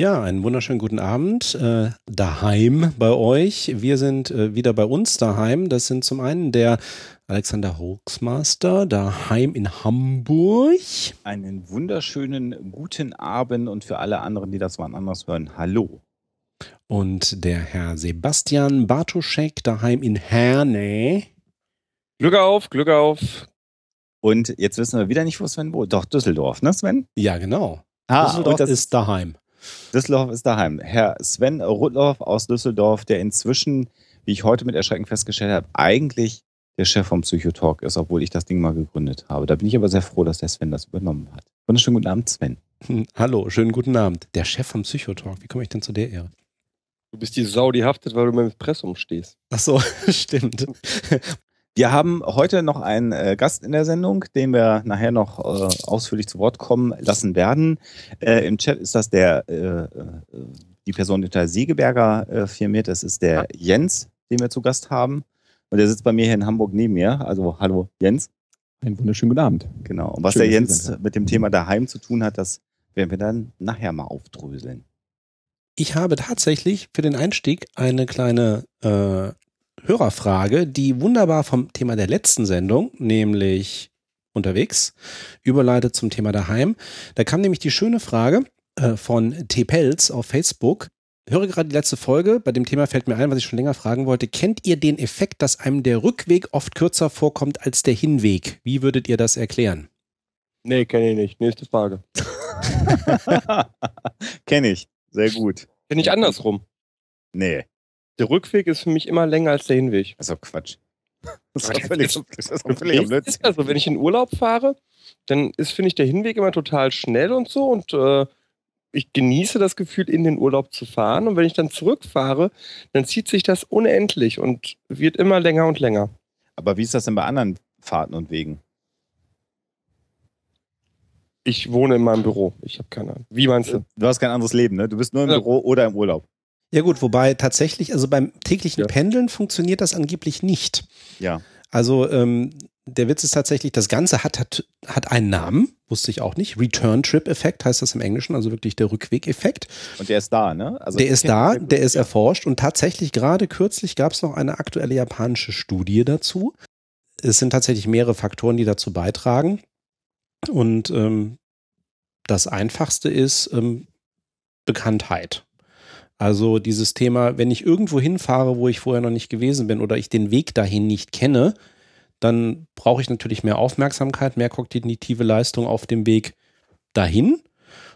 Ja, einen wunderschönen guten Abend äh, daheim bei euch. Wir sind äh, wieder bei uns daheim. Das sind zum einen der Alexander Hoaxmaster daheim in Hamburg. Einen wunderschönen guten Abend und für alle anderen, die das wann anders hören, hallo. Und der Herr Sebastian Bartoschek daheim in Herne. Glück auf, Glück auf. Und jetzt wissen wir wieder nicht, wo Sven wohnt. Doch, Düsseldorf, ne Sven? Ja, genau. Ah, Düsseldorf und das ist daheim. Düsseldorf ist daheim. Herr Sven Rudloff aus Düsseldorf, der inzwischen, wie ich heute mit Erschrecken festgestellt habe, eigentlich der Chef vom Psychotalk ist, obwohl ich das Ding mal gegründet habe. Da bin ich aber sehr froh, dass der Sven das übernommen hat. Wunderschönen guten Abend, Sven. Hm, Hallo, schönen guten Abend. Der Chef vom Psychotalk. Wie komme ich denn zu der Ehre? Du bist die Sau, die haftet, weil du mit Pressum stehst. Ach so, stimmt. Wir haben heute noch einen äh, Gast in der Sendung, den wir nachher noch äh, ausführlich zu Wort kommen lassen werden. Äh, Im Chat ist das der äh, äh, die Person hinter Siegeberger äh, firmiert. Das ist der Jens, den wir zu Gast haben. Und der sitzt bei mir hier in Hamburg neben mir. Also hallo Jens. Einen wunderschönen guten Abend. Genau. Und was Schön, der Jens sind. mit dem Thema daheim zu tun hat, das werden wir dann nachher mal aufdröseln. Ich habe tatsächlich für den Einstieg eine kleine äh, Hörerfrage, die wunderbar vom Thema der letzten Sendung, nämlich unterwegs, überleitet zum Thema daheim. Da kam nämlich die schöne Frage äh, von T. Pelz auf Facebook. Höre gerade die letzte Folge. Bei dem Thema fällt mir ein, was ich schon länger fragen wollte. Kennt ihr den Effekt, dass einem der Rückweg oft kürzer vorkommt als der Hinweg? Wie würdet ihr das erklären? Nee, kenne ich nicht. Nächste Frage. Kenne ich. Sehr gut. Bin ich andersrum. Nee, Der Rückweg ist für mich immer länger als der Hinweg. das ist doch Quatsch. Das ist völlig, das- ist völlig ist ja so, wenn ich in Urlaub fahre, dann ist, finde ich, der Hinweg immer total schnell und so und äh, ich genieße das Gefühl, in den Urlaub zu fahren. Und wenn ich dann zurückfahre, dann zieht sich das unendlich und wird immer länger und länger. Aber wie ist das denn bei anderen Fahrten und Wegen? Ich wohne in meinem Büro. Ich habe keine Ahnung. Wie meinst du? Du hast kein anderes Leben, ne? Du bist nur im Ja. Büro oder im Urlaub. Ja gut, wobei tatsächlich, also beim täglichen Ja. Pendeln funktioniert das angeblich nicht. Ja. Also ähm, der Witz ist tatsächlich, das Ganze hat, hat, hat einen Namen, wusste ich auch nicht. Return-Trip-Effekt heißt das im Englischen, also wirklich der Rückweg-Effekt. Und der ist da, ne? Also der ist da, der ist erforscht und tatsächlich gerade kürzlich gab es noch eine aktuelle japanische Studie dazu. Es sind tatsächlich mehrere Faktoren, die dazu beitragen. Und ähm, das Einfachste ist ähm, Bekanntheit. Also dieses Thema, wenn ich irgendwo hinfahre, wo ich vorher noch nicht gewesen bin oder ich den Weg dahin nicht kenne, dann brauche ich natürlich mehr Aufmerksamkeit, mehr kognitive Leistung auf dem Weg dahin.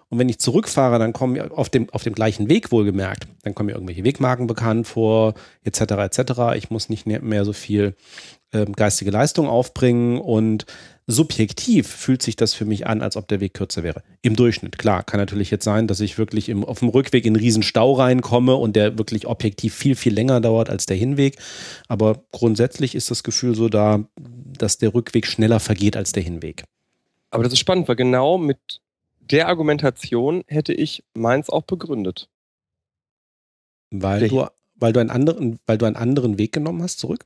Und wenn ich zurückfahre, dann kommen auf dem, auf dem gleichen Weg wohlgemerkt, dann kommen mir irgendwelche Wegmarken bekannt vor, etc. etc. Ich muss nicht mehr- mehr so viel ähm, geistige Leistung aufbringen und subjektiv fühlt sich das für mich an, als ob der Weg kürzer wäre. Im Durchschnitt, klar, kann natürlich jetzt sein, dass ich wirklich im, auf dem Rückweg in einen riesen Stau reinkomme und der wirklich objektiv viel, viel länger dauert als der Hinweg. Aber grundsätzlich ist das Gefühl so da, dass der Rückweg schneller vergeht als der Hinweg. Aber das ist spannend, weil genau mit der Argumentation hätte ich meins auch begründet. Weil Der- du, weil du einen anderen, weil du einen anderen Weg genommen hast zurück?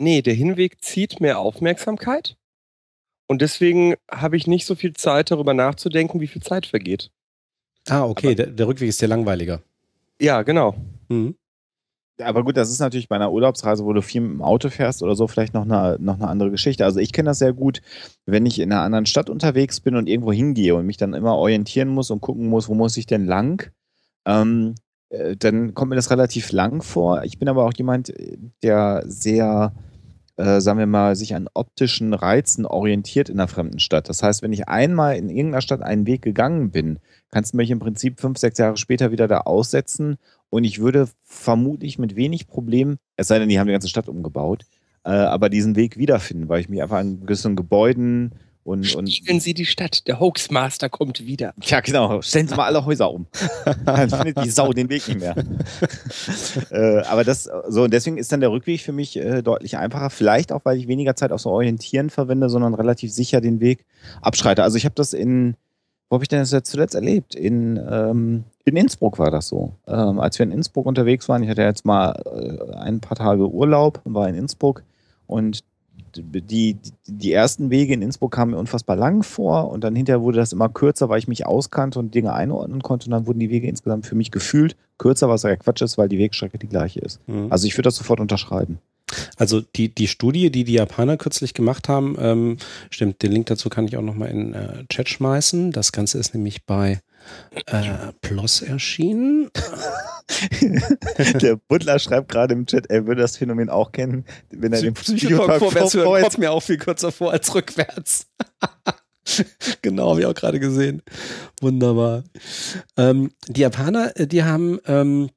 Nee, der Hinweg zieht mehr Aufmerksamkeit. Und deswegen habe ich nicht so viel Zeit, darüber nachzudenken, wie viel Zeit vergeht. Ah, okay, der, der Rückweg ist sehr langweiliger. Ja, genau. Mhm. Aber gut, das ist natürlich bei einer Urlaubsreise, wo du viel mit dem Auto fährst oder so, vielleicht noch eine, noch eine andere Geschichte. Also ich kenne das sehr gut, wenn ich in einer anderen Stadt unterwegs bin und irgendwo hingehe und mich dann immer orientieren muss und gucken muss, wo muss ich denn lang, ähm, äh, dann kommt mir das relativ lang vor. Ich bin aber auch jemand, äh, der sehr, äh, sagen wir mal, sich an optischen Reizen orientiert in einer fremden Stadt. Das heißt, wenn ich einmal in irgendeiner Stadt einen Weg gegangen bin, kannst du mich im Prinzip fünf, sechs Jahre später wieder da aussetzen Und ich würde vermutlich mit wenig Problemen, es sei denn, die haben die ganze Stadt umgebaut, äh, aber diesen Weg wiederfinden, weil ich mich einfach an gewissen Gebäuden und, und Spiegeln Sie die Stadt, der Hoaxmaster kommt wieder. ja, genau. Stellen Sie mal alle Häuser um. Dann findet die Sau den Weg nicht mehr. äh, aber das, so, und deswegen ist dann der Rückweg für mich äh, deutlich einfacher. Vielleicht auch, weil ich weniger Zeit auf so Orientieren verwende, sondern relativ sicher den Weg abschreite. Also ich habe das in, wo habe ich denn das jetzt zuletzt erlebt? In, ähm, in Innsbruck war das so. Ähm, als wir in Innsbruck unterwegs waren, ich hatte jetzt mal äh, ein paar Tage Urlaub und war in Innsbruck und die, die, ersten Wege in Innsbruck kamen mir unfassbar lang vor und dann hinterher wurde das immer kürzer, weil ich mich auskannte und Dinge einordnen konnte und dann wurden die Wege insgesamt für mich gefühlt kürzer, was ja Quatsch ist, weil die Wegstrecke die gleiche ist. Mhm. Also ich würde das sofort unterschreiben. Also die, die Studie, die die Japaner kürzlich gemacht haben, ähm, stimmt, den Link dazu kann ich auch nochmal in äh, Chat schmeißen. Das Ganze ist nämlich bei äh, PLOS erschienen. Der Butler schreibt gerade im Chat, er würde das Phänomen auch kennen, wenn er den Psychotalk vorwärts hören, kommt mir auch viel kürzer vor als rückwärts. genau, habe ich auch gerade gesehen. Wunderbar. Ähm, die Japaner, äh, die haben, ähm,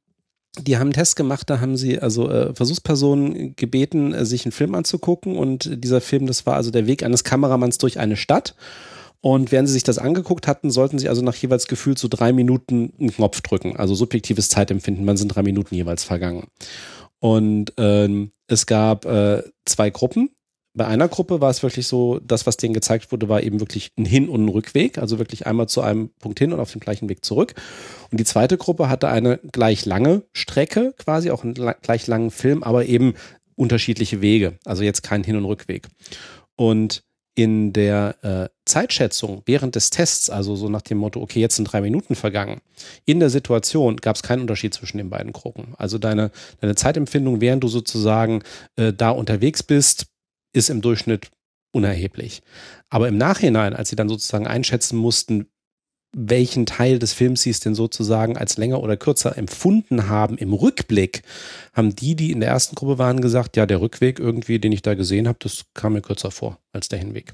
die haben einen Test gemacht, da haben sie also äh, Versuchspersonen gebeten, äh, sich einen Film anzugucken und dieser Film, das war also der Weg eines Kameramanns durch eine Stadt. Und während sie sich das angeguckt hatten, sollten sie also nach jeweils gefühlt so drei Minuten einen Knopf drücken. Also subjektives Zeitempfinden, wann sind drei Minuten jeweils vergangen. Und ähm, es gab äh, zwei Gruppen. Bei einer Gruppe war es wirklich so, das, was denen gezeigt wurde, war eben wirklich ein Hin- und ein Rückweg. Also wirklich einmal zu einem Punkt hin und auf dem gleichen Weg zurück. Und die zweite Gruppe hatte eine gleich lange Strecke, quasi auch einen gleich langen Film, aber eben unterschiedliche Wege. Also jetzt kein Hin- und Rückweg. Und in der äh, Zeitschätzung während des Tests, also so nach dem Motto, okay, jetzt sind drei Minuten vergangen, in der Situation gab es keinen Unterschied zwischen den beiden Gruppen. Also deine, deine Zeitempfindung, während du sozusagen äh, da unterwegs bist, ist im Durchschnitt unerheblich. Aber im Nachhinein, als sie dann sozusagen einschätzen mussten, welchen Teil des Films sie es denn sozusagen als länger oder kürzer empfunden haben im Rückblick, haben die, die in der ersten Gruppe waren, gesagt, ja, der Rückweg irgendwie, den ich da gesehen habe, das kam mir kürzer vor als der Hinweg.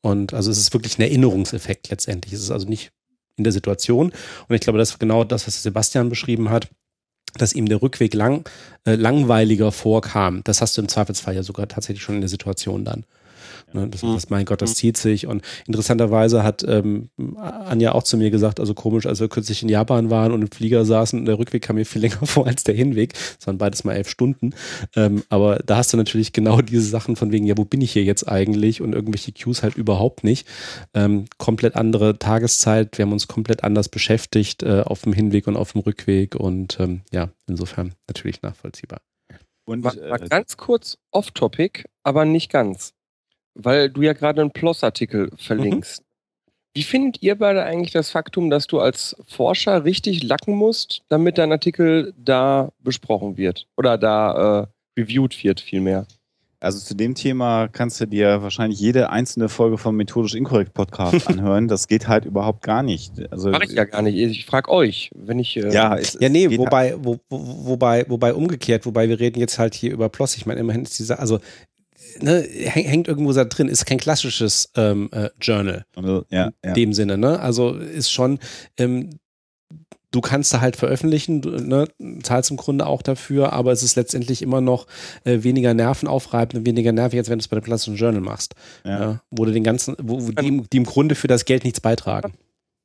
Und also es ist wirklich ein Erinnerungseffekt letztendlich. Es ist also nicht in der Situation. Und ich glaube, das ist genau das, was Sebastian beschrieben hat, dass ihm der Rückweg lang, äh, langweiliger vorkam. Das hast du im Zweifelsfall ja sogar tatsächlich schon in der Situation dann. Ne, das, das, mein Gott, das zieht sich. Und interessanterweise hat ähm, Anja auch zu mir gesagt, also komisch, als wir kürzlich in Japan waren und im Flieger saßen, der Rückweg kam mir viel länger vor als der Hinweg. Das waren beides mal elf Stunden. Ähm, aber da hast du natürlich genau diese Sachen von wegen, ja, wo bin ich hier jetzt eigentlich? Und irgendwelche Cues halt überhaupt nicht. Ähm, komplett andere Tageszeit. Wir haben uns komplett anders beschäftigt äh, auf dem Hinweg und auf dem Rückweg. Und ähm, ja, insofern natürlich nachvollziehbar. Und Mal, mal äh, ganz kurz off-topic, aber nicht ganz. Weil du ja gerade einen PLOS-Artikel verlinkst. Wie findet ihr beide eigentlich das Faktum, dass du als Forscher richtig lacken musst, damit dein Artikel da besprochen wird? Oder da äh, reviewed wird, vielmehr? Also zu dem Thema kannst du dir wahrscheinlich jede einzelne Folge vom Methodisch Inkorrekt Podcast anhören. Das geht halt überhaupt gar nicht. Also Mach ich ja gar nicht. Ich frage euch, wenn ich. Äh, ja, es, Ja, nee, geht wobei, wo, wo, wobei, wobei umgekehrt, wobei wir reden jetzt halt hier über Ploss. Ich meine, immerhin ist dieser, also ne, häng- hängt irgendwo da drin, ist kein klassisches ähm, äh, Journal halt, ja, ja. in dem Sinne, ne? Also ist schon, ähm, du kannst da halt veröffentlichen, du, ne, zahlst im Grunde auch dafür, aber es ist letztendlich immer noch äh, weniger nervenaufreibend und weniger nervig, als wenn du es bei einem klassischen Journal machst. Ja. Ja. wo du den ganzen, wo, wo die, im- die im Grunde für das Geld nichts beitragen.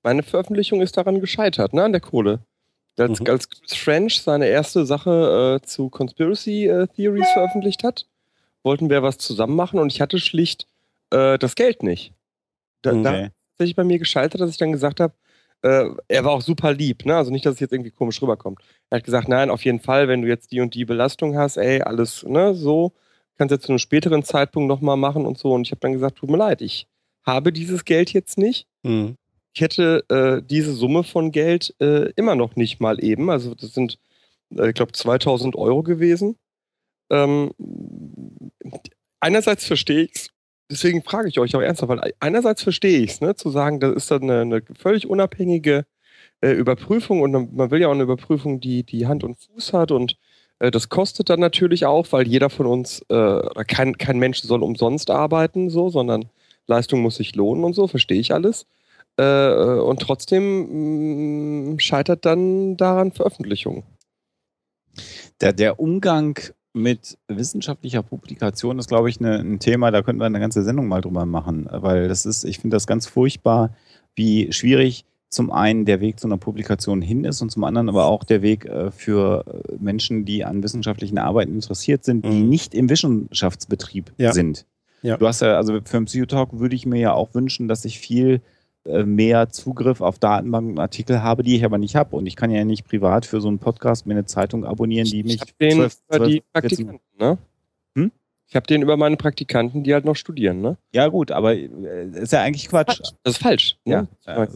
Meine Veröffentlichung ist daran gescheitert, ne, an der Kohle. Als, Mhm. als Chris French seine erste Sache äh, zu Conspiracy äh, Theories veröffentlicht hat, wollten wir was zusammen machen und ich hatte schlicht äh, das Geld nicht. Da, da Okay. hat sich bei mir gescheitert, dass ich dann gesagt habe, äh, er war auch super lieb, ne? Also nicht, dass es jetzt irgendwie komisch rüberkommt. Er hat gesagt, nein, auf jeden Fall, wenn du jetzt die und die Belastung hast, ey, alles, ne, so, kannst du jetzt zu einem späteren Zeitpunkt nochmal machen und so. Und ich habe dann gesagt, tut mir leid, ich habe dieses Geld jetzt nicht. Mhm. Ich hätte äh, diese Summe von Geld äh, immer noch nicht mal eben. Also das sind, äh, ich glaube, 2000 Euro gewesen. Ähm, einerseits verstehe ich es, deswegen frage ich euch auch ernsthaft, weil einerseits verstehe ich es, ne, zu sagen, das ist dann eine, eine völlig unabhängige äh, Überprüfung und man will ja auch eine Überprüfung, die, die Hand und Fuß hat und äh, das kostet dann natürlich auch, weil jeder von uns, äh, oder kein, kein Mensch soll umsonst arbeiten, so, sondern Leistung muss sich lohnen und so, verstehe ich alles. Äh, und trotzdem mh, scheitert dann daran Veröffentlichung. Der, der Umgang mit wissenschaftlicher Publikation ist, glaube ich, ne, ein Thema, da könnten wir eine ganze Sendung mal drüber machen, weil das ist, ich finde das ganz furchtbar, wie schwierig zum einen der Weg zu einer Publikation hin ist und zum anderen aber auch der Weg äh, für äh, Menschen, die an wissenschaftlichen Arbeiten interessiert sind, die Mhm. nicht im Wissenschaftsbetrieb Ja. sind. Ja. Du hast ja, also für einen Psychotalk würde ich mir ja auch wünschen, dass ich viel mehr Zugriff auf Datenbanken und Artikel habe, die ich aber nicht habe. Und ich kann ja nicht privat für so einen Podcast mir eine Zeitung abonnieren, die mich ich habe den 12, über 12, die 14 Praktikanten, ne? Hm? Ich habe den über meine Praktikanten, die halt noch studieren, ne? Ja, gut, aber äh, ist ja eigentlich Quatsch. Das ist falsch. Ja, ne? äh, Ja,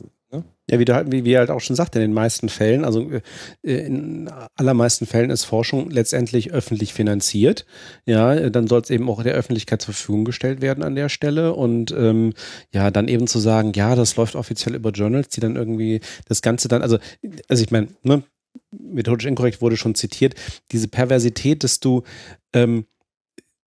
wie du halt, wie wir halt auch schon sagt, in den meisten Fällen, also äh, in allermeisten Fällen ist Forschung letztendlich öffentlich finanziert. Ja, dann soll es eben auch der Öffentlichkeit zur Verfügung gestellt werden an der Stelle. Und ähm, ja, dann eben zu sagen, ja, das läuft offiziell über Journals, die dann irgendwie das Ganze dann, also, also ich meine, ne, methodisch inkorrekt wurde schon zitiert, diese Perversität, dass du ähm,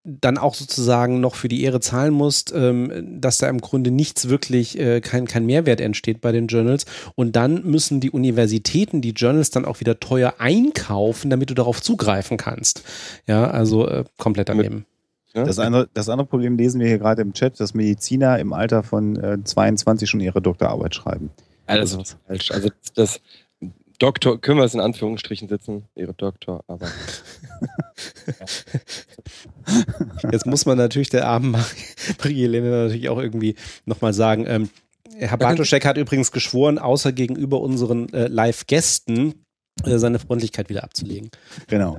dann auch sozusagen noch für die Ehre zahlen musst, ähm, dass da im Grunde nichts wirklich, äh, kein, kein Mehrwert entsteht bei den Journals. Und dann müssen die Universitäten die Journals dann auch wieder teuer einkaufen, damit du darauf zugreifen kannst. Ja, also äh, komplett daneben. Das andere, das andere Problem lesen wir hier gerade im Chat, dass Mediziner im Alter von äh, 22 schon ihre Doktorarbeit schreiben. Ja, das ist falsch. Also das, das Doktor, können wir es in Anführungsstrichen setzen, ihre Doktor, aber Jetzt muss man natürlich der armen Marie- Marie-Helene natürlich auch irgendwie nochmal sagen, ähm, Herr Bartoschek hat übrigens geschworen, außer gegenüber unseren äh, Live-Gästen äh, seine Freundlichkeit wieder abzulegen. Genau.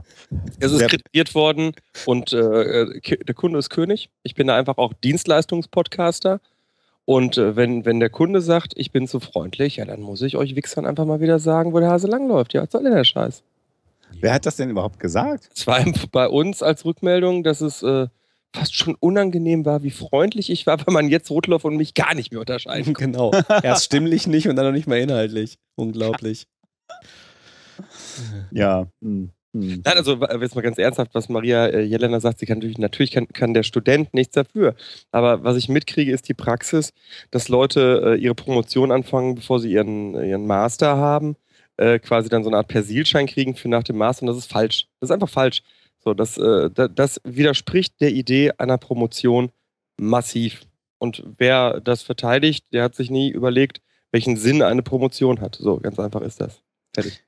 es ist kritisiert worden und äh, Ki- der Kunde ist König. Ich bin da einfach auch Dienstleistungspodcaster. Und äh, wenn, wenn der Kunde sagt, ich bin zu freundlich, ja, dann muss ich euch Wichsern einfach mal wieder sagen, wo der Hase langläuft. Ja, was soll denn der Scheiß? Wer hat das denn überhaupt gesagt? Es war bei uns als Rückmeldung, dass es äh, fast schon unangenehm war, wie freundlich ich war, weil man jetzt Rotloff und mich gar nicht mehr unterscheiden konnte. genau. Erst stimmlich nicht und dann noch nicht mal inhaltlich. Unglaublich. Ja. Hm. Hm. Nein, also jetzt mal ganz ernsthaft, was Maria äh, Jelena sagt, sie kann natürlich, natürlich kann, kann der Student nichts dafür. Aber was ich mitkriege, ist die Praxis, dass Leute äh, ihre Promotion anfangen, bevor sie ihren, ihren Master haben, äh, quasi dann so eine Art Persilschein kriegen für nach dem Master und das ist falsch. Das ist einfach falsch. So, das, äh, da, das widerspricht der Idee einer Promotion massiv. Und wer das verteidigt, der hat sich nie überlegt, welchen Sinn eine Promotion hat. So, ganz einfach ist das. Fertig.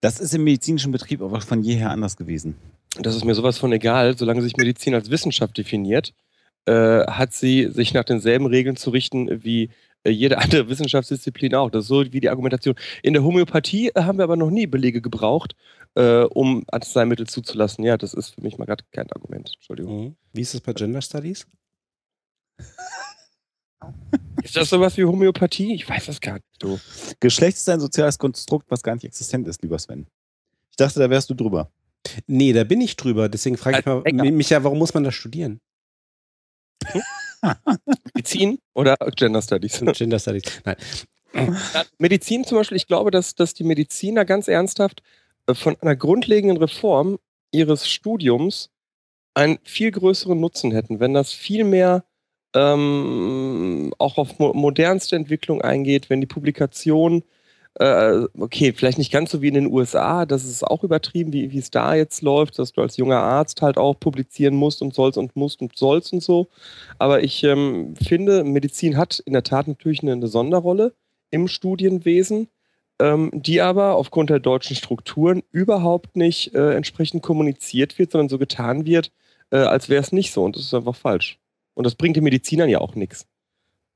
Das ist im medizinischen Betrieb aber von jeher anders gewesen. das ist mir sowas von egal, solange sich Medizin als Wissenschaft definiert, äh, hat sie sich nach denselben Regeln zu richten wie äh, jede andere Wissenschaftsdisziplin auch. Das ist so wie die Argumentation. In der Homöopathie äh, haben wir aber noch nie Belege gebraucht, äh, um Arzneimittel zuzulassen. Ja, das ist für mich mal gerade kein Argument. Entschuldigung. Mhm. Wie ist es bei Gender Studies? Ist das sowas wie Homöopathie? Ich weiß das gar nicht. Du. Geschlecht ist ein soziales Konstrukt, was gar nicht existent ist, lieber Sven. Ich dachte, da wärst du drüber. Nee, da bin ich drüber. Deswegen frage ich mal, Als Bäcker. mich ja, warum muss man das studieren? Medizin oder Gender Studies? Gender Studies. Nein. Medizin zum Beispiel, ich glaube, dass, dass die Mediziner ganz ernsthaft äh, von einer grundlegenden Reform ihres Studiums einen viel größeren Nutzen hätten, wenn das viel mehr ähm, auch auf mo modernste Entwicklung eingeht, wenn die Publikation, äh, okay, vielleicht nicht ganz so wie in den USA, das ist auch übertrieben, wie wie es da jetzt läuft, dass du als junger Arzt halt auch publizieren musst und sollst und musst und sollst und so. Aber ich ähm, finde, Medizin hat in der Tat natürlich eine, eine Sonderrolle im Studienwesen, ähm, die aber aufgrund der deutschen Strukturen überhaupt nicht äh, entsprechend kommuniziert wird, sondern so getan wird, äh, als wäre es nicht so. Und das ist einfach falsch. Und das bringt den Medizinern ja auch nichts.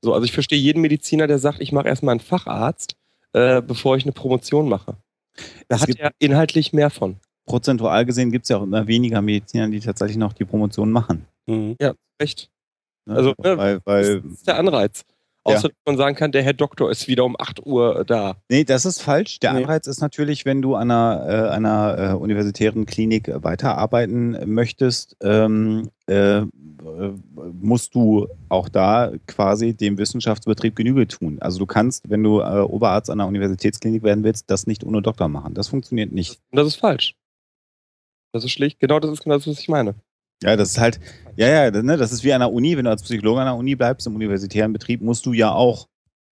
So, also ich verstehe jeden Mediziner, der sagt, ich mache erstmal einen Facharzt, äh, bevor ich eine Promotion mache. Da hat gibt- er inhaltlich mehr von. Prozentual gesehen gibt es ja auch immer weniger Mediziner, die tatsächlich noch die Promotion machen. Mhm. Recht. Ne? Also, ne, weil, weil das ist der Anreiz. Ja. Außer dass man sagen kann, der Herr Doktor ist wieder um 8 Uhr da. Nee, das ist falsch. Der Nee. Anreiz ist natürlich, wenn du an einer, äh, einer äh, universitären Klinik äh, weiterarbeiten möchtest, ähm, äh, äh, musst du auch da quasi dem Wissenschaftsbetrieb Genüge tun. Also du kannst, wenn du äh, Oberarzt an einer Universitätsklinik werden willst, das nicht ohne Doktor machen. Das funktioniert nicht. Und das ist falsch. Das ist schlicht, genau das ist genau das, was ich meine. Ja, das ist halt, ja, ja, das, ne, das ist wie an der Uni, wenn du als Psychologe an der Uni bleibst, im universitären Betrieb, musst du ja auch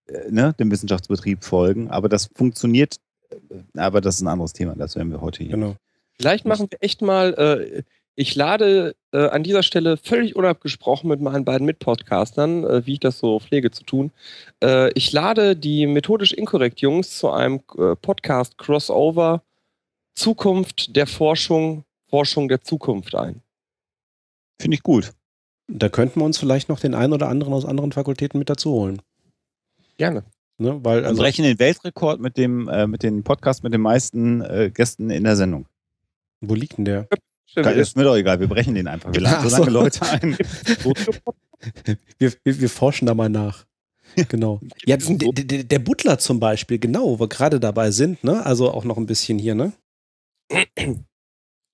äh, ne, dem Wissenschaftsbetrieb folgen. Aber das funktioniert, äh, aber das ist ein anderes Thema, das werden wir heute hier. Genau. Vielleicht machen wir echt mal, äh, ich lade äh, an dieser Stelle völlig unabgesprochen mit meinen beiden Mitpodcastern, äh, wie ich das so pflege zu tun, äh, ich lade die methodisch inkorrekt Jungs zu einem äh, Podcast Crossover Zukunft der Forschung, Forschung der Zukunft ein. Finde ich gut. Da könnten wir uns vielleicht noch den einen oder anderen aus anderen Fakultäten mit dazu holen. Gerne. Ne? Weil, Wir also, brechen den Weltrekord mit dem, äh, mit dem Podcast mit den meisten äh, Gästen in der Sendung. wo liegt denn der? Ist mir doch egal, wir brechen den einfach. Wir laden so lange Leute ein. Wir, wir, wir forschen da mal nach. Genau. Ja, der, der, der Butler zum Beispiel, genau, wo wir gerade dabei sind, ne? Also auch noch ein bisschen hier, ne?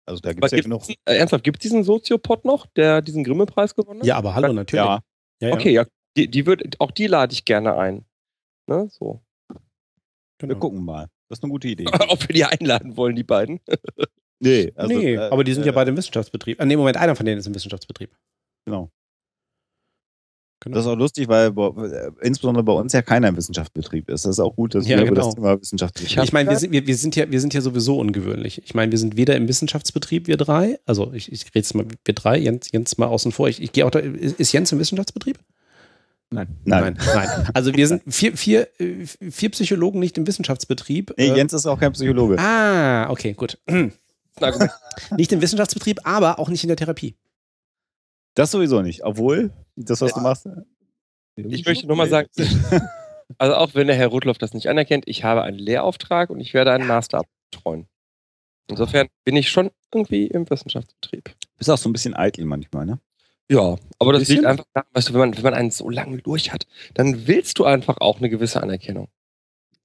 Also da gibt Aber es ja gibt's genug. diesen- äh, ernsthaft, gibt es diesen Soziopod noch, der diesen Grimme-Preis gewonnen hat? Ja, aber hallo, natürlich. Ja, Ja, ja, Okay, ja, die, die wird, auch die lade ich gerne ein. Ne, so. genau. wir gucken mal. Das ist eine gute Idee. Ob wir die einladen wollen, die beiden. Nee, also, nee, äh, aber die sind ja äh, beide im Wissenschaftsbetrieb. Ah, nee, Moment, einer von denen ist im Wissenschaftsbetrieb. Genau. Genau. Das ist auch lustig, weil äh, insbesondere bei uns ja keiner im Wissenschaftsbetrieb ist. Das ist auch gut, dass Ja, wir über genau. das Thema Wissenschaftsbetrieb Ich hab- Ich meine, wir sind, wir, wir, sind ja, wir sind ja sowieso ungewöhnlich. Ich meine, wir sind weder im Wissenschaftsbetrieb, wir drei. Also, ich, ich rede jetzt mal, wir drei, Jens, Jens mal außen vor. Ich, ich gehe auch da. Ist Jens im Wissenschaftsbetrieb? Nein. Nein. Nein. Also, wir sind vier, vier, äh, vier Psychologen nicht im Wissenschaftsbetrieb. Nee, Äh, Jens ist auch kein Psychologe. Ah, okay, gut. Nicht im Wissenschaftsbetrieb, aber auch nicht in der Therapie. Das sowieso nicht. Obwohl, das, was du machst. Ich möchte nur mal sagen, also auch wenn der Herr Rudloff das nicht anerkennt, ich habe einen Lehrauftrag und ich werde einen Master betreuen. Insofern bin ich schon irgendwie im Wissenschaftsbetrieb. Bist auch so ein bisschen eitel manchmal, ne? Ja, aber das liegt einfach daran, weißt du, wenn man, wenn man einen so lange durch hat, dann willst du einfach auch eine gewisse Anerkennung.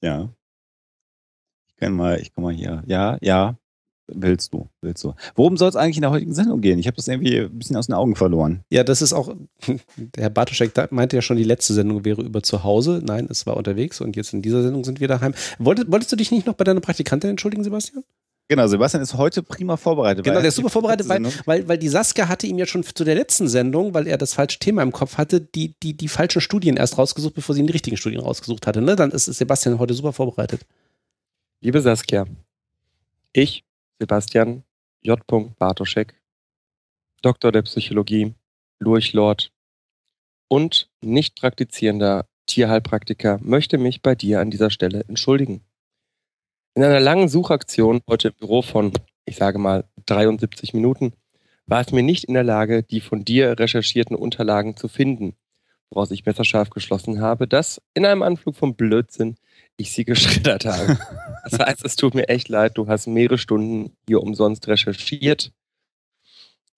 Ja. Ich kann mal, ich kann mal hier. Ja, ja. Willst du, willst du. Worum soll es eigentlich in der heutigen Sendung gehen? Ich habe das irgendwie ein bisschen aus den Augen verloren. Ja, das ist auch, der Herr Bartoschek meinte ja schon, die letzte Sendung wäre über zu Hause. Nein, es war unterwegs und jetzt in dieser Sendung sind wir daheim. Wolltest, wolltest du dich nicht noch bei deiner Praktikantin entschuldigen, Sebastian? Genau, Sebastian ist heute prima vorbereitet. Genau, weil der ist super vorbereitet, weil, Sendung- weil, weil die Saskia hatte ihm ja schon zu der letzten Sendung, weil er das falsche Thema im Kopf hatte, die, die, die falschen Studien erst rausgesucht, bevor sie die richtigen Studien rausgesucht hatte. Ne? Dann ist Sebastian heute super vorbereitet. Liebe Saskia, ich, Sebastian J. Bartoschek, Doktor der Psychologie, Lurchlord und nicht praktizierender Tierheilpraktiker, möchte mich bei dir an dieser Stelle entschuldigen. In einer langen Suchaktion heute im Büro von, ich sage mal, 73 Minuten, war es mir nicht in der Lage, die von dir recherchierten Unterlagen zu finden, woraus ich messerscharf geschlossen habe, dass in einem Anflug von Blödsinn ich sie geschreddert habe. Das heißt, es tut mir echt leid, du hast mehrere Stunden hier umsonst recherchiert.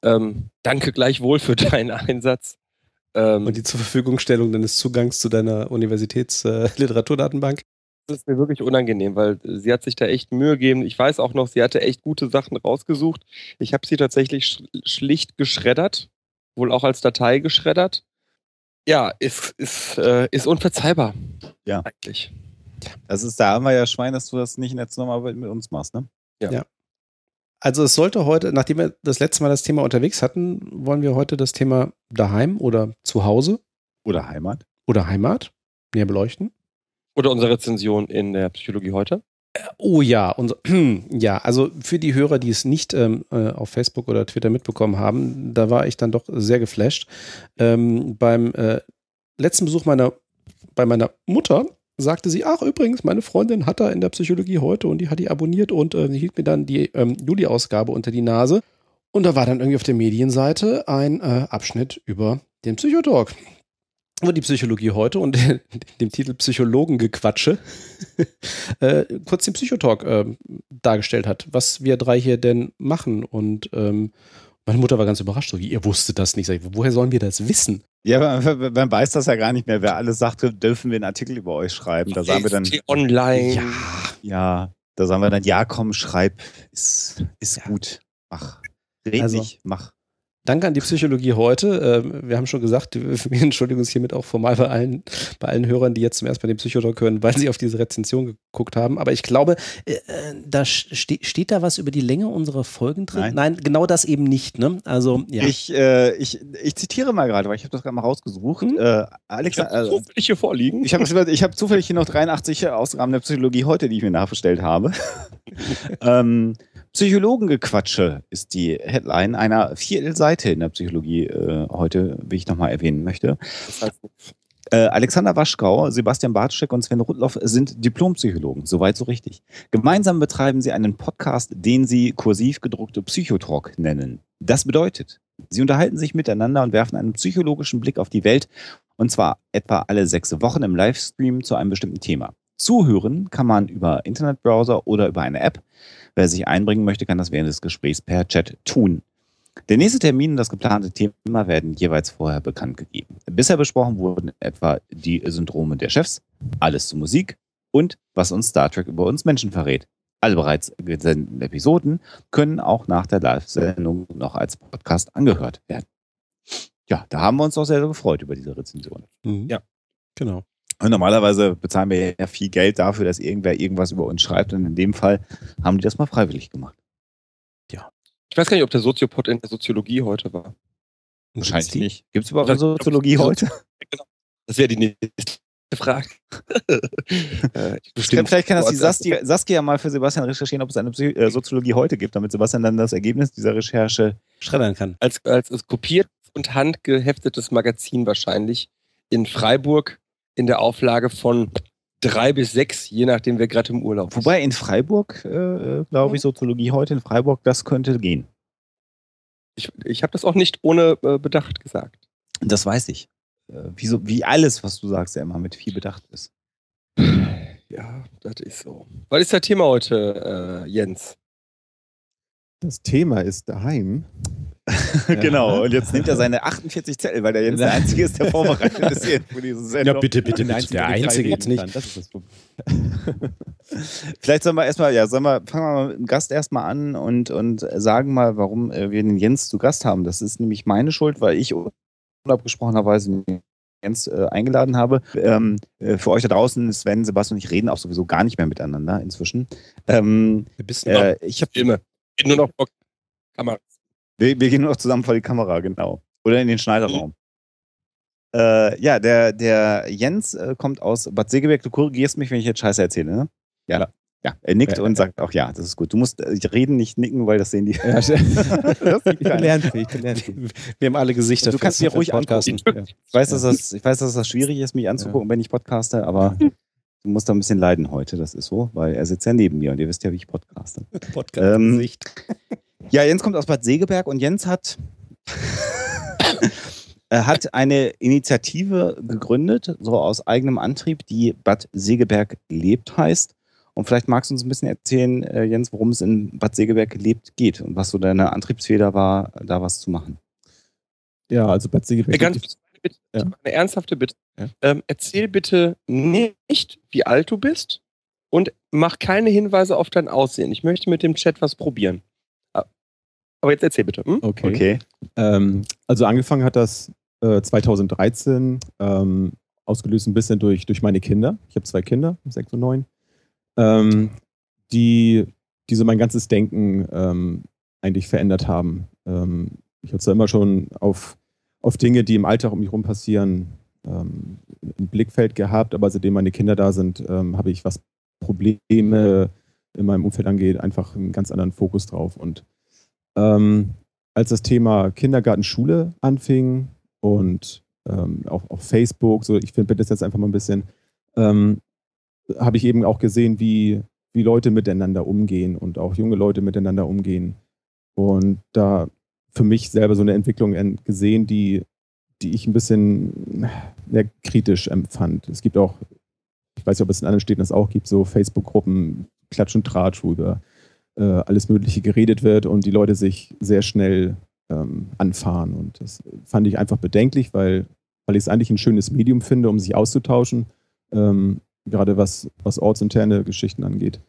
Ähm, danke gleichwohl für deinen Einsatz. Ähm, Und die zur Verfügungstellung deines Zugangs zu deiner Universitätsliteraturdatenbank. das ist mir wirklich unangenehm, weil sie hat sich da echt Mühe gegeben. Ich weiß auch noch, sie hatte echt gute Sachen rausgesucht. Ich habe sie tatsächlich sch schlicht geschreddert, wohl auch als Datei geschreddert. Ja, ist, ist, äh, ist unverzeihbar. Ja. Eigentlich. Das ist, da haben wir ja Schwein, dass du das nicht in der Zusammenarbeit mit uns machst, ne? Also es sollte heute, nachdem wir das letzte Mal das Thema unterwegs hatten, wollen wir heute das Thema daheim oder zu Hause Oder Heimat. oder Heimat näher beleuchten. Oder unsere Rezension in der Psychologie heute. Oh ja, unser, ja, also für die Hörer, die es nicht ähm, äh, auf Facebook oder Twitter mitbekommen haben, da war ich dann doch sehr geflasht. Ähm, beim äh, letzten Besuch meiner, bei meiner Mutter sagte sie, ach übrigens, meine Freundin hat da in der Psychologie heute und die hat die abonniert und äh, hielt mir dann die ähm, Juli-Ausgabe unter die Nase. Und da war dann irgendwie auf der Medienseite ein äh, Abschnitt über den Psychotalk. Über die Psychologie heute und dem Titel Psychologengequatsche äh, kurz den Psychotalk äh, dargestellt hat, was wir drei hier denn machen. Und ähm, meine Mutter war ganz überrascht, so wie ihr wusstet das nicht. Sag ich, woher sollen wir das wissen? Ja, man, man- weiß das ja gar nicht mehr. Wer alles sagt, dürfen wir einen Artikel über euch schreiben. Da sagen wir dann, online. Ja, ja, da sagen wir dann, ja, komm, schreib, ist, ist Ja. gut. Mach. Red Also- nicht, mach. Danke an die Psychologie heute. Ähm, wir haben schon gesagt, wir entschuldigen uns hiermit auch formal bei allen, bei allen Hörern, die jetzt zum ersten Mal den Psychotalk hören, weil sie auf diese Rezension geguckt haben. Aber ich glaube, äh, da ste steht da was über die Länge unserer Folgen drin? Nein. genau das eben nicht. Ne? Also, ja. Ich, äh, ich, ich zitiere mal gerade, weil ich habe das gerade mal rausgesucht. Hm? Äh, Ich Alex, habe äh, zufällig hier vorliegen. ich habe ich hab zufällig hier noch 83 Ausgaben der Psychologie heute, die ich mir nachbestellt habe. ähm, Psychologengequatsche ist die Headline einer Viertelseite in der Psychologie äh, heute, wie ich nochmal erwähnen möchte. Nichts. Äh, Alexander Waschkau, Sebastian Bartschek und Sven Rudloff sind Diplompsychologen, soweit so richtig. Gemeinsam betreiben sie einen Podcast, den sie kursiv gedruckte Psychotalk nennen. Das bedeutet, sie unterhalten sich miteinander und werfen einen psychologischen Blick auf die Welt, und zwar etwa alle sechs Wochen im Livestream zu einem bestimmten Thema. Zuhören kann man über Internetbrowser oder über eine App. Wer sich einbringen möchte, kann das während des Gesprächs per Chat tun. Der nächste Termin und das geplante Thema werden jeweils vorher bekannt gegeben. Bisher besprochen wurden etwa die Syndrome der Chefs, alles zu Musik und was uns Star Trek über uns Menschen verrät. Alle bereits gesendeten Episoden können auch nach der Live-Sendung noch als Podcast angehört werden. Ja, da haben wir uns auch sehr gefreut über diese Rezension. Mhm. Ja. Genau. Und normalerweise bezahlen wir ja viel Geld dafür, dass irgendwer irgendwas über uns schreibt. Und in dem Fall haben die das mal freiwillig gemacht. Ich weiß gar nicht, ob der Soziopod in der Soziologie heute war. Wahrscheinlich die? nicht. Gibt es überhaupt eine Soziologie heute? Das wäre die nächste Frage. äh, bestimmt. Vielleicht kann das die Saskia mal für Sebastian recherchieren, ob es eine Psy äh, Soziologie heute gibt, damit Sebastian dann das Ergebnis dieser Recherche. Schreddern kann. als, als, als kopiert und handgeheftetes Magazin wahrscheinlich in Freiburg in der Auflage von drei bis sechs, je nachdem, wer gerade im Urlaub ist. Wobei in Freiburg, äh, glaube ich, Soziologie heute in Freiburg, das könnte gehen. ich, ich habe das auch nicht ohne äh, Bedacht gesagt. Das weiß ich. Äh, wie, so, wie alles, was du sagst, ja immer mit viel Bedacht ist. Ja, das ist so. Was ist das Thema heute, äh, Jens? Das Thema ist daheim. genau, und jetzt nimmt er seine 48 Zettel, weil der jetzt der Einzige ist, der vorbereitet ist hier für diese Sendung. bitte, bitte, Der Der Einzige jetzt nicht. kann, Das ist das Problem. Vielleicht sollen wir erstmal, ja, sollen wir, fangen wir mal mit dem Gast erstmal an und, und sagen mal, warum äh, wir den Jens zu Gast haben. Das ist nämlich meine Schuld, weil ich unabgesprochenerweise den Jens äh, eingeladen habe. Ähm, äh, für euch da draußen, Sven, Sebastian und ich reden auch sowieso gar nicht mehr miteinander inzwischen. Ähm, Wer bist äh, ich hab. Geht nur noch vor Kamera. Wir, wir gehen nur noch zusammen vor die Kamera, genau. Oder in den Schneiderraum. Äh, ja, der, der Jens äh, kommt aus Bad Segeberg. Du korrigierst mich, wenn ich jetzt Scheiße erzähle, ne? Ja. Ja, er nickt Ja, und ja. sagt auch ja, das ist gut. Du musst äh, reden, nicht nicken, weil das sehen die. Ja, ich bin lernfähig, ich bin lernfähig. Wir haben alle Gesichter. Du kannst für ruhig Podcasten. Ja. Ich weiß, dass das, ich weiß, dass das schwierig ist, mich anzugucken, wenn ich podcaste, aber du musst da ein bisschen leiden heute. Das ist so, weil er sitzt ja neben mir und ihr wisst ja, wie ich podcaste. Podcast-Gesicht. Ja, Jens kommt aus Bad Segeberg und Jens hat, er hat eine Initiative gegründet, so aus eigenem Antrieb, die Bad Segeberg lebt heißt. Und vielleicht magst du uns ein bisschen erzählen, äh, Jens, worum es in Bad Segeberg lebt geht und was so deine Antriebsfeder war, da was zu machen. Ja, also Bad Eine Segeberg. ganz bitte, Ja. eine ernsthafte Bitte. Ja. Ähm, erzähl bitte nicht, wie alt du bist und mach keine Hinweise auf dein Aussehen. Ich möchte mit dem Chat was probieren. Aber jetzt erzähl bitte. Hm? Okay. Okay. Ähm, also angefangen hat das äh, 2013, ähm, ausgelöst ein bisschen durch, durch meine Kinder. Ich habe zwei Kinder, sechs und neun, ähm, die, die so mein ganzes Denken ähm, eigentlich verändert haben. Ähm, ich habe zwar immer schon auf, auf Dinge, die im Alltag um mich herum passieren, ähm, ein Blickfeld gehabt, aber seitdem meine Kinder da sind, ähm, habe ich, was Probleme in meinem Umfeld angeht, einfach einen ganz anderen Fokus drauf. Und ähm, als das Thema Kindergarten, Schule anfing und ähm, auch auf Facebook, so ich finde das jetzt einfach mal ein bisschen, ähm, habe ich eben auch gesehen, wie, wie Leute miteinander umgehen und auch junge Leute miteinander umgehen. Und da für mich selber so eine Entwicklung en- gesehen, die, die ich ein bisschen sehr kritisch empfand. Es gibt auch, ich weiß nicht, ob es in anderen Städten das auch gibt, so Facebook-Gruppen, Klatsch und Tratsch, über äh, alles Mögliche geredet wird und die Leute sich sehr schnell ähm, anfahren. Und das fand ich einfach bedenklich, weil, weil ich es eigentlich ein schönes Medium finde, um sich auszutauschen, ähm, gerade was, was ortsinterne Geschichten angeht.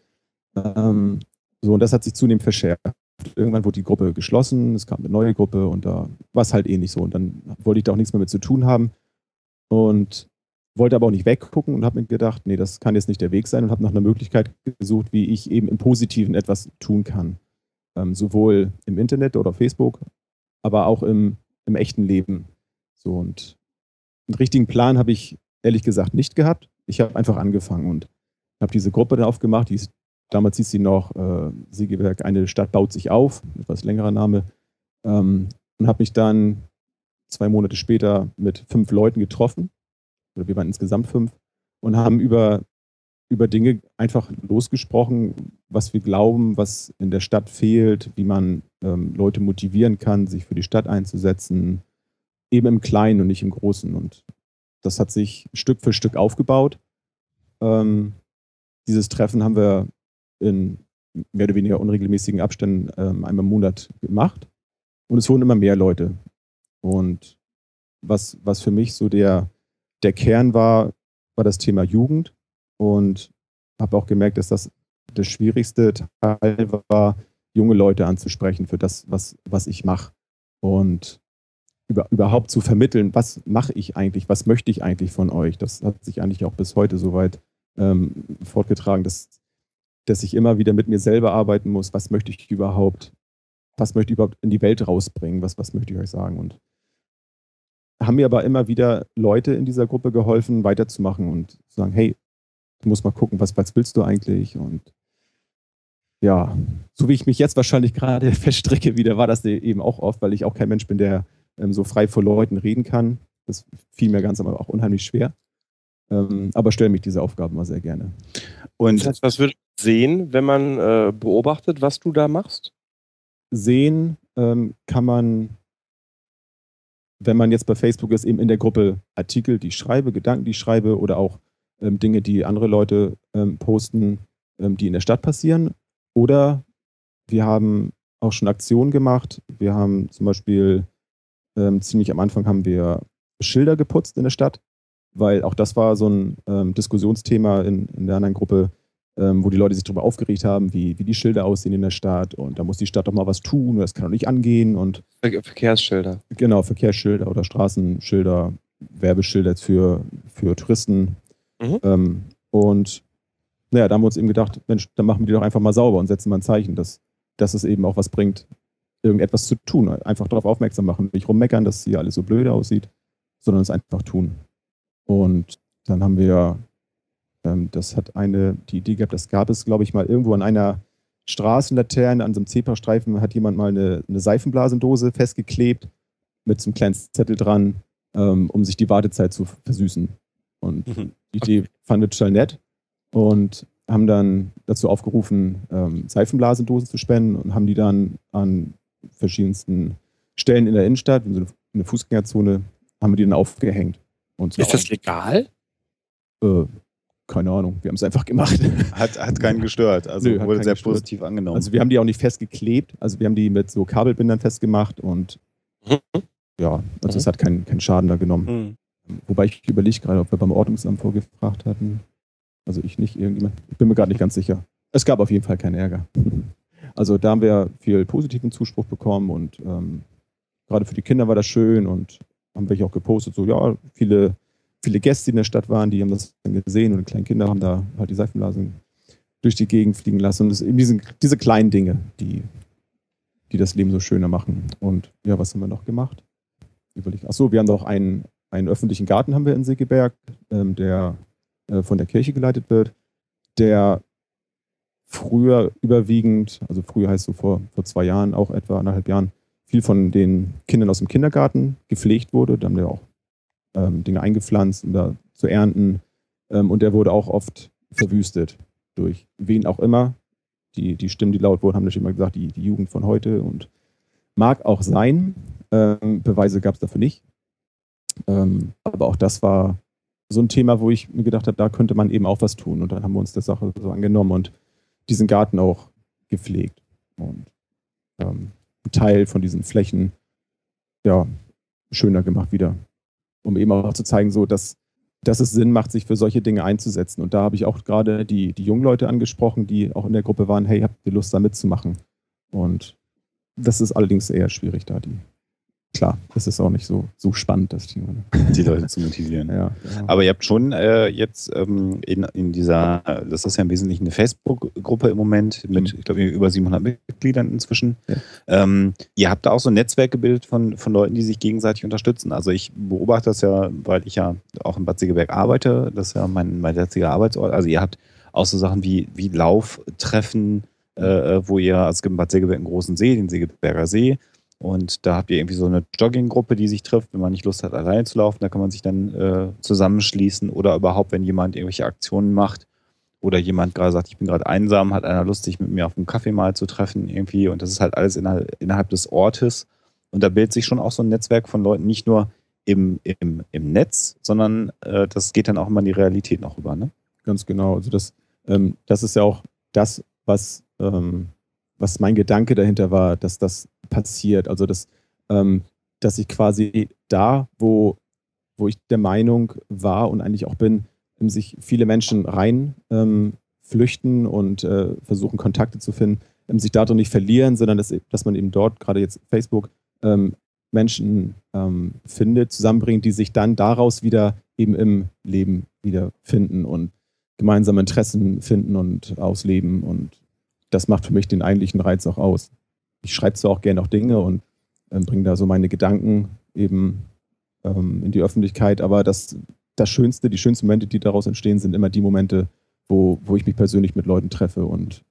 Ähm, so, und das hat sich zunehmend verschärft. Irgendwann wurde die Gruppe geschlossen, es kam eine neue Gruppe und da war es halt eh nicht so. Und dann wollte ich da auch nichts mehr mit zu tun haben und wollte aber auch nicht weggucken und habe mir gedacht, nee, das kann jetzt nicht der Weg sein und habe nach einer Möglichkeit gesucht, wie ich eben im Positiven etwas tun kann. Ähm, sowohl im Internet oder Facebook, aber auch im, im echten Leben. So und einen richtigen Plan habe ich ehrlich gesagt nicht gehabt. Ich habe einfach angefangen und habe diese Gruppe dann aufgemacht, die ist damals hieß sie noch äh, Siegeberg, eine Stadt baut sich auf, etwas längerer Name. Ähm, und habe mich dann zwei Monate später mit fünf Leuten getroffen. Oder wir waren insgesamt fünf und haben über, über Dinge einfach losgesprochen, was wir glauben, was in der Stadt fehlt, wie man ähm, Leute motivieren kann, sich für die Stadt einzusetzen, eben im Kleinen und nicht im Großen. Und das hat sich Stück für Stück aufgebaut. Ähm, dieses Treffen haben wir in mehr oder weniger unregelmäßigen Abständen ähm, einmal im Monat gemacht. Und es wurden immer mehr Leute. Und was, was für mich so der, der Kern war, war das Thema Jugend. Und habe auch gemerkt, dass das der schwierigste Teil war, junge Leute anzusprechen für das, was, was ich mache. Und über, überhaupt zu vermitteln, was mache ich eigentlich, was möchte ich eigentlich von euch. Das hat sich eigentlich auch bis heute soweit ähm, fortgetragen, dass, dass ich immer wieder mit mir selber arbeiten muss, was möchte ich überhaupt, was möchte ich überhaupt in die Welt rausbringen, was, was möchte ich euch sagen. Und haben mir aber immer wieder Leute in dieser Gruppe geholfen, weiterzumachen und zu sagen, hey, du musst mal gucken, was, was willst du eigentlich? Und ja, so wie ich mich jetzt wahrscheinlich gerade feststrecke, wieder war das eben auch oft, weil ich auch kein Mensch bin, der ähm, so frei vor Leuten reden kann. Das fiel mir ganz aber auch unheimlich schwer. Ähm, aber stelle mich diese Aufgaben mal sehr gerne. Und das heißt, was würde sehen, wenn man äh, beobachtet, was du da machst? Sehen ähm, kann man, wenn man jetzt bei Facebook ist, eben in der Gruppe Artikel, die ich schreibe, Gedanken, die ich schreibe oder auch ähm, Dinge, die andere Leute ähm, posten, ähm, die in der Stadt passieren. Oder wir haben auch schon Aktionen gemacht. Wir haben zum Beispiel ähm, ziemlich am Anfang haben wir Schilder geputzt in der Stadt, weil auch das war so ein ähm, Diskussionsthema in, in der anderen Gruppe, ähm, wo die Leute sich darüber aufgeregt haben, wie, wie die Schilder aussehen in der Stadt und da muss die Stadt doch mal was tun, das kann doch nicht angehen und Verkehrsschilder. Genau, Verkehrsschilder oder Straßenschilder, Werbeschilder für, für Touristen. Mhm. Ähm, und naja, da haben wir uns eben gedacht, Mensch, dann machen wir die doch einfach mal sauber und setzen mal ein Zeichen, dass, dass es eben auch was bringt, irgendetwas zu tun. Einfach darauf aufmerksam machen, nicht rummeckern, dass hier alles so blöde aussieht, sondern es einfach tun. Und dann haben wir, das hat eine, die Idee gehabt, das gab es, glaube ich, mal irgendwo an einer Straßenlaterne, an so einem Zebrastreifen, hat jemand mal eine, eine Seifenblasendose festgeklebt mit so einem kleinen Zettel dran, ähm, um sich die Wartezeit zu versüßen. Und mhm. die Idee fand ich total nett und haben dann dazu aufgerufen, ähm, Seifenblasendosen zu spenden und haben die dann an verschiedensten Stellen in der Innenstadt, in so einer Fußgängerzone, haben wir die dann aufgehängt. Und ist das legal? Äh, keine Ahnung, wir haben es einfach gemacht. Hat, hat keinen gestört, also Nö, wurde sehr gestört. positiv angenommen. Also wir haben die auch nicht festgeklebt, also wir haben die mit so Kabelbindern festgemacht und mhm. ja, also mhm. es hat keinen, keinen Schaden da genommen. Mhm. Wobei ich überlege gerade, ob wir beim Ordnungsamt vorgefragt hatten. Also ich nicht, irgendjemand. Ich bin mir gerade nicht ganz sicher. Es gab auf jeden Fall keinen Ärger. Also da haben wir viel positiven Zuspruch bekommen und ähm, gerade für die Kinder war das schön und haben wir auch gepostet, so ja, viele, viele Gäste, in der Stadt waren, die haben das gesehen und die kleinen Kinder haben da halt die Seifenblasen durch die Gegend fliegen lassen. Und es sind eben diese, diese kleinen Dinge, die, die das Leben so schöner machen. Und ja, was haben wir noch gemacht? Achso, wir haben noch einen, einen öffentlichen Garten haben wir in Segeberg, ähm, der äh, von der Kirche geleitet wird, der früher überwiegend, also früher heißt so vor, vor zwei Jahren, auch etwa anderthalb Jahren, viel von den Kindern aus dem Kindergarten gepflegt wurde. Da haben wir auch ähm, Dinge eingepflanzt, um da zu ernten. Ähm, und der wurde auch oft verwüstet durch wen auch immer. Die, die Stimmen, die laut wurden, haben natürlich immer gesagt, die, die Jugend von heute und mag auch sein. Ähm, Beweise gab es dafür nicht. Ähm, aber auch das war so ein Thema, wo ich mir gedacht habe, da könnte man eben auch was tun. Und dann haben wir uns der Sache so angenommen und diesen Garten auch gepflegt. Und ähm, einen Teil von diesen Flächen ja, schöner gemacht wieder. Um eben auch zu zeigen, so dass, dass es Sinn macht, sich für solche Dinge einzusetzen. Und da habe ich auch gerade die, die jungen Leute angesprochen, die auch in der Gruppe waren, hey, habt ihr Lust da mitzumachen? Und das ist allerdings eher schwierig, da die klar, das ist auch nicht so, so spannend, das Thema. Ne? Die Leute zu motivieren. Ja, genau. Aber ihr habt schon äh, jetzt ähm, in, in dieser, das ist ja im Wesentlichen eine Facebook-Gruppe im Moment mit, mhm. ich glaube, über 700 Mitgliedern inzwischen. Ja. Ähm, ihr habt da auch so ein Netzwerk gebildet von, von Leuten, die sich gegenseitig unterstützen. Also ich beobachte das ja, weil ich ja auch in Bad Segeberg arbeite. Das ist ja mein, mein jetziger Arbeitsort. Also ihr habt auch so Sachen wie, wie Lauftreffen, äh, wo ihr, also es gibt in Bad Segeberg einen großen See, den Segeberger See. Und da habt ihr irgendwie so eine Jogginggruppe, die sich trifft, wenn man nicht Lust hat, alleine zu laufen. Da kann man sich dann äh, zusammenschließen oder überhaupt, wenn jemand irgendwelche Aktionen macht oder jemand gerade sagt, ich bin gerade einsam, hat einer Lust, sich mit mir auf einen Kaffee mal zu treffen irgendwie. Und das ist halt alles innerhalb, innerhalb des Ortes. Und da bildet sich schon auch so ein Netzwerk von Leuten, nicht nur im, im, im Netz, sondern äh, das geht dann auch immer in die Realität noch rüber. Ne? Ganz genau. Also das, ähm, das ist ja auch das, was, ähm, was mein Gedanke dahinter war, dass das passiert. Also dass, ähm, dass ich quasi da, wo, wo ich der Meinung war und eigentlich auch bin, sich viele Menschen rein ähm, flüchten und äh, versuchen Kontakte zu finden, ähm, sich dadurch nicht verlieren, sondern dass, dass man eben dort, gerade jetzt Facebook, ähm, Menschen ähm, findet, zusammenbringt, die sich dann daraus wieder eben im Leben wiederfinden und gemeinsame Interessen finden und ausleben. Und das macht für mich den eigentlichen Reiz auch aus. Ich schreibe zwar auch gerne auch Dinge und äh, bringe da so meine Gedanken eben ähm, in die Öffentlichkeit, aber das, das Schönste, die schönsten Momente, die daraus entstehen, sind immer die Momente, wo, wo ich mich persönlich mit Leuten treffe und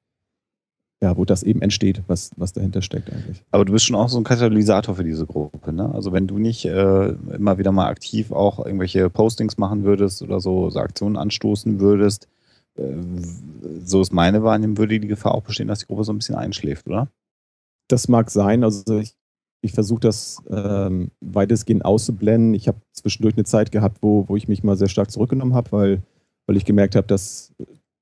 ja, wo das eben entsteht, was, was dahinter steckt eigentlich. Aber du bist schon auch so ein Katalysator für diese Gruppe, ne? Also wenn du nicht äh, immer wieder mal aktiv auch irgendwelche Postings machen würdest oder so, so Aktionen anstoßen würdest, äh, so ist meine Wahrnehmung, würde die Gefahr auch bestehen, dass die Gruppe so ein bisschen einschläft, oder? Das mag sein. Also ich, ich versuche das ähm, weitestgehend auszublenden. Ich habe zwischendurch eine Zeit gehabt, wo, wo ich mich mal sehr stark zurückgenommen habe, weil, weil ich gemerkt habe, dass,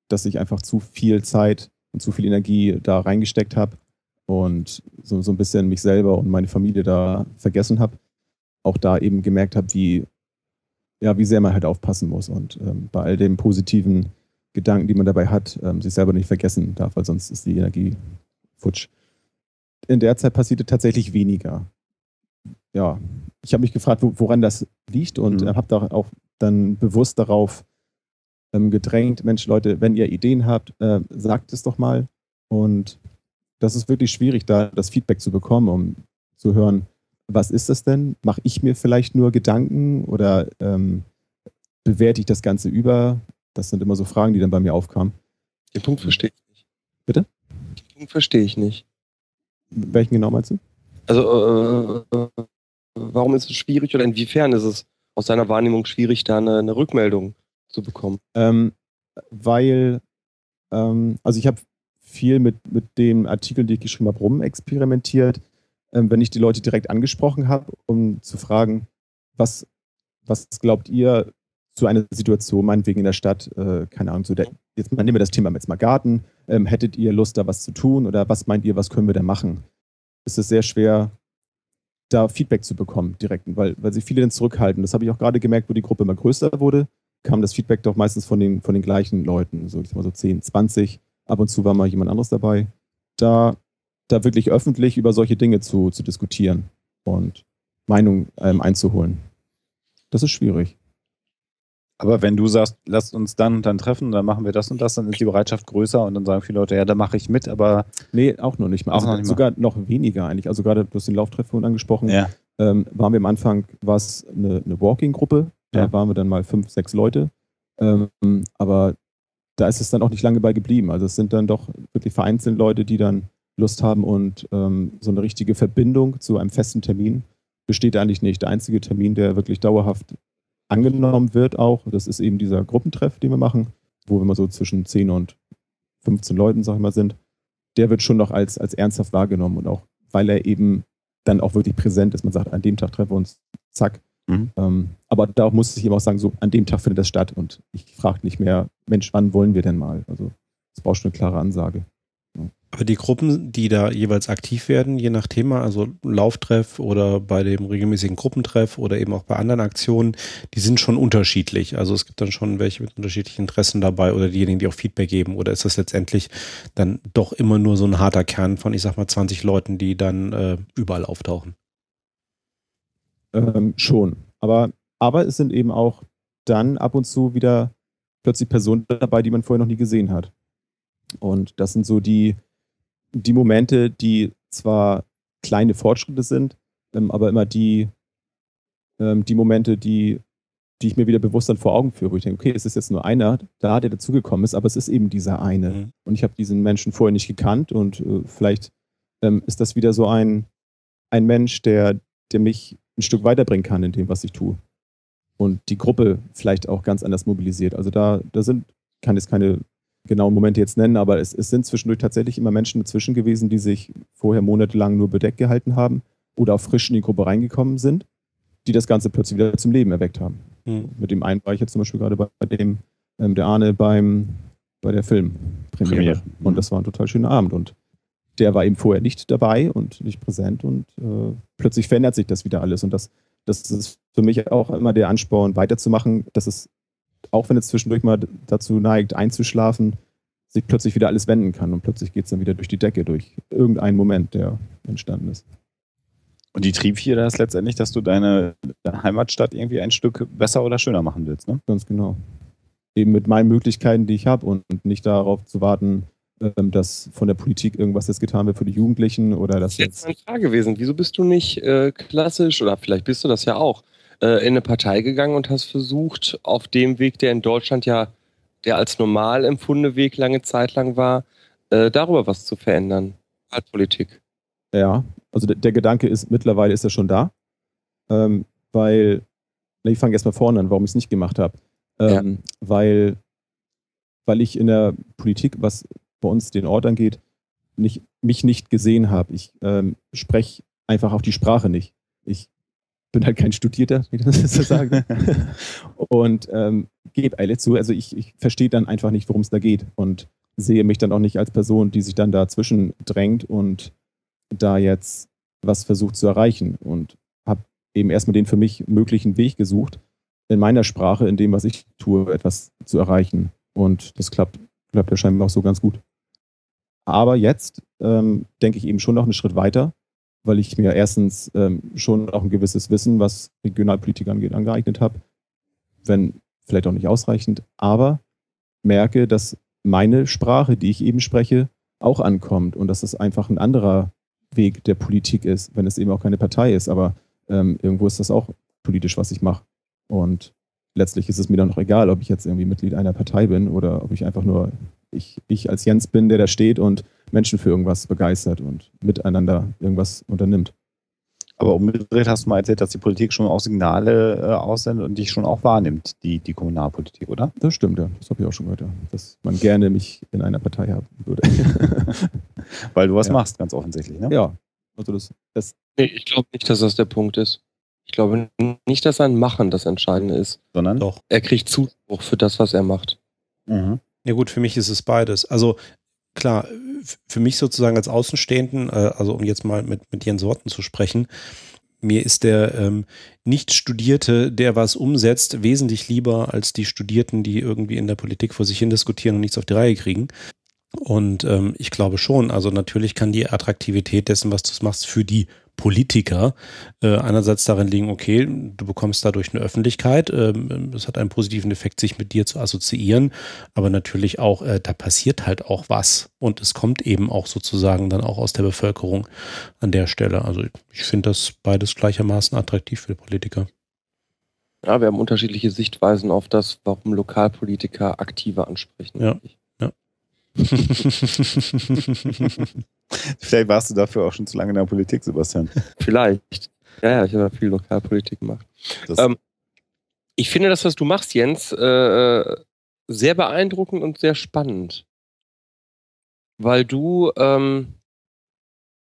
dass ich einfach zu viel Zeit und zu viel Energie da reingesteckt habe und so, so ein bisschen mich selber und meine Familie da vergessen habe. Auch da eben gemerkt habe, wie, ja, wie sehr man halt aufpassen muss und ähm, bei all den positiven Gedanken, die man dabei hat, ähm, sich selber nicht vergessen darf, weil sonst ist die Energie futsch. In der Zeit passierte tatsächlich weniger. Ja, ich habe mich gefragt, woran das liegt und mhm. habe da auch dann bewusst darauf ähm, gedrängt, Mensch, Leute, wenn ihr Ideen habt, äh, sagt es doch mal. Und das ist wirklich schwierig, da das Feedback zu bekommen, um zu hören, was ist das denn? Mache ich mir vielleicht nur Gedanken oder ähm, bewerte ich das Ganze über? Das sind immer so Fragen, die dann bei mir aufkamen. Den Punkt verstehe ich nicht. Bitte? Den Punkt verstehe ich nicht. Welchen genau meinst du? Also, äh, äh warum ist es schwierig oder inwiefern ist es aus deiner Wahrnehmung schwierig, da eine, eine Rückmeldung zu bekommen? Ähm, weil, ähm, also ich habe viel mit, mit den Artikeln, die ich geschrieben habe, rumexperimentiert. Ähm, wenn ich die Leute direkt angesprochen habe, um zu fragen, was, was glaubt ihr zu einer Situation, meinetwegen in der Stadt, äh, keine Ahnung, so der, jetzt nehmen wir das Thema jetzt mal Garten, ähm, hättet ihr Lust, da was zu tun oder was meint ihr, was können wir da machen? Ist es sehr schwer, da Feedback zu bekommen direkt, weil, weil sich viele dann zurückhalten. Das habe ich auch gerade gemerkt, wo die Gruppe immer größer wurde kam das Feedback doch meistens von den, von den gleichen Leuten, so ich sag mal so 10, 20. Ab und zu war mal jemand anderes dabei. Da, da wirklich öffentlich über solche Dinge zu, zu diskutieren und Meinung ähm, einzuholen. Das ist schwierig. Aber wenn du sagst, lasst uns dann und dann treffen, dann machen wir das und das, dann ist die Bereitschaft größer und dann sagen viele Leute, ja, da mache ich mit, aber. Nee, auch noch nicht mal. Also noch nicht sogar noch weniger eigentlich. Also gerade, du hast den Lauftreff vorhin angesprochen, ja. ähm, waren wir am Anfang, war es eine, eine Walking-Gruppe, da ja. waren wir dann mal fünf, sechs Leute. Ähm, aber da ist es dann auch nicht lange bei geblieben. Also es sind dann doch wirklich vereinzelt Leute, die dann Lust haben und ähm, so eine richtige Verbindung zu einem festen Termin besteht eigentlich nicht. Der einzige Termin, der wirklich dauerhaft angenommen wird auch, das ist eben dieser Gruppentreff, den wir machen, wo wir mal so zwischen 10 und 15 Leuten, sag ich mal, sind. Der wird schon noch als, als ernsthaft wahrgenommen und auch, weil er eben dann auch wirklich präsent ist. Man sagt, an dem Tag treffen wir uns, zack, Mhm. Ähm, aber da muss ich eben auch sagen, so an dem Tag findet das statt und ich frage nicht mehr, Mensch, wann wollen wir denn mal? Also es braucht schon eine klare Ansage. Aber die Gruppen, die da jeweils aktiv werden, je nach Thema, also Lauftreff oder bei dem regelmäßigen Gruppentreff oder eben auch bei anderen Aktionen, die sind schon unterschiedlich. Also es gibt dann schon welche mit unterschiedlichen Interessen dabei oder diejenigen, die auch Feedback geben. Oder ist das letztendlich dann doch immer nur so ein harter Kern von, ich sag mal, 20 Leuten, die dann äh, überall auftauchen? Ähm, schon. Aber, aber es sind eben auch dann ab und zu wieder plötzlich Personen dabei, die man vorher noch nie gesehen hat. Und das sind so die, die Momente, die zwar kleine Fortschritte sind, ähm, aber immer die, ähm, die Momente, die die ich mir wieder bewusst dann vor Augen führe, wo ich denke, okay, es ist jetzt nur einer da, der dazugekommen ist, aber es ist eben dieser eine. Mhm. Und ich habe diesen Menschen vorher nicht gekannt und äh, vielleicht ähm, ist das wieder so ein, ein Mensch, der, der mich ein Stück weiterbringen kann in dem, was ich tue. Und die Gruppe vielleicht auch ganz anders mobilisiert. Also da, da sind, kann jetzt keine genauen Momente jetzt nennen, aber es, es sind zwischendurch tatsächlich immer Menschen dazwischen gewesen, die sich vorher monatelang nur bedeckt gehalten haben oder auch frisch in die Gruppe reingekommen sind, die das Ganze plötzlich wieder zum Leben erweckt haben. Mhm. Mit dem einen war ich jetzt zum Beispiel gerade bei, bei dem, ähm, der Arne beim, bei der Filmpremiere. Premiere. Und das war ein total schöner Abend. Und der war eben vorher nicht dabei und nicht präsent und äh, plötzlich verändert sich das wieder alles. Und das, das ist für mich auch immer der Ansporn, weiterzumachen, dass es, auch wenn es zwischendurch mal dazu neigt, einzuschlafen, sich plötzlich wieder alles wenden kann und plötzlich geht es dann wieder durch die Decke, durch irgendeinen Moment, der entstanden ist. Und die Triebfeder ist letztendlich, dass du deine, deine Heimatstadt irgendwie ein Stück besser oder schöner machen willst, ne? Ganz genau. Eben mit meinen Möglichkeiten, die ich habe und nicht darauf zu warten, ähm, dass von der Politik irgendwas jetzt getan wird für die Jugendlichen oder Das dass ist jetzt meine Frage gewesen. Wieso bist du nicht äh, klassisch, oder vielleicht bist du das ja auch, äh, in eine Partei gegangen und hast versucht, auf dem Weg, der in Deutschland ja der als normal empfundene Weg lange Zeit lang war, äh, darüber was zu verändern? Politik. Ja, also der, der Gedanke ist, mittlerweile ist er schon da, ähm, weil, ich fange erstmal vorne an, warum ich es nicht gemacht habe. Ähm, weil, weil ich in der Politik, was bei uns den Ort angeht, nicht, mich nicht gesehen habe. Ich ähm, spreche einfach auch die Sprache nicht. Ich bin halt kein Studierter, wie das so sagen. und ähm, gebe ehrlich zu, also ich, ich verstehe dann einfach nicht, worum es da geht und sehe mich dann auch nicht als Person, die sich dann dazwischen drängt und da jetzt was versucht zu erreichen und habe eben erstmal den für mich möglichen Weg gesucht, in meiner Sprache, in dem, was ich tue, etwas zu erreichen. Und das klappt, klappt ja scheinbar auch so ganz gut. Aber jetzt ähm, denke ich eben schon noch einen Schritt weiter, weil ich mir erstens ähm, schon auch ein gewisses Wissen, was Regionalpolitik angeht, angeeignet habe, wenn vielleicht auch nicht ausreichend, aber merke, dass meine Sprache, die ich eben spreche, auch ankommt und dass es einfach ein anderer Weg der Politik ist, wenn es eben auch keine Partei ist. Aber ähm, irgendwo ist das auch politisch, was ich mache. Und letztlich ist es mir dann noch egal, ob ich jetzt irgendwie Mitglied einer Partei bin oder ob ich einfach nur ich, ich als Jens bin, der da steht und Menschen für irgendwas begeistert und miteinander irgendwas unternimmt. Aber umgedreht hast du mal erzählt, dass die Politik schon auch Signale äh, aussendet und dich schon auch wahrnimmt, die, die Kommunalpolitik, oder? Das stimmt, ja. Das habe ich auch schon gehört, ja. Dass man gerne mich in einer Partei haben würde. Weil du was Ja. machst, ganz offensichtlich, ne? ja. Also das, das Nee, ich glaube nicht, dass das der Punkt ist. Ich glaube nicht, dass sein Machen das Entscheidende ist. Sondern? Doch. Er kriegt Zuspruch für das, was er macht. Mhm. Ja gut, für mich ist es beides. Also klar, für mich sozusagen als Außenstehenden, äh, also um jetzt mal mit, mit Jens Worten zu sprechen, mir ist der ähm, Nicht-Studierte, der was umsetzt, wesentlich lieber als die Studierten, die irgendwie in der Politik vor sich hin diskutieren und nichts auf die Reihe kriegen. Und ähm, ich glaube schon, also natürlich kann die Attraktivität dessen, was du machst, für die Politiker äh, einerseits darin liegen, okay, du bekommst dadurch eine Öffentlichkeit, ähm, es hat einen positiven Effekt, sich mit dir zu assoziieren, aber natürlich auch, äh, da passiert halt auch was und es kommt eben auch sozusagen dann auch aus der Bevölkerung an der Stelle. Also ich finde das beides gleichermaßen attraktiv für Politiker. Ja, wir haben unterschiedliche Sichtweisen auf das, warum Lokalpolitiker aktiver ansprechen. Ja. Vielleicht warst du dafür auch schon zu lange in der Politik, Sebastian. Vielleicht. Ja, ja, ich habe ja viel Lokalpolitik gemacht. Ähm, Ich finde das, was du machst, Jens, äh, sehr beeindruckend und sehr spannend. Weil du, ähm,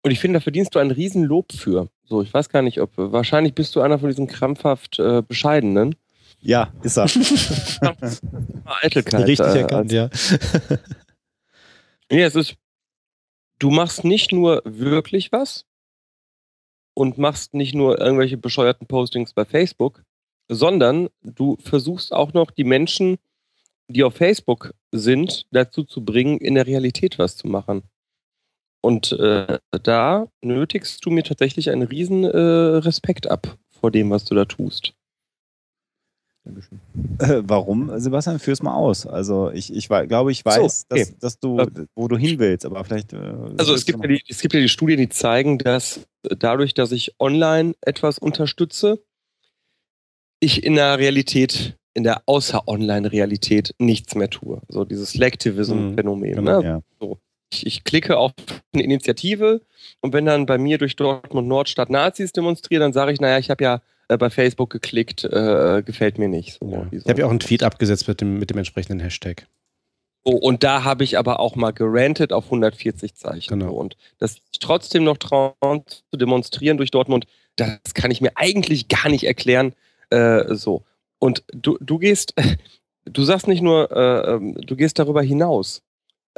und ich finde, da verdienst du ein Riesenlob für. So, ich weiß gar nicht, ob, wahrscheinlich bist du einer von diesen krampfhaft äh, Bescheidenen. ja, ist er. Eitelkeit. Richtig äh, erkannt, ja. Nee, es ist, du machst nicht nur wirklich was und machst nicht nur irgendwelche bescheuerten Postings bei Facebook, sondern du versuchst auch noch die Menschen, die auf Facebook sind, dazu zu bringen, in der Realität was zu machen. Und äh, da nötigst du mir tatsächlich einen riesen äh, Respekt ab vor dem, was du da tust. Dankeschön. Äh, warum, Sebastian? Führ's mal aus. Also ich, ich glaube, ich weiß, okay. dass, dass du, wo du hin willst, aber vielleicht. Äh, Also es gibt, ja die, es gibt ja die Studien, die zeigen, dass dadurch, dass ich online etwas unterstütze, ich in der Realität, in der Außer-Online-Realität nichts mehr tue. So dieses Slacktivism-Phänomen. Genau, ne? ja. so. ich, ich klicke auf eine Initiative und wenn dann bei mir durch Dortmund Nord statt Nazis demonstrieren, dann sage ich, naja, ich habe ja äh, bei Facebook geklickt, äh, gefällt mir nicht. So, Ja. Ich so. habe ja auch einen Tweet abgesetzt mit dem, mit dem entsprechenden Hashtag. Oh, und da habe ich aber auch mal gerantet auf 140 Zeichen. Genau. So. Und das trotzdem noch trauen zu demonstrieren durch Dortmund, das kann ich mir eigentlich gar nicht erklären. Äh, so. Und du, du gehst, du sagst nicht nur, äh, ähm, du gehst darüber hinaus,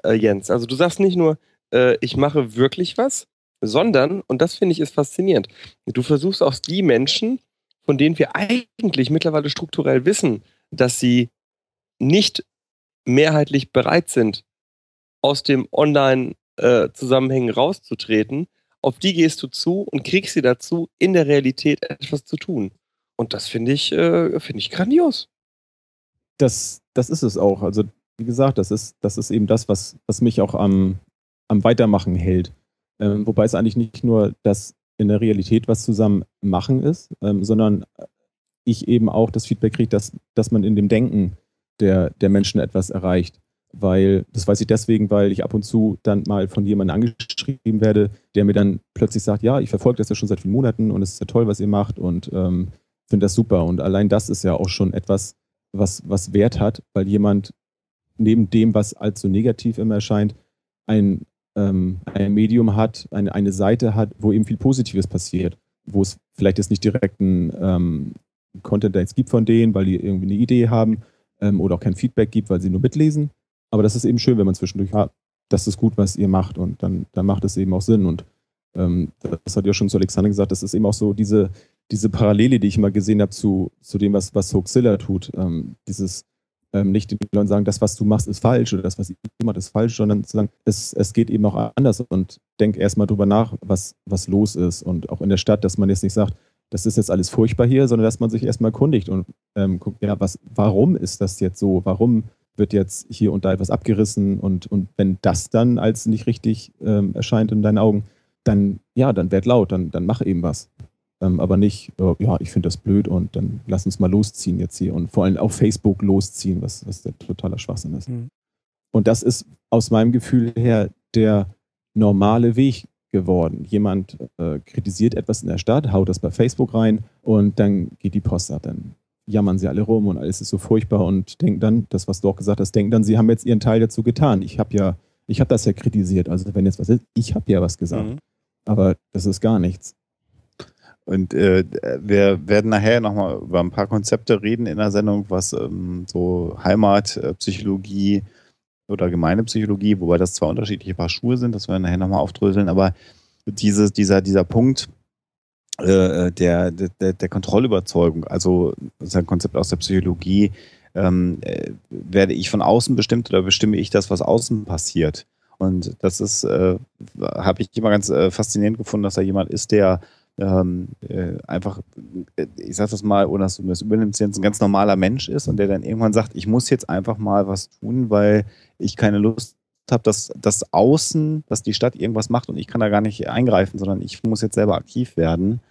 äh, Jens. Also du sagst nicht nur, äh, ich mache wirklich was, sondern, und das finde ich ist faszinierend, du versuchst auch die Menschen, von denen wir eigentlich mittlerweile strukturell wissen, dass sie nicht mehrheitlich bereit sind, aus dem Online-Zusammenhängen rauszutreten, auf die gehst du zu und kriegst sie dazu, in der Realität etwas zu tun. Und das finde ich, äh, ich grandios. das, das ist es auch. Also, wie gesagt, das ist, das ist eben das, was, was mich auch am, am Weitermachen hält. Ähm, wobei es eigentlich nicht nur das in der Realität was zusammen machen ist, ähm, sondern ich eben auch das Feedback kriege, dass, dass man in dem Denken der, der Menschen etwas erreicht. Weil, das weiß ich deswegen, weil ich ab und zu dann mal von jemandem angeschrieben werde, der mir dann plötzlich sagt, ja, ich verfolge das ja schon seit vielen Monaten und es ist ja toll, was ihr macht und ähm, finde das super. Und allein das ist ja auch schon etwas, was, was Wert hat, weil jemand neben dem, was so negativ immer erscheint, ein, ähm, ein Medium hat, eine, eine Seite hat, wo eben viel Positives passiert, wo es vielleicht jetzt nicht direkt einen ähm, Content da jetzt gibt von denen, weil die irgendwie eine Idee haben ähm, oder auch kein Feedback gibt, weil sie nur mitlesen. Aber das ist eben schön, wenn man zwischendurch hat, das ist gut, was ihr macht und dann, dann macht es eben auch Sinn. Und ähm, das hat ja schon zu Alexander gesagt, das ist eben auch so diese, diese Parallele, die ich immer gesehen habe zu, zu dem, was, was Hoaxilla tut. Ähm, dieses ähm, nicht den Leuten sagen, das, was du machst, ist falsch oder das, was ihr macht, ist falsch, sondern zu sagen, es, es geht eben auch anders und denk erstmal drüber nach, was, was los ist. Und auch in der Stadt, dass man jetzt nicht sagt, das ist jetzt alles furchtbar hier, sondern dass man sich erstmal erkundigt und ähm, guckt, ja, was, warum ist das jetzt so? Warum wird jetzt hier und da etwas abgerissen? Und, und wenn das dann als nicht richtig ähm, erscheint in deinen Augen, dann, ja, dann werd laut, dann, dann mach eben was. Ähm, aber nicht, äh, ja, ich finde das blöd und dann lass uns mal losziehen jetzt hier und vor allem auf Facebook losziehen, was, was der totaler Schwachsinn ist. Mhm. Und das ist aus meinem Gefühl her der normale Weg geworden. Jemand äh, kritisiert etwas in der Stadt, haut das bei Facebook rein und dann geht die Post ab. Dann jammern sie alle rum und alles ist so furchtbar und denken dann, das, was du auch gesagt hast, denken dann, sie haben jetzt ihren Teil dazu getan. Ich habe ja, ich habe das ja kritisiert. Also wenn jetzt was ist, ich habe ja was gesagt. Mhm. Aber das ist gar nichts. Und äh, wir werden nachher nochmal über ein paar Konzepte reden in der Sendung, was ähm, so Heimatpsychologie oder Gemeindepsychologie, wobei das zwei unterschiedliche Paar Schuhe sind, das werden wir nachher nochmal aufdröseln, aber dieses, dieser, dieser Punkt äh, der, der, der Kontrollüberzeugung, also das ist ein Konzept aus der Psychologie, ähm, äh, werde ich von außen bestimmt oder bestimme ich das, was außen passiert? Und das ist, äh, habe ich immer ganz äh, faszinierend gefunden, dass da jemand ist, der ähm, äh, einfach, äh, ich sag das mal, ohne dass du mir das übernimmst, jetzt ein ganz normaler Mensch ist und der dann irgendwann sagt, ich muss jetzt einfach mal was tun, weil ich keine Lust habe, dass das Außen, dass die Stadt irgendwas macht und ich kann da gar nicht eingreifen, sondern ich muss jetzt selber aktiv werden.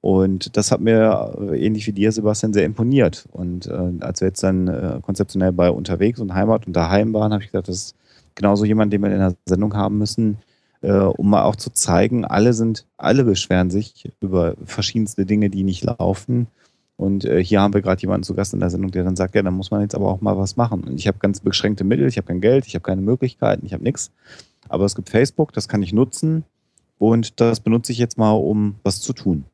Und das hat mir äh, ähnlich wie dir, Sebastian, sehr imponiert. Und äh, als wir jetzt dann äh, konzeptionell bei unterwegs und Heimat und daheim waren, habe ich gedacht, das ist genauso jemand, den wir in der Sendung haben müssen, äh, um mal auch zu zeigen, alle sind, alle beschweren sich über verschiedenste Dinge, die nicht laufen. Und äh, hier haben wir gerade jemanden zu Gast in der Sendung, der dann sagt, ja, dann muss man jetzt aber auch mal was machen. Und ich habe ganz beschränkte Mittel, ich habe kein Geld, ich habe keine Möglichkeiten, ich habe nichts. Aber es gibt Facebook, das kann ich nutzen und das benutze ich jetzt mal, um was zu tun.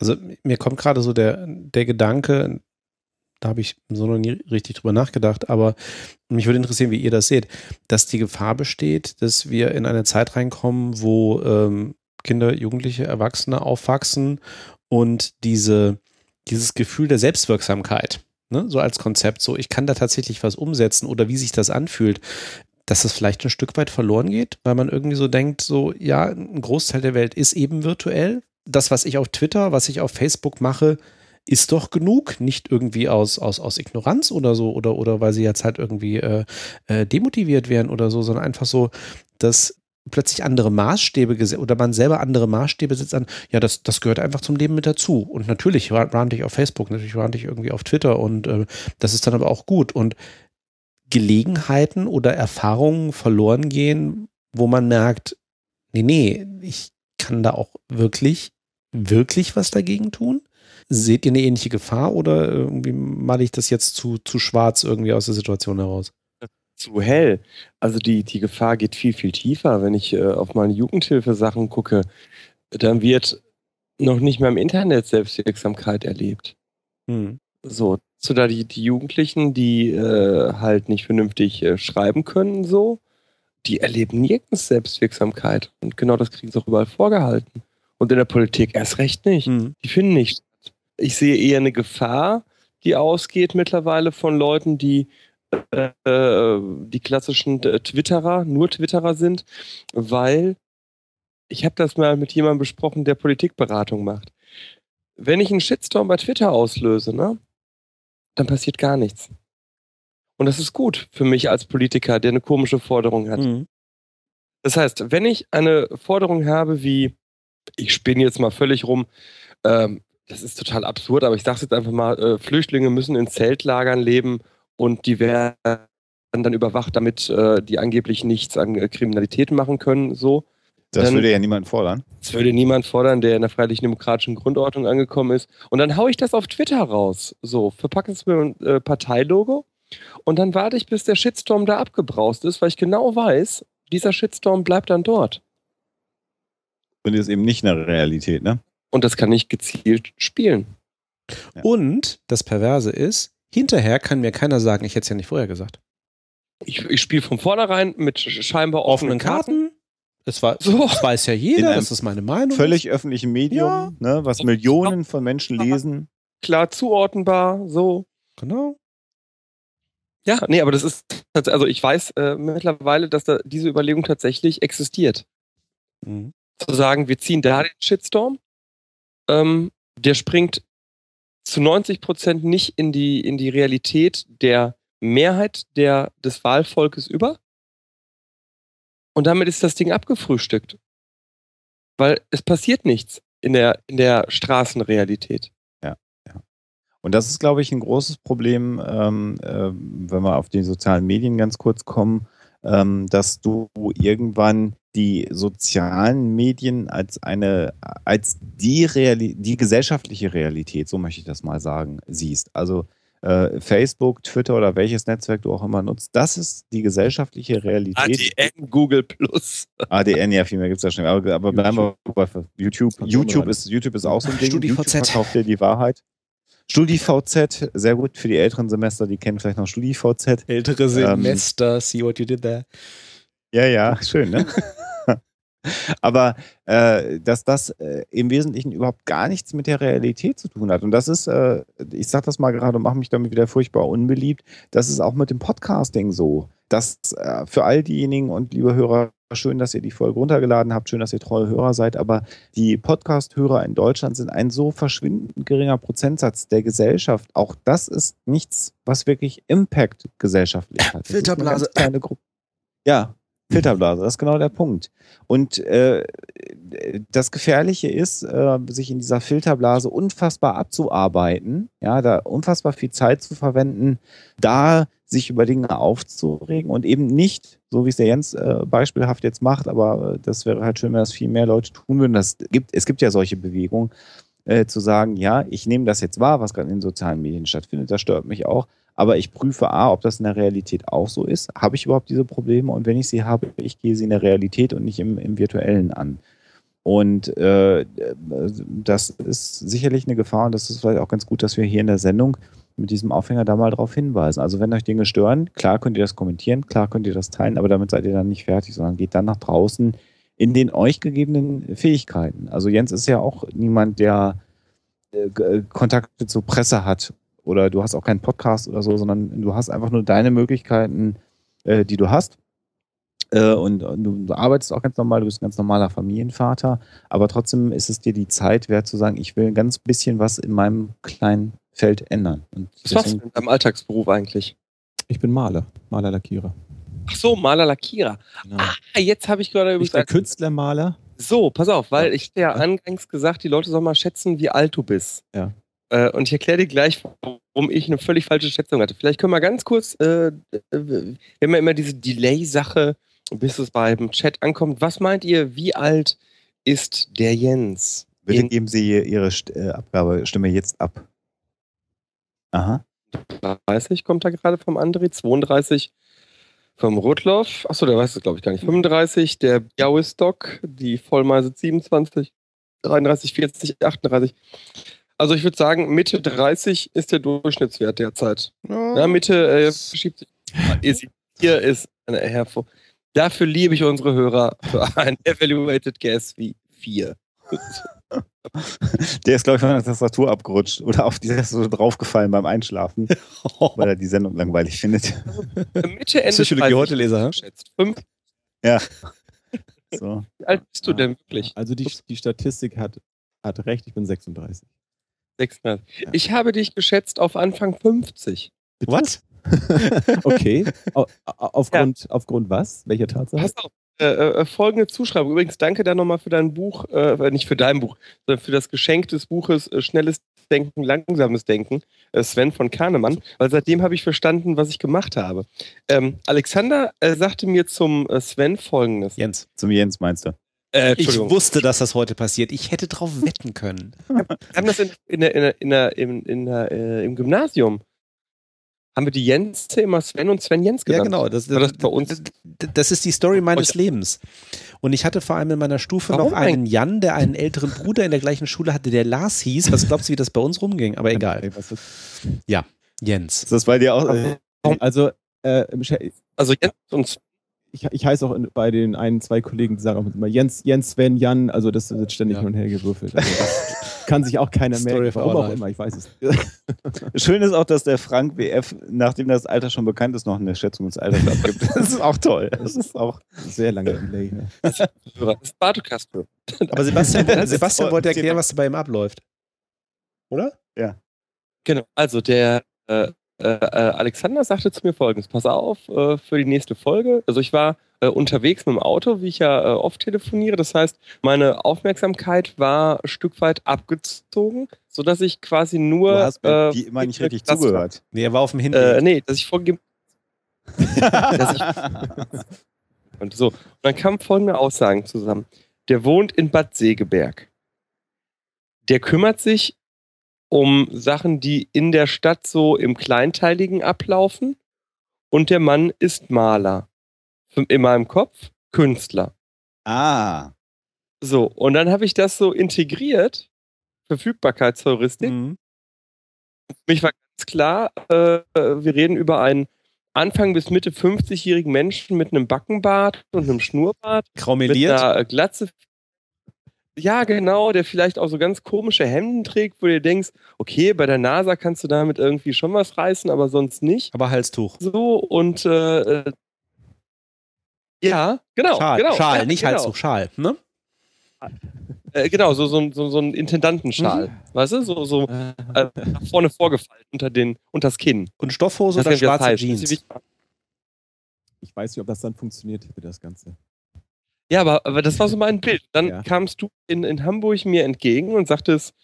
Also mir kommt gerade so der, der Gedanke, da habe ich so noch nie richtig drüber nachgedacht, aber mich würde interessieren, wie ihr das seht, dass die Gefahr besteht, dass wir in eine Zeit reinkommen, wo ähm, Kinder, Jugendliche, Erwachsene aufwachsen und diese, dieses Gefühl der Selbstwirksamkeit, ne, so als Konzept, so ich kann da tatsächlich was umsetzen oder wie sich das anfühlt, dass das vielleicht ein Stück weit verloren geht, weil man irgendwie so denkt, so ja, ein Großteil der Welt ist eben virtuell. Das, was ich auf Twitter, was ich auf Facebook mache, ist doch genug, nicht irgendwie aus, aus, aus Ignoranz oder so oder, oder weil sie jetzt halt irgendwie äh, äh, demotiviert werden oder so, sondern einfach so, dass plötzlich andere Maßstäbe oder man selber andere Maßstäbe setzt an, ja, das, das gehört einfach zum Leben mit dazu. Und natürlich ra- rante ich auf Facebook, natürlich rante ich irgendwie auf Twitter und äh, das ist dann aber auch gut. Und Gelegenheiten oder Erfahrungen verloren gehen, wo man merkt, nee, nee, ich kann da auch wirklich, wirklich was dagegen tun? Seht ihr eine ähnliche Gefahr oder irgendwie male ich das jetzt zu, zu schwarz irgendwie aus der Situation heraus? zu hell. Also die, die Gefahr geht viel, viel tiefer. Wenn ich äh, auf meine Jugendhilfe-Sachen gucke, dann wird noch nicht mehr im Internet Selbstwirksamkeit erlebt. Hm. So, so da die, die Jugendlichen, die äh, halt nicht vernünftig äh, schreiben können, so, die erleben nirgends Selbstwirksamkeit. Und genau das kriegen sie auch überall vorgehalten. Und in der Politik erst recht nicht. Hm. Die finden nicht statt. Ich sehe eher eine Gefahr, die ausgeht mittlerweile von Leuten, die äh, die klassischen äh, Twitterer, nur Twitterer sind, weil ich habe das mal mit jemandem besprochen, der Politikberatung macht. Wenn ich einen Shitstorm bei Twitter auslöse, ne, dann passiert gar nichts. Und das ist gut für mich als Politiker, der eine komische Forderung hat. Hm. Das heißt, wenn ich eine Forderung habe wie, ich spinne jetzt mal völlig rum, ähm, das ist total absurd, aber ich sage jetzt einfach mal, äh, Flüchtlinge müssen in Zeltlagern leben und die werden dann überwacht, damit äh, die angeblich nichts an äh, Kriminalität machen können. So, Das Dann- würde ja niemand fordern. das würde niemand fordern, der in der freiheitlich-demokratischen Grundordnung angekommen ist. Und dann haue ich das auf Twitter raus. So, verpacke es mit einem äh, Parteilogo und dann warte ich, bis der Shitstorm da abgebraust ist, weil ich genau weiß, dieser Shitstorm bleibt dann dort. Und ist eben nicht eine Realität, ne? Und das kann ich gezielt spielen. Ja. Und das Perverse ist, hinterher kann mir keiner sagen, ich hätte es ja nicht vorher gesagt. Ich, ich spiele von vornherein mit sch- scheinbar offenen Offenen Karten. Karten. Es, war, So. das weiß ja jeder, das ist meine Meinung. Völlig öffentlichen Medium, Ja. ne, was Millionen von Menschen lesen. Klar zuordnenbar, so. Genau. Ja, nee, aber das ist, also ich weiß äh, mittlerweile, dass da diese Überlegung tatsächlich existiert. Mhm. zu sagen, wir ziehen da den Shitstorm. Ähm, der springt zu 90 Prozent nicht in die, in die Realität der Mehrheit der, des Wahlvolkes über. Und damit ist das Ding abgefrühstückt. Weil es passiert nichts in der, in der Straßenrealität. Und das ist, glaube ich, ein großes Problem, ähm, äh, wenn wir auf die sozialen Medien ganz kurz kommen, ähm, dass du irgendwann die sozialen Medien als eine, als die, Reali die gesellschaftliche Realität, so möchte ich das mal sagen, siehst. Also äh, Facebook, Twitter oder welches Netzwerk du auch immer nutzt, das ist die gesellschaftliche Realität. ADN, Google Plus. ADN, ja, viel mehr gibt es da schon. Aber, aber bleiben wir bei YouTube. YouTube ist, YouTube ist auch so ein Ding. StudiVZ. YouTube verkauft dir die Wahrheit. StudiVZ, sehr gut für die älteren Semester, die kennen vielleicht noch StudiVZ. Ältere Semester, see what you did there. Ja, ja, schön, ne? Aber äh, dass das äh, im Wesentlichen überhaupt gar nichts mit der Realität zu tun hat. Und das ist, äh, ich sag das mal gerade und mache mich damit wieder furchtbar unbeliebt, das ist auch mit dem Podcasting so. Dass äh, für all diejenigen und liebe Hörer, schön, dass ihr die Folge runtergeladen habt, schön, dass ihr treue Hörer seid, aber die Podcast-Hörer in Deutschland sind ein so verschwindend geringer Prozentsatz der Gesellschaft. Auch das ist nichts, was wirklich Impact gesellschaftlich hat. Das ist eine Filterblase. Kleine Gruppe. Ja, Filterblase, das ist genau der Punkt. Und äh, das Gefährliche ist, äh, sich in dieser Filterblase unfassbar abzuarbeiten, ja, da unfassbar viel Zeit zu verwenden, da sich über Dinge aufzuregen und eben nicht, so wie es der Jens äh, beispielhaft jetzt macht, aber äh, das wäre halt schön, wenn das viel mehr Leute tun würden. Das gibt, es gibt ja solche Bewegungen, äh, zu sagen, ja, ich nehme das jetzt wahr, was gerade in den sozialen Medien stattfindet, das stört mich auch, aber ich prüfe A, ob das in der Realität auch so ist. Habe ich überhaupt diese Probleme? Und wenn ich sie habe, ich gehe sie in der Realität und nicht im, im virtuellen an. Und äh, das ist sicherlich eine Gefahr und das ist vielleicht auch ganz gut, dass wir hier in der Sendung mit diesem Aufhänger da mal drauf hinweisen. Also wenn euch Dinge stören, klar könnt ihr das kommentieren, klar könnt ihr das teilen, aber damit seid ihr dann nicht fertig, sondern geht dann nach draußen in den euch gegebenen Fähigkeiten. Also Jens ist ja auch niemand, der äh, Kontakte zur Presse hat oder du hast auch keinen Podcast oder so, sondern du hast einfach nur deine Möglichkeiten, äh, die du hast. Äh, und, und du, du arbeitest auch ganz normal, du bist ein ganz normaler Familienvater, aber trotzdem ist es dir die Zeit wert zu sagen, ich will ein ganz bisschen was in meinem kleinen Feld ändern. Und Was machst du in deinem Alltagsberuf eigentlich? Ich bin Maler, Maler, Lackierer. Ach so, Maler Lackierer. Genau. Ah, jetzt habe ich gerade Nicht der übrigens. Künstlermaler. So, pass auf, weil Ja. ich dir ja angangs gesagt, die Leute sollen mal schätzen, wie alt du bist. Ja. Äh, und ich erkläre dir gleich, warum ich eine völlig falsche Schätzung hatte. Vielleicht können wir ganz kurz, äh, äh, wir haben ja immer diese Delay-Sache, bis es beim Chat ankommt. Was meint ihr, wie alt ist der Jens? Bitte In- geben Sie Ihre St äh, Abgabestimme jetzt ab. Aha. 30 kommt da gerade vom André, 32 vom Rudloff. Achso, der weiß es, glaube ich, gar nicht. 35, der Białystock, die Vollmeise 27, 33, 40, 38. Also ich würde sagen, Mitte 30 ist der Durchschnittswert derzeit. Ja, Mitte äh, verschiebt sich. Ist, hier ist eine hervor. Dafür liebe ich unsere Hörer für ein Evaluated Guess wie 4. Der ist, glaube ich, von der Tastatur abgerutscht oder auf die Tastatur draufgefallen beim Einschlafen, weil er die Sendung langweilig findet. Mitte, Ende Psychologie 30 heute Leser. Fünf, So. wie alt bist du denn wirklich? Also die, die Statistik hat, hat recht, ich bin 36. 36. Ja. Ich habe dich geschätzt auf Anfang 50. Was? Okay. Au, au, aufgrund, aufgrund was? Welcher Tatsache? Pass auf. Äh, äh, folgende Zuschreibung. Übrigens, danke da nochmal für dein Buch, äh, nicht für dein Buch, sondern für das Geschenk des Buches äh, Schnelles Denken, Langsames Denken, äh, Sven von Kahnemann, weil seitdem habe ich verstanden, was ich gemacht habe. Ähm, Alexander äh, sagte mir zum äh, Sven folgendes. Jens, Zum Jens meinst du? Äh, ich wusste, dass das heute passiert. Ich hätte drauf wetten können. Wir haben das in, in der, in in äh, im Gymnasium. Haben wir die Jens immer Sven und Sven Jens Ja, genannt. genau. Das, das bei uns? das, ist die Story meines Euch- Lebens. Und ich hatte vor allem in meiner Stufe Warum noch einen Jan, der einen älteren Bruder in der gleichen Schule hatte, der Lars hieß. Was glaubst du, wie das bei uns rumging? Aber egal. Ist- Jens. Ist das bei dir auch? Äh, Also, äh, Also Jens und ich, ich heiße auch in, bei den ein, zwei Kollegen, die sagen auch immer Jens, Jens, Sven, Jan, also das wird ständig Ja. hin und her gewürfelt. Also das kann sich auch keiner Story merken, warum auch life. immer, ich weiß es. Schön ist auch, dass der Frank WF, nachdem das Alter schon bekannt ist, noch eine Schätzung des Alters abgibt. Das ist auch toll. Das ist auch. Sehr lange Delay. Das ist Bartokastro. Aber Sebastian, Sebastian wollte erklären, was bei ihm abläuft. Oder? Genau, also der äh, äh, äh, Alexander sagte zu mir folgendes: Pass auf, äh, für die nächste Folge. Also, ich war äh, unterwegs mit dem Auto, wie ich ja äh, oft telefoniere. Das heißt, meine Aufmerksamkeit war ein Stück weit abgezogen, sodass ich quasi nur. Du hast mir äh, die immer nicht richtig zugehört. Nee, er war auf dem Hinweg. Äh, nee, dass ich vorgegeben. dass ich, und so. Und dann kamen folgende Aussagen zusammen. Der wohnt in Bad Segeberg. Der kümmert sich um Sachen, die in der Stadt so im Kleinteiligen ablaufen. Und der Mann ist Maler. In meinem Kopf Künstler. ah. So, und dann habe ich das so integriert. Verfügbarkeitsheuristik. Mhm. Für mich war ganz klar, äh, wir reden über einen Anfang bis Mitte 50-jährigen Menschen mit einem Backenbart und einem Schnurrbart, mit Graumeliert. einer Glatze. Ja, genau, der vielleicht auch so ganz komische Hemden trägt, wo du denkst, okay, bei der NASA kannst du damit irgendwie schon was reißen, aber sonst nicht. Aber Halstuch. So, und äh, äh, ja, genau. Schal, genau, Schal, ja, nicht genau. Halstuch, Schal. Ne? Äh, genau, so, so, ein- so, so ein Intendantenschal. Weißt du? So, so äh, nach vorne vorgefallen unter den, unters Kinn. Und Stoffhose Das oder das schwarze. Jeans. Ich weiß nicht, ob das dann funktioniert für das Ganze. Ja, aber, aber das war so mein Bild. Dann Ja. kamst du in, in Hamburg mir entgegen und sagtest,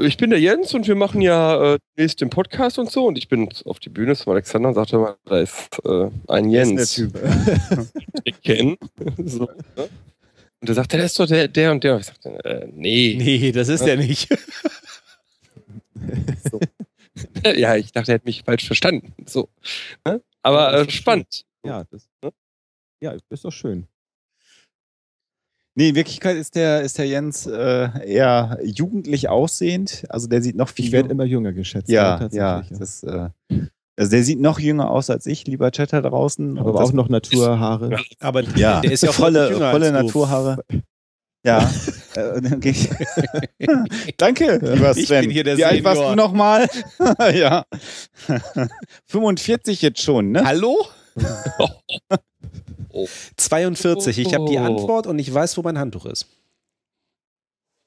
ich bin der Jens und wir machen ja äh, nächst den Podcast und so. Und ich bin auf die Bühne zum Alexander und sagte mal, da ist äh, ein Das Jens, ist der Typ. ich kenne. so, ne? Und er sagte, der ist doch der, der und der. Und ich sagte, äh, nee. Nee, das ist er nicht. ja, ich dachte, er hätte mich falsch verstanden. So. Ne? Aber Ja, das äh, spannend. Ja, das, Ne? Ja, ist doch schön. Nee, in Wirklichkeit ist der, ist der Jens äh, eher jugendlich aussehend. Also der sieht noch viel Ich werde immer jünger geschätzt. Ja, tatsächlich, ja. Das, äh, also der sieht noch jünger aus als ich, lieber Chatter draußen. Aber Und auch noch Naturhaare. Aber ja, der ist ja volle, volle. Naturhaare. Ja. Äh, ich- Danke, lieber Ich Sven. bin hier der Wie alt warst du nochmal? ja. 45 jetzt schon, ne? Hallo? Oh. 42. Ich habe die Oh. Antwort und ich weiß, wo mein Handtuch ist.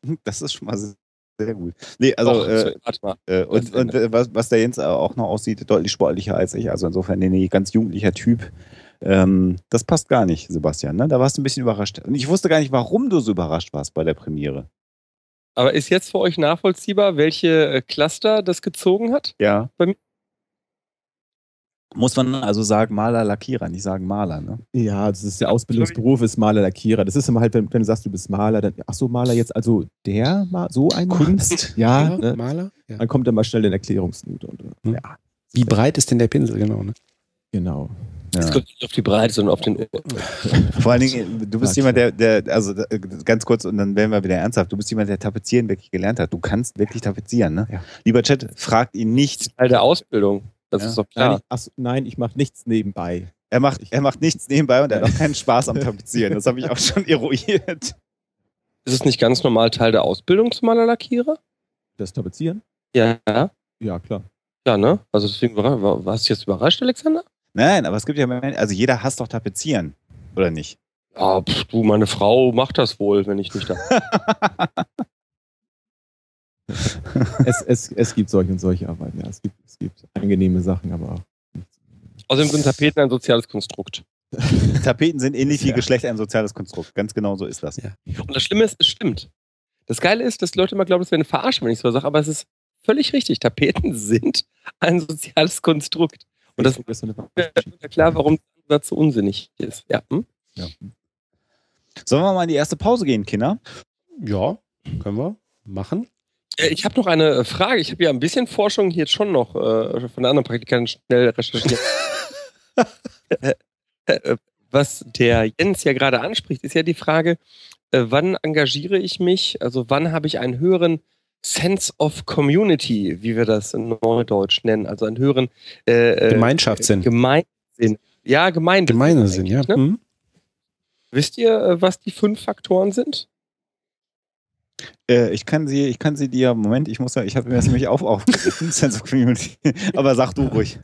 Das ist schon mal sehr gut. Nee, also, Och, äh, warte mal. äh, und, und äh, was, was der Jens auch noch aussieht, deutlich sportlicher als ich. Also insofern, nee, nee, ganz jugendlicher Typ. Ähm, das passt gar nicht, Sebastian. Ne? Da warst du ein bisschen überrascht. Und ich wusste gar nicht, warum du so überrascht warst bei der Premiere. Aber ist jetzt für euch nachvollziehbar, welche äh, Cluster das gezogen hat? Ja. Bei mir- Muss man also sagen, Maler, Lackierer, nicht sagen Maler, ne? Ja, das ist der Ausbildungsberuf ist Maler, Lackierer. Das ist immer halt, wenn, wenn du sagst, du bist Maler, dann, ach so, Maler jetzt, also der, Ma- so ein Maler? Kunst. Ja, Ja, ne? Maler? Ja. dann kommt dann mal schnell in Erklärungsnot. Und, äh, Hm. Ja, Wie breit ist denn der Pinsel, genau? Ne? genau. Es Ja. kommt nicht auf die Breite, sondern auf den. Vor allen Dingen, du bist jemand, der, der, also ganz kurz und dann werden wir wieder ernsthaft, du bist jemand, der Tapezieren wirklich gelernt hat. Du kannst wirklich tapezieren, ne? Ja. Lieber Chat, fragt ihn nicht. Teil der Ausbildung. Das Ja. ist doch Nein, klar. ich, ach, so, nein, ich mache nichts nebenbei. Er macht, er macht nichts nebenbei und er hat auch keinen Spaß am Tapezieren. Das habe ich auch schon eruiert. Ist es nicht ganz normal Teil der Ausbildung zum Malerlackierer? Das Tapezieren? Ja. Ja, klar. Ja, ne? Also deswegen war, war, warst du jetzt überrascht, Alexander? Nein, aber es gibt ja, Menschen- also jeder hasst doch Tapezieren, oder nicht? Ja, pff, du, meine Frau macht das wohl, wenn ich nicht da. es, es, es gibt solche und solche Arbeiten. Ja, es gibt, es gibt angenehme Sachen, aber auch nichts. Außerdem sind Tapeten ein soziales Konstrukt. Tapeten sind ähnlich wie Ja. Geschlecht ein soziales Konstrukt. Ganz genau so ist das. Ja. Und das Schlimme ist, es stimmt. Das Geile ist, dass Leute immer glauben, es wäre eine Verarschung, wenn ich so sage, aber es ist völlig richtig. Tapeten sind ein soziales Konstrukt. Und das ist mir klar, warum das so unsinnig ist. Ja. Hm? Sollen wir mal in die erste Pause gehen, Kinder? Ja, können wir machen. Äh, Ich habe noch eine äh, Frage. Ich habe ja ein bisschen Forschung jetzt schon noch äh, von anderen Praktikanten schnell recherchiert. Äh, Was der Jens ja gerade anspricht, ist ja die Frage, äh, wann engagiere ich mich? Also wann habe ich einen höheren Sense of Community, wie wir das in Neudeutsch nennen, also einen höheren äh, Gemeinschaftssinn. Gemeinsinn. Ja, Gemeinde. Gemeinsinn, ja. Ne? Mhm. Wisst ihr, was die fünf Faktoren sind? Äh, ich kann sie, ich kann sie dir, Moment, ich muss ja, ich habe mir das nämlich auf aufgerufen, Sense of Community. Aber sag du ruhig.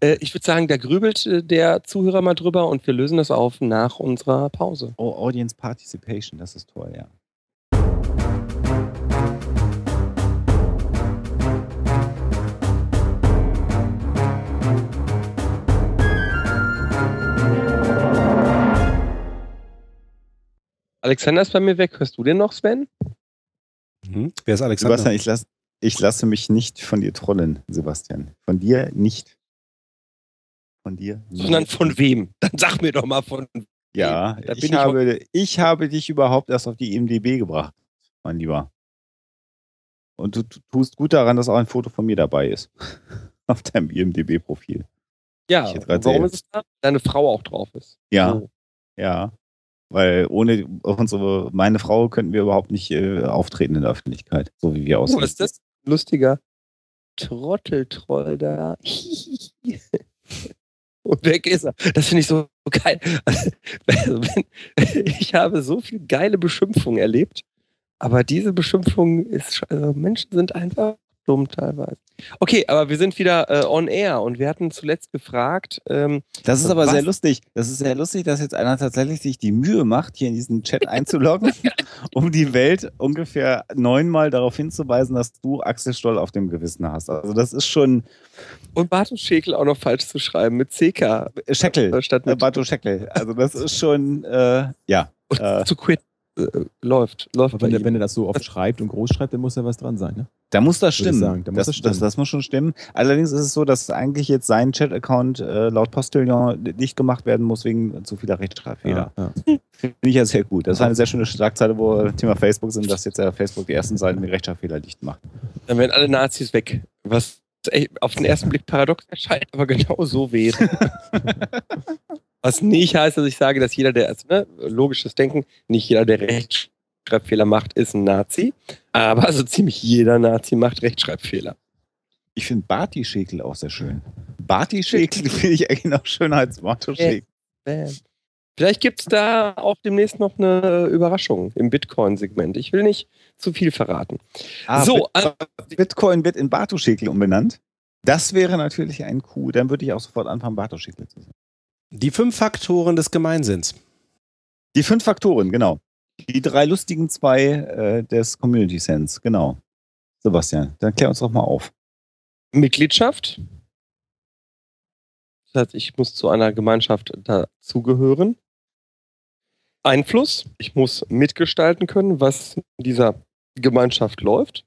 Äh, ich würde sagen, da grübelt äh, der Zuhörer mal drüber und wir lösen das auf nach unserer Pause. Oh, Audience Participation, das ist toll, ja. Alexander ist bei mir weg. Hörst du den noch, Sven? Mhm. Wer ist Alexander? Sebastian, ich, lass, ich lasse mich nicht von dir trollen, Sebastian. Von dir nicht. Von dir nicht. Sondern von wem? Dann sag mir doch mal von. Ja, Da ich, ich habe, ich habe dich überhaupt erst auf die IMDB gebracht, mein Lieber. Und du tu- tust gut daran, dass auch ein Foto von mir dabei ist. auf deinem IMDB-Profil. Ja, Ich warum ist es da? Deine Frau auch drauf ist. Ja, So. ja. Weil ohne unsere, meine Frau könnten wir überhaupt nicht äh, auftreten in der Öffentlichkeit, so wie wir Oh, aussehen. was ist das? Lustiger Trotteltroll da. Und weg ist er. Das finde ich so geil. Also, ich habe so viel geile Beschimpfungen erlebt, aber diese Beschimpfung ist, also Menschen sind einfach dumm teilweise. Okay, aber wir sind wieder äh, on air und wir hatten zuletzt gefragt, ähm, Das ist aber Was? sehr lustig. Das ist sehr lustig, dass jetzt einer tatsächlich sich die Mühe macht, hier in diesen Chat einzuloggen, um die Welt ungefähr neunmal darauf hinzuweisen, dass du Axel Stoll auf dem Gewissen hast. Also das ist schon und Bartosz Schäkel auch noch falsch zu schreiben mit CK äh, Scheckel, äh, statt äh, mit Bato Scheckel. Also das ist schon, äh, ja. und äh, zu quit. Äh, läuft, läuft. Aber wenn, bei er, wenn er das so oft schreibt und groß schreibt, dann muss ja was dran sein. Ne? Da muss das stimmen. sagen, da muss das, das das, stimmen. das, muss schon stimmen. Allerdings ist es so, dass eigentlich jetzt sein Chat-Account äh, laut Postillon nicht gemacht werden muss wegen zu vieler Rechtschreibfehler. Ja, ja. Finde ich ja sehr gut. Das war eine sehr schöne Schlagzeile, wo wir Thema Facebook sind, dass jetzt ja Facebook die ersten Seiten mit Rechtschreibfehler dicht macht. Dann wären alle Nazis weg. Was auf den ersten Blick paradox erscheint, aber genau so wäre. Was nicht heißt, dass ich sage, dass jeder, der, also, ne, logisches Denken, nicht jeder, der Rechtschreibfehler macht, ist ein Nazi. Aber so ziemlich jeder Nazi macht Rechtschreibfehler. Ich finde Barty-Schäkel auch sehr schön. Barty-Schäkel finde ich eigentlich noch schöner als Motto-Schäkel. Vielleicht gibt es da auch demnächst noch eine Überraschung im Bitcoin-Segment. Ich will nicht zu viel verraten. Ah, so, Bit- also, Bitcoin wird in Barto-Schäkel umbenannt. Das wäre natürlich ein Coup. Dann würde ich auch sofort anfangen, Barto-Schäkel zu sagen. Die fünf Faktoren des Gemeinsinns. Die fünf Faktoren, genau. Die drei lustigen zwei äh, des Community Sense, genau. Sebastian, dann klär uns doch mal auf. Mitgliedschaft. Das heißt, ich muss zu einer Gemeinschaft dazugehören. Einfluss. Ich muss mitgestalten können, was in dieser Gemeinschaft läuft.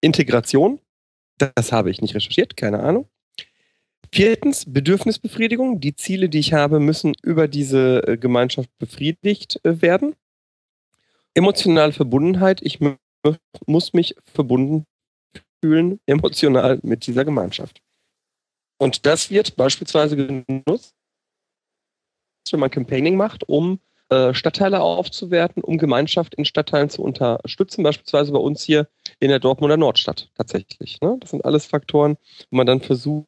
Integration. Das habe ich nicht recherchiert, keine Ahnung. Viertens, Bedürfnisbefriedigung. Die Ziele, die ich habe, müssen über diese äh, Gemeinschaft befriedigt äh, werden. Emotionale Verbundenheit. Ich muss mich verbunden fühlen, emotional mit dieser Gemeinschaft. Und das wird beispielsweise genutzt, wenn man Campaigning macht, um äh, Stadtteile aufzuwerten, um Gemeinschaft in Stadtteilen zu unterstützen, beispielsweise bei uns hier in der Dortmunder Nordstadt tatsächlich. Ne? Das sind alles Faktoren, wo man dann versucht,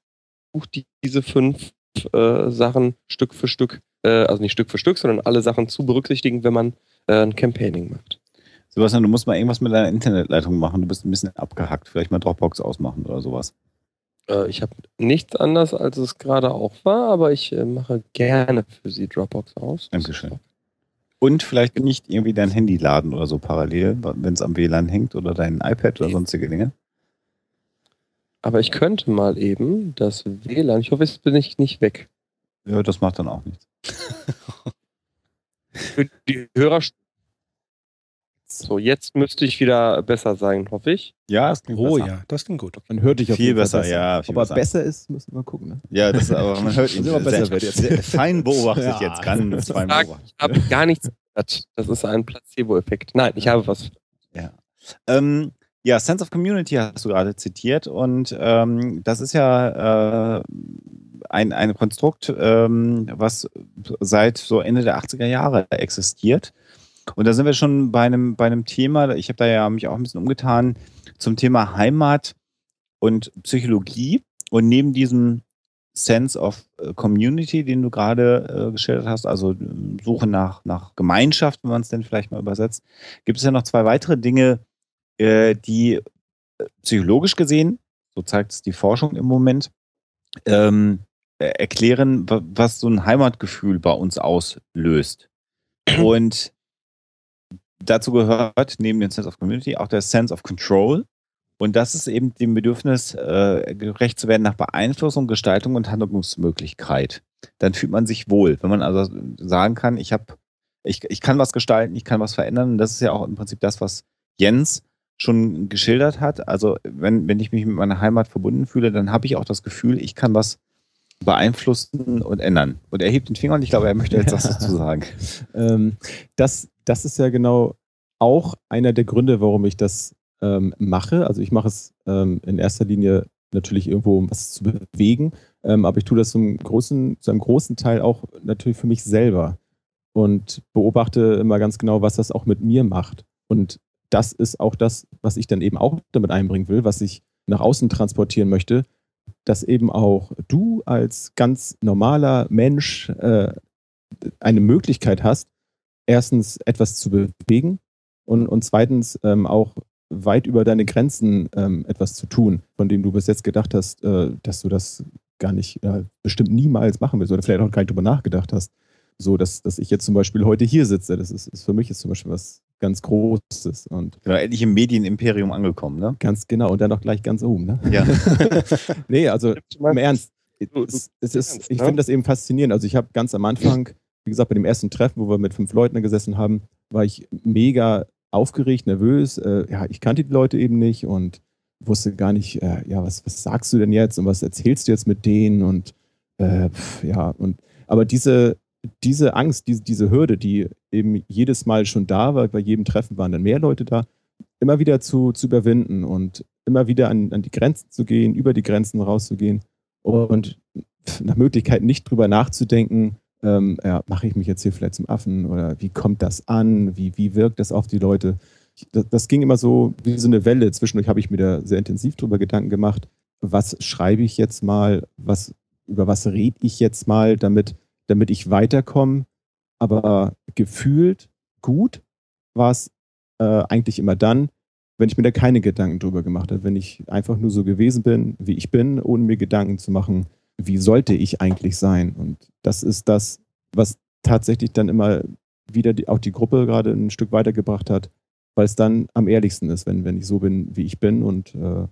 die, diese fünf äh, Sachen Stück für Stück, äh, also nicht Stück für Stück, sondern alle Sachen zu berücksichtigen, wenn man äh, ein Campaigning macht. Sebastian, du musst mal irgendwas mit deiner Internetleitung machen. Du bist ein bisschen abgehackt. Vielleicht mal Dropbox ausmachen oder sowas. Äh, ich habe nichts anderes, als es gerade auch war, aber ich äh, mache gerne für Sie Dropbox aus. Dankeschön. Und vielleicht nicht irgendwie dein Handy laden oder so parallel, wenn es am WLAN hängt oder dein iPad oder sonstige Dinge. Aber ich könnte mal eben das WLAN, ich hoffe, jetzt bin ich nicht weg. Ja, das macht dann auch nichts. Für die Hörer. So, jetzt müsste ich wieder besser sein, hoffe ich. Ja, das klingt oh besser. ja, das klingt gut. Man hört dich auf viel besser, besser, ja. Viel Ob er besser. ist, müssen wir gucken. Ne? Ja, das, aber man hört ihn immer besser sehr, wird jetzt. Sehr fein beobachtet ja. jetzt, ganz fein beobachtet. Ich habe gar nichts gehört. Das ist ein Placebo-Effekt. Nein, ich habe was. Ja. Ähm, ja, Sense of Community hast du gerade zitiert und ähm, das ist ja äh, ein, ein Konstrukt, ähm, was seit so Ende der 80er Jahre existiert. Und da sind wir schon bei einem, bei einem Thema, ich habe da ja mich auch ein bisschen umgetan, zum Thema Heimat und Psychologie. Und neben diesem Sense of äh, Community, den du gerade äh, geschildert hast, also Suche nach, nach Gemeinschaft, wenn man es denn vielleicht mal übersetzt, gibt es ja noch zwei weitere Dinge, äh, die äh, psychologisch gesehen, so zeigt es die Forschung im Moment, ähm, erklären, was so ein Heimatgefühl bei uns auslöst. Und dazu gehört neben dem Sense of Community auch der Sense of Control. Und das ist eben dem Bedürfnis, äh, gerecht zu werden nach Beeinflussung, Gestaltung und Handlungsmöglichkeit. Dann fühlt man sich wohl, wenn man also sagen kann, ich habe, ich, ich kann was gestalten, ich kann was verändern. Und das ist ja auch im Prinzip das, was Jens schon geschildert hat. Also wenn, wenn ich mich mit meiner Heimat verbunden fühle, dann habe ich auch das Gefühl, ich kann was beeinflussen und ändern. Und er hebt den Finger und ich glaube, er möchte jetzt was dazu sagen. ähm, das, das ist ja genau auch einer der Gründe, warum ich das ähm, mache. Also ich mache es ähm, in erster Linie natürlich irgendwo, um was zu bewegen, ähm, aber ich tue das zum großen, zu einem großen Teil auch natürlich für mich selber und beobachte immer ganz genau, was das auch mit mir macht. Und das ist auch das, was ich dann eben auch damit einbringen will, was ich nach außen transportieren möchte, dass eben auch du als ganz normaler Mensch äh, eine Möglichkeit hast, erstens etwas zu bewegen und, und zweitens ähm, auch weit über deine Grenzen ähm, etwas zu tun, von dem du bis jetzt gedacht hast, äh, dass du das gar nicht, äh, bestimmt niemals machen willst oder vielleicht auch gar nicht drüber nachgedacht hast. So, dass, dass ich jetzt zum Beispiel heute hier sitze, das ist, ist für mich jetzt zum Beispiel was ganz Großes. Und genau, endlich im Medienimperium angekommen, ne? Ganz genau, und dann auch gleich ganz oben, ne? Ja. nee, also im Ernst, es, es ist, ich finde das eben faszinierend. Also ich habe ganz am Anfang, wie gesagt, bei dem ersten Treffen, wo wir mit fünf Leuten gesessen haben, war ich mega aufgeregt, nervös. Äh, ja, ich kannte die Leute eben nicht und wusste gar nicht, äh, ja, was, was sagst du denn jetzt und was erzählst du jetzt mit denen und äh, ja, und aber diese, diese Angst, diese, diese Hürde, die eben jedes Mal schon da war, bei jedem Treffen waren dann mehr Leute da, immer wieder zu, zu überwinden und immer wieder an, an die Grenzen zu gehen, über die Grenzen rauszugehen und nach Möglichkeit nicht drüber nachzudenken, ähm, ja, mache ich mich jetzt hier vielleicht zum Affen oder wie kommt das an, wie, wie wirkt das auf die Leute. Das, das ging immer so wie so eine Welle. Zwischendurch habe ich mir da sehr intensiv drüber Gedanken gemacht, was schreibe ich jetzt mal, was, über was rede ich jetzt mal, damit damit ich weiterkomme. Aber gefühlt gut war es äh, eigentlich immer dann, wenn ich mir da keine Gedanken drüber gemacht habe, wenn ich einfach nur so gewesen bin, wie ich bin, ohne mir Gedanken zu machen, wie sollte ich eigentlich sein. Und das ist das, was tatsächlich dann immer wieder die, auch die Gruppe gerade ein Stück weitergebracht hat, weil es dann am ehrlichsten ist, wenn, wenn ich so bin, wie ich bin und äh,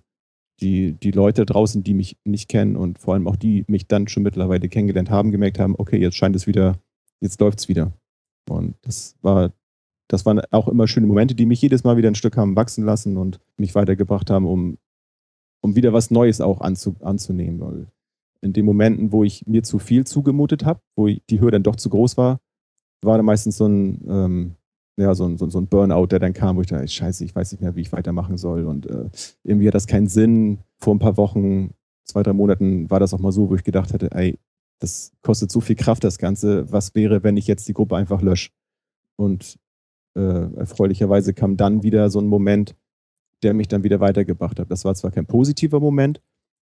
die, die Leute draußen, die mich nicht kennen und vor allem auch die mich dann schon mittlerweile kennengelernt haben, gemerkt haben, okay, jetzt scheint es wieder, jetzt läuft es wieder. Und das war, das waren auch immer schöne Momente, die mich jedes Mal wieder ein Stück haben wachsen lassen und mich weitergebracht haben, um, um wieder was Neues auch anzu, anzunehmen. Weil in den Momenten, wo ich mir zu viel zugemutet habe, wo die Hürde dann doch zu groß war, war da meistens so ein, ähm, ja, so ein, so, ein Burnout, der dann kam, wo ich dachte, scheiße, ich weiß nicht mehr, wie ich weitermachen soll. Und äh, irgendwie hat das keinen Sinn. Vor ein paar Wochen, zwei, drei Monaten war das auch mal so, wo ich gedacht hatte, ey, das kostet so viel Kraft, das Ganze. Was wäre, wenn ich jetzt die Gruppe einfach lösche? Und äh, erfreulicherweise kam dann wieder so ein Moment, der mich dann wieder weitergebracht hat. Das war zwar kein positiver Moment,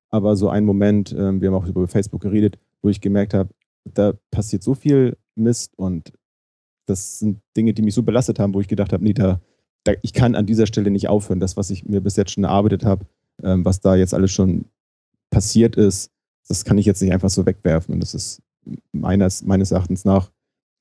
aber so ein Moment, äh, wir haben auch über Facebook geredet, wo ich gemerkt habe, da passiert so viel Mist und das sind Dinge, die mich so belastet haben, wo ich gedacht habe, nee, da, da, ich kann an dieser Stelle nicht aufhören. Das, was ich mir bis jetzt schon erarbeitet habe, ähm, was da jetzt alles schon passiert ist, das kann ich jetzt nicht einfach so wegwerfen. Und das ist meines, meines Erachtens nach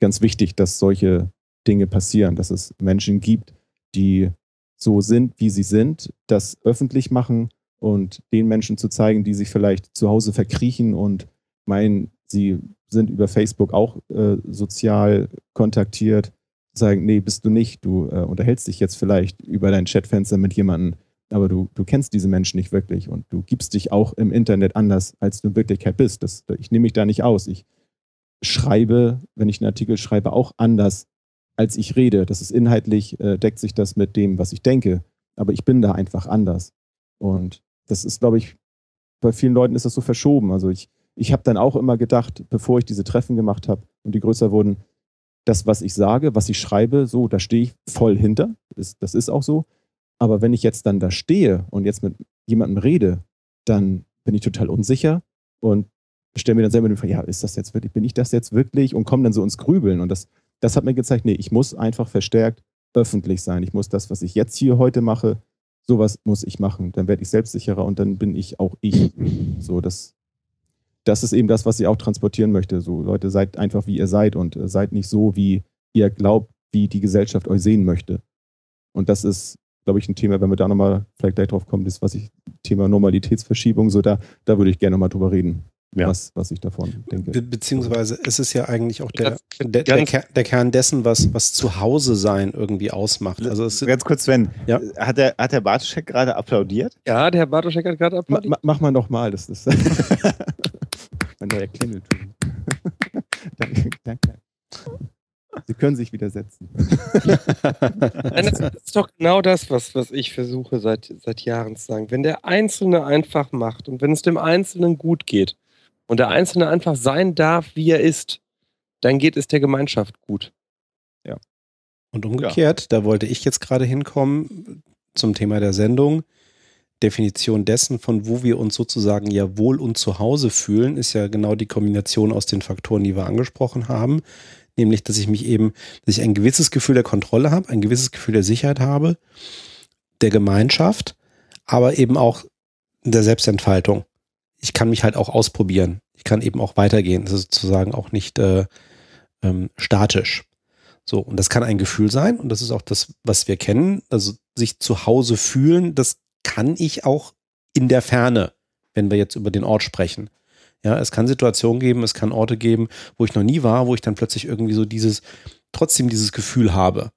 ganz wichtig, dass solche Dinge passieren, dass es Menschen gibt, die so sind, wie sie sind, das öffentlich machen und den Menschen zu zeigen, die sich vielleicht zu Hause verkriechen und meinen, sie sind über Facebook auch äh, sozial kontaktiert, sagen, nee, bist du nicht, du äh, unterhältst dich jetzt vielleicht über dein Chatfenster mit jemandem, aber du, du kennst diese Menschen nicht wirklich und du gibst dich auch im Internet anders, als du in Wirklichkeit bist. Das, ich nehme mich da nicht aus. Ich schreibe, wenn ich einen Artikel schreibe, auch anders, als ich rede. Das ist inhaltlich, äh, deckt sich das mit dem, was ich denke, aber ich bin da einfach anders. Und das ist, glaube ich, bei vielen Leuten ist das so verschoben. Also ich, ich habe dann auch immer gedacht, bevor ich diese Treffen gemacht habe und die größer wurden, das, was ich sage, was ich schreibe, so, da stehe ich voll hinter. Das, das ist auch so. Aber wenn ich jetzt dann da stehe und jetzt mit jemandem rede, dann bin ich total unsicher und stelle mir dann selber die Frage, ja, ist das jetzt wirklich, bin ich das jetzt wirklich? Und komme dann so ins Grübeln. Und das, das hat mir gezeigt, nee, ich muss einfach verstärkt öffentlich sein. Ich muss das, was ich jetzt hier heute mache, sowas muss ich machen. Dann werde ich selbstsicherer und dann bin ich auch ich. So, das, das ist eben das, was ich auch transportieren möchte. So, Leute, seid einfach wie ihr seid und äh, seid nicht so, wie ihr glaubt, wie die Gesellschaft euch sehen möchte. Und das ist, glaube ich, ein Thema, wenn wir da nochmal vielleicht gleich drauf kommen, ist, was ich, Thema Normalitätsverschiebung, so da, da würde ich gerne nochmal drüber reden. Ja. Was, was ich davon denke. Be beziehungsweise ist es ja eigentlich auch der, der, der, Ker der, Kern dessen, was, was zu Hause sein irgendwie ausmacht. Also es Ganz kurz, Sven, ja? hat, der, hat der Bartoschek gerade applaudiert? Ja, der Herr Bartoschek hat gerade applaudiert. Ma, mach mal nochmal, das ist. mein neuer Klingelton. danke, danke. Sie können sich widersetzen. das ist doch genau das, was, was ich versuche seit, seit Jahren zu sagen. Wenn der Einzelne einfach macht und wenn es dem Einzelnen gut geht und der Einzelne einfach sein darf, wie er ist, dann geht es der Gemeinschaft gut. Ja. Und umgekehrt, ja. da wollte ich jetzt gerade hinkommen zum Thema der Sendung. Definition dessen, von wo wir uns sozusagen ja wohl und zu Hause fühlen, ist ja genau die Kombination aus den Faktoren, die wir angesprochen haben. Nämlich, dass ich mich eben, dass ich ein gewisses Gefühl der Kontrolle habe, ein gewisses Gefühl der Sicherheit habe, der Gemeinschaft, aber eben auch der Selbstentfaltung. Ich kann mich halt auch ausprobieren. Ich kann eben auch weitergehen. Das ist sozusagen auch nicht äh, ähm, statisch. So, und das kann ein Gefühl sein, und das ist auch das, was wir kennen. Also sich zu Hause fühlen, das kann ich auch in der Ferne, wenn wir jetzt über den Ort sprechen. Ja, es kann Situationen geben, es kann Orte geben, wo ich noch nie war, wo ich dann plötzlich irgendwie so dieses, trotzdem dieses Gefühl habe.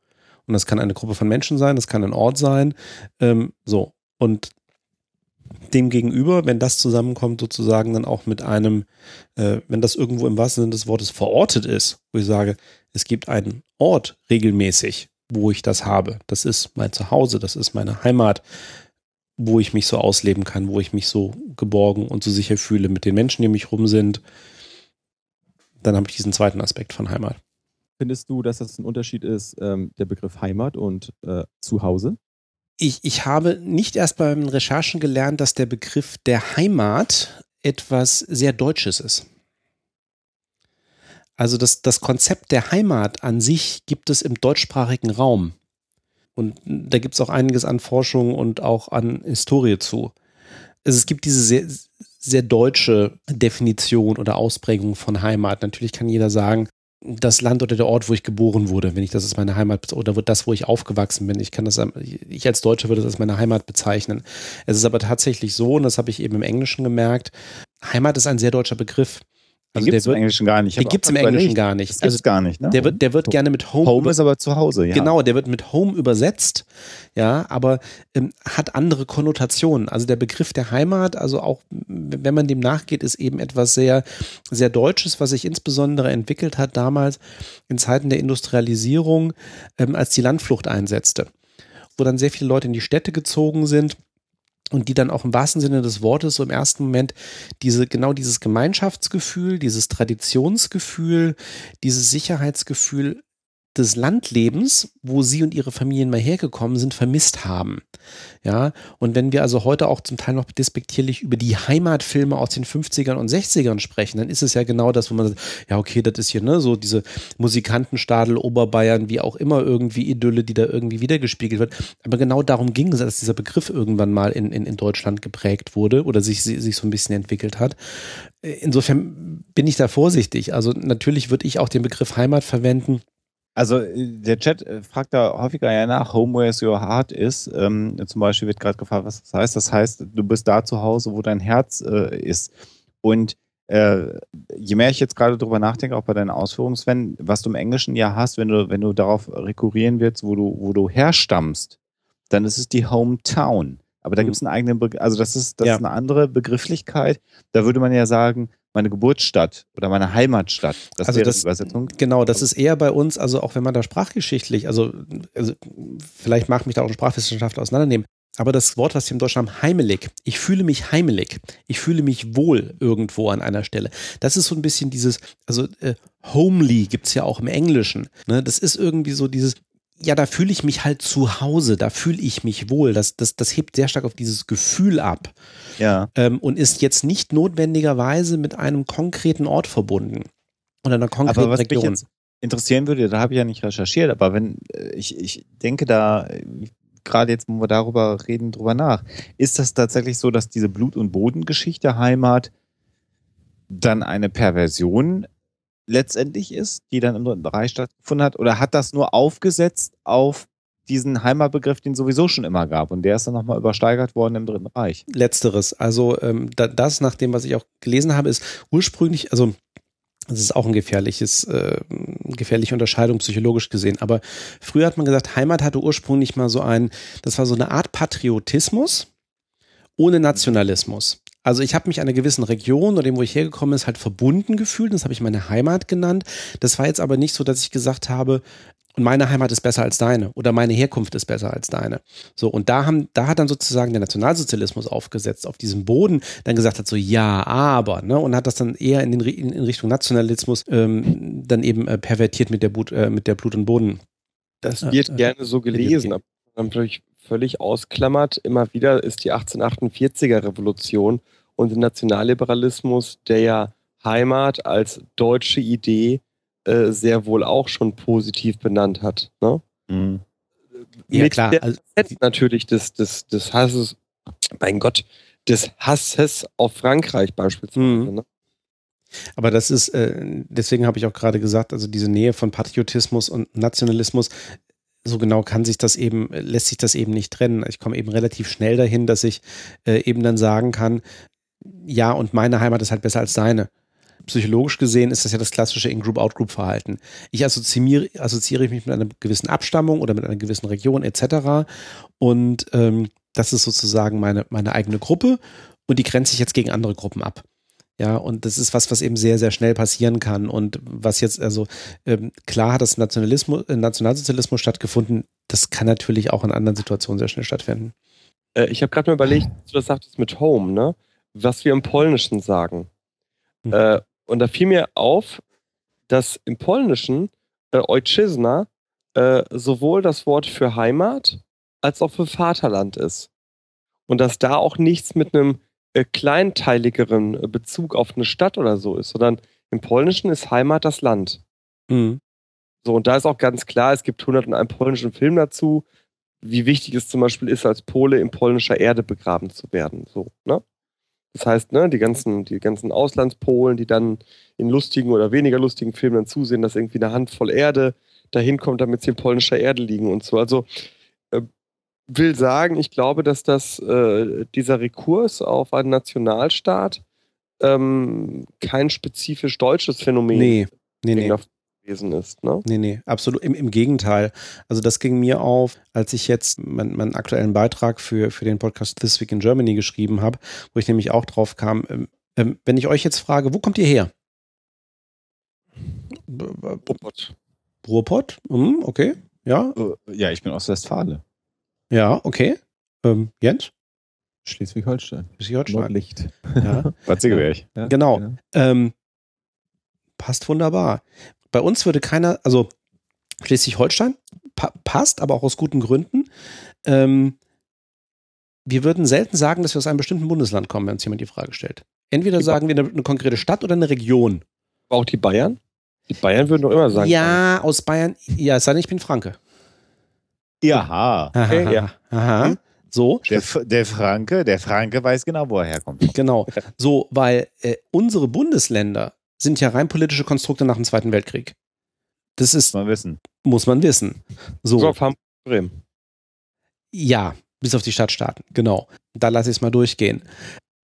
Und das kann eine Gruppe von Menschen sein, das kann ein Ort sein. Ähm, so. Und demgegenüber, wenn das zusammenkommt, sozusagen dann auch mit einem, äh, wenn das irgendwo im wahrsten Sinne des Wortes verortet ist, wo ich sage, es gibt einen Ort regelmäßig, wo ich das habe. Das ist mein Zuhause, das ist meine Heimat, wo ich mich so ausleben kann, wo ich mich so geborgen und so sicher fühle mit den Menschen, die um mich rum sind. Dann habe ich diesen zweiten Aspekt von Heimat. Findest du, dass das ein Unterschied ist, ähm, der Begriff Heimat und äh, Zuhause? Ich, ich habe nicht erst beim Recherchen gelernt, dass der Begriff der Heimat etwas sehr Deutsches ist. Also das, das Konzept der Heimat an sich gibt es im deutschsprachigen Raum. Und da gibt es auch einiges an Forschung und auch an Historie zu. Also es gibt diese sehr, sehr deutsche Definition oder Ausprägung von Heimat. Natürlich kann jeder sagen, das Land oder der Ort, wo ich geboren wurde, wenn ich das als meine Heimat oder das, wo ich aufgewachsen bin. Ich kann das, ich als Deutscher würde das als meine Heimat bezeichnen. Es ist aber tatsächlich so, und das habe ich eben im Englischen gemerkt, Heimat ist ein sehr deutscher Begriff. Also den gibt es im Englischen gar nicht. Den gibt es im Englischen gar nicht. Das also gar nicht. Ne? Der wird, der wird gerne mit Home. Home ist aber zu Hause, ja. Genau, der wird mit Home übersetzt, ja, aber ähm, hat andere Konnotationen. Also der Begriff der Heimat, also auch wenn man dem nachgeht, ist eben etwas sehr, sehr Deutsches, was sich insbesondere entwickelt hat damals in Zeiten der Industrialisierung, ähm, als die Landflucht einsetzte, wo dann sehr viele Leute in die Städte gezogen sind und die dann auch im wahrsten Sinne des Wortes so im ersten Moment diese, genau dieses Gemeinschaftsgefühl, dieses Traditionsgefühl, dieses Sicherheitsgefühl des Landlebens, wo sie und ihre Familien mal hergekommen sind, vermisst haben. Ja, und wenn wir also heute auch zum Teil noch despektierlich über die Heimatfilme aus den 50ern und 60ern sprechen, dann ist es ja genau das, wo man sagt, ja, okay, das ist hier, ne, so diese Musikantenstadel, Oberbayern, wie auch immer irgendwie Idylle, die da irgendwie wiedergespiegelt wird. Aber genau darum ging es, dass dieser Begriff irgendwann mal in, in, in Deutschland geprägt wurde oder sich, sich so ein bisschen entwickelt hat. Insofern bin ich da vorsichtig. Also natürlich würde ich auch den Begriff Heimat verwenden, also äh, der Chat äh, fragt da häufiger ja nach, home where your heart is. Ähm, zum Beispiel wird gerade gefragt, was das heißt. Das heißt, du bist da zu Hause, wo dein Herz äh, ist. Und äh, je mehr ich jetzt gerade drüber nachdenke, auch bei deinen Ausführungen, Sven, was du im Englischen ja hast, wenn du, wenn du darauf rekurrieren willst, wo du, wo du herstammst, dann ist es die Hometown. Aber da mhm. gibt es einen eigenen Begriff, also das ist, das ja. ist eine andere Begrifflichkeit. Da würde man ja sagen, meine Geburtsstadt oder meine Heimatstadt. Das also wäre das, die Übersetzung. Genau, das ist eher bei uns, also auch wenn man da sprachgeschichtlich, also, also vielleicht mag mich da auch ein Sprachwissenschaftler auseinandernehmen, aber das Wort, was wir im Deutschen haben, heimelig. Ich fühle mich heimelig. Ich fühle mich wohl irgendwo an einer Stelle. Das ist so ein bisschen dieses, also äh, homely gibt es ja auch im Englischen. Ne? Das ist irgendwie so dieses, ja, da fühle ich mich halt zu Hause, da fühle ich mich wohl. Das, das, das hebt sehr stark auf dieses Gefühl ab. Ja. Ähm, und ist jetzt nicht notwendigerweise mit einem konkreten Ort verbunden. Oder einer konkreten aber was Region. Mich jetzt interessieren würde, da habe ich ja nicht recherchiert, aber wenn äh, ich, ich denke da, gerade jetzt, wo wir darüber reden, drüber nach, ist das tatsächlich so, dass diese Blut- und Bodengeschichte Heimat dann eine Perversion letztendlich ist, die dann im Dritten Reich stattgefunden hat? Oder hat das nur aufgesetzt auf diesen Heimatbegriff, den es sowieso schon immer gab. Und der ist dann nochmal übersteigert worden im Dritten Reich. Letzteres. Also ähm, da, das, nach dem, was ich auch gelesen habe, ist ursprünglich, also das ist auch ein gefährliches, äh, gefährliche Unterscheidung psychologisch gesehen. Aber früher hat man gesagt, Heimat hatte ursprünglich mal so ein, das war so eine Art Patriotismus ohne Nationalismus. Also ich habe mich einer gewissen Region oder dem, wo ich hergekommen ist, halt verbunden gefühlt. Das habe ich meine Heimat genannt. Das war jetzt aber nicht so, dass ich gesagt habe, und meine Heimat ist besser als deine oder meine Herkunft ist besser als deine. So, und da haben, da hat dann sozusagen der Nationalsozialismus aufgesetzt, auf diesem Boden, dann gesagt hat, so ja, aber, ne, und hat das dann eher in, den, in, in Richtung Nationalismus ähm, dann eben äh, pervertiert mit der, Blut, äh, mit der Blut und Boden. Das wird äh, gerne so gelesen, aber natürlich völlig ausklammert. Immer wieder ist die 1848er Revolution und der Nationalliberalismus, der ja Heimat als deutsche Idee äh, sehr wohl auch schon positiv benannt hat. Ne? Mhm. Ja, Mit klar. Der also, natürlich des, des, des Hasses, mein Gott, des Hasses auf Frankreich beispielsweise. Mhm. Ne? Aber das ist, äh, deswegen habe ich auch gerade gesagt, also diese Nähe von Patriotismus und Nationalismus, so genau kann sich das eben, lässt sich das eben nicht trennen. Ich komme eben relativ schnell dahin, dass ich äh, eben dann sagen kann, ja, und meine Heimat ist halt besser als deine psychologisch gesehen ist das ja das klassische In-Group-Out-Group-Verhalten. Ich assoziiere, assoziiere mich mit einer gewissen Abstammung oder mit einer gewissen Region etc. Und ähm, das ist sozusagen meine, meine eigene Gruppe und die grenze ich jetzt gegen andere Gruppen ab. Ja, und das ist was, was eben sehr, sehr schnell passieren kann. Und was jetzt, also ähm, klar hat das Nationalismus, äh, Nationalsozialismus stattgefunden, das kann natürlich auch in anderen Situationen sehr schnell stattfinden. Äh, ich habe gerade mal überlegt, du das sagtest mit Home, ne? Was wir im Polnischen sagen. Hm. Äh, und da fiel mir auf, dass im Polnischen äh, Ojczyzna äh, sowohl das Wort für Heimat als auch für Vaterland ist. Und dass da auch nichts mit einem äh, kleinteiligeren äh, Bezug auf eine Stadt oder so ist, sondern im Polnischen ist Heimat das Land. Mhm. So, und da ist auch ganz klar, es gibt 101 polnischen Film dazu, wie wichtig es zum Beispiel ist, als Pole in polnischer Erde begraben zu werden. So, ne? Das heißt, ne, die ganzen, die ganzen Auslandspolen, die dann in lustigen oder weniger lustigen Filmen dann zusehen, dass irgendwie eine Handvoll Erde dahin kommt, damit sie in polnischer Erde liegen und so. Also äh, will sagen, ich glaube, dass das äh, dieser Rekurs auf einen Nationalstaat ähm, kein spezifisch deutsches Phänomen Nee, nee, nee. Gewesen ist. Ne? Nee, nee, absolut. Im, Im Gegenteil. Also das ging mir auf, als ich jetzt meinen, meinen aktuellen Beitrag für, für den Podcast This Week in Germany geschrieben habe, wo ich nämlich auch drauf kam, ähm, ähm, wenn ich euch jetzt frage, wo kommt ihr her? Robot. Ruhrpott? Hm, okay. Ja, Äh, Ja, ich bin aus Westfalen. ja, okay. Ähm, Jens? Schleswig-Holstein. Schleswig-Holstein. Nordlicht. Ja. Bad Segeberg. Ja, Genau. ja. Ähm, passt wunderbar. Bei uns würde keiner, also Schleswig-Holstein pa passt, aber auch aus guten Gründen. Ähm, wir würden selten sagen, dass wir aus einem bestimmten Bundesland kommen, wenn uns jemand die Frage stellt. Entweder sagen wir eine, eine konkrete Stadt oder eine Region. Auch die Bayern? Die Bayern würden doch immer sagen. ja, aus Bayern. Ja, es sei denn, ich bin Franke. Ja. Aha, Okay, ja. aha. Hm? So, Der, der Franke, der Franke weiß genau, wo er herkommt. genau. So, weil äh, unsere Bundesländer sind ja rein politische Konstrukte nach dem Zweiten Weltkrieg. Das ist, Muss man wissen. muss man wissen. So. So auf Hamburg Bremen. Ja, bis auf die Stadtstaaten, genau. Da lasse ich es mal durchgehen.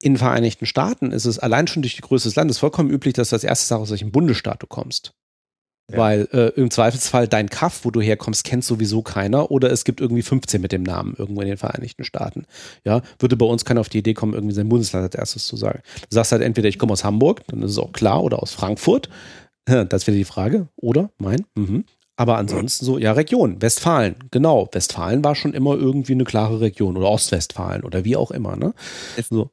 In den Vereinigten Staaten ist es allein schon durch die Größe des Landes vollkommen üblich, dass du als erstes sagst, aus welchem Bundesstaat du kommst. Ja. Weil äh, im Zweifelsfall dein Kaff, wo du herkommst, kennt sowieso keiner oder es gibt irgendwie 15 mit dem Namen irgendwo in den Vereinigten Staaten. Ja, würde bei uns keiner auf die Idee kommen, irgendwie sein Bundesland als erstes zu sagen. Du sagst halt entweder, ich komme aus Hamburg, dann ist es auch klar, oder aus Frankfurt. Das wäre die Frage, oder? Mein? Mhm. Aber ansonsten so, ja, Region, Westfalen, genau. Westfalen war schon immer irgendwie eine klare Region oder Ostwestfalen oder wie auch immer, ne? So.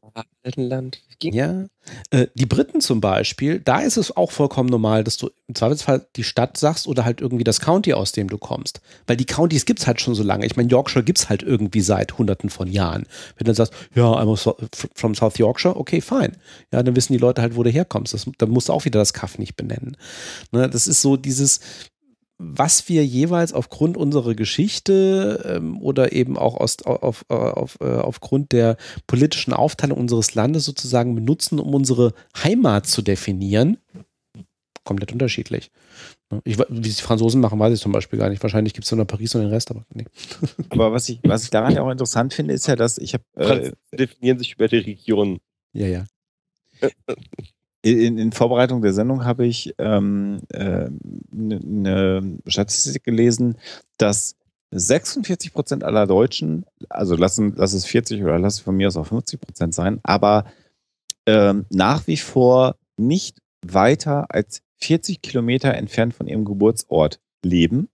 Land. Ja. Äh, die Briten zum Beispiel, da ist es auch vollkommen normal, dass du im Zweifelsfall die Stadt sagst oder halt irgendwie das County, aus dem du kommst. Weil die Countys gibt's halt schon so lange. Ich meine, Yorkshire gibt's halt irgendwie seit hunderten von Jahren. Wenn du dann sagst, ja, I'm from South Yorkshire, okay, fine. Ja, dann wissen die Leute halt, wo du herkommst. Das, dann musst du auch wieder das Kaff nicht benennen. Ne, das ist so dieses, was wir jeweils aufgrund unserer Geschichte ähm, oder eben auch aus, auf, äh, auf, äh, aufgrund der politischen Aufteilung unseres Landes sozusagen benutzen, um unsere Heimat zu definieren, komplett unterschiedlich. Ne, Ich, wie es die Franzosen machen, weiß ich zum Beispiel gar nicht. Wahrscheinlich gibt es nur Paris und den Rest, aber nee. Aber was ich, was ich daran ja auch interessant finde, ist ja, dass ich habe äh, Franzosen definieren sich über die Region. Ja, ja. In, in Vorbereitung der Sendung habe ich ähm, äh, eine Statistik gelesen, dass 46 Prozent aller Deutschen, also lassen, lass es 40 oder lass es von mir aus auch 50 Prozent sein, aber ähm, nach wie vor nicht weiter als 40 Kilometer entfernt von ihrem Geburtsort leben.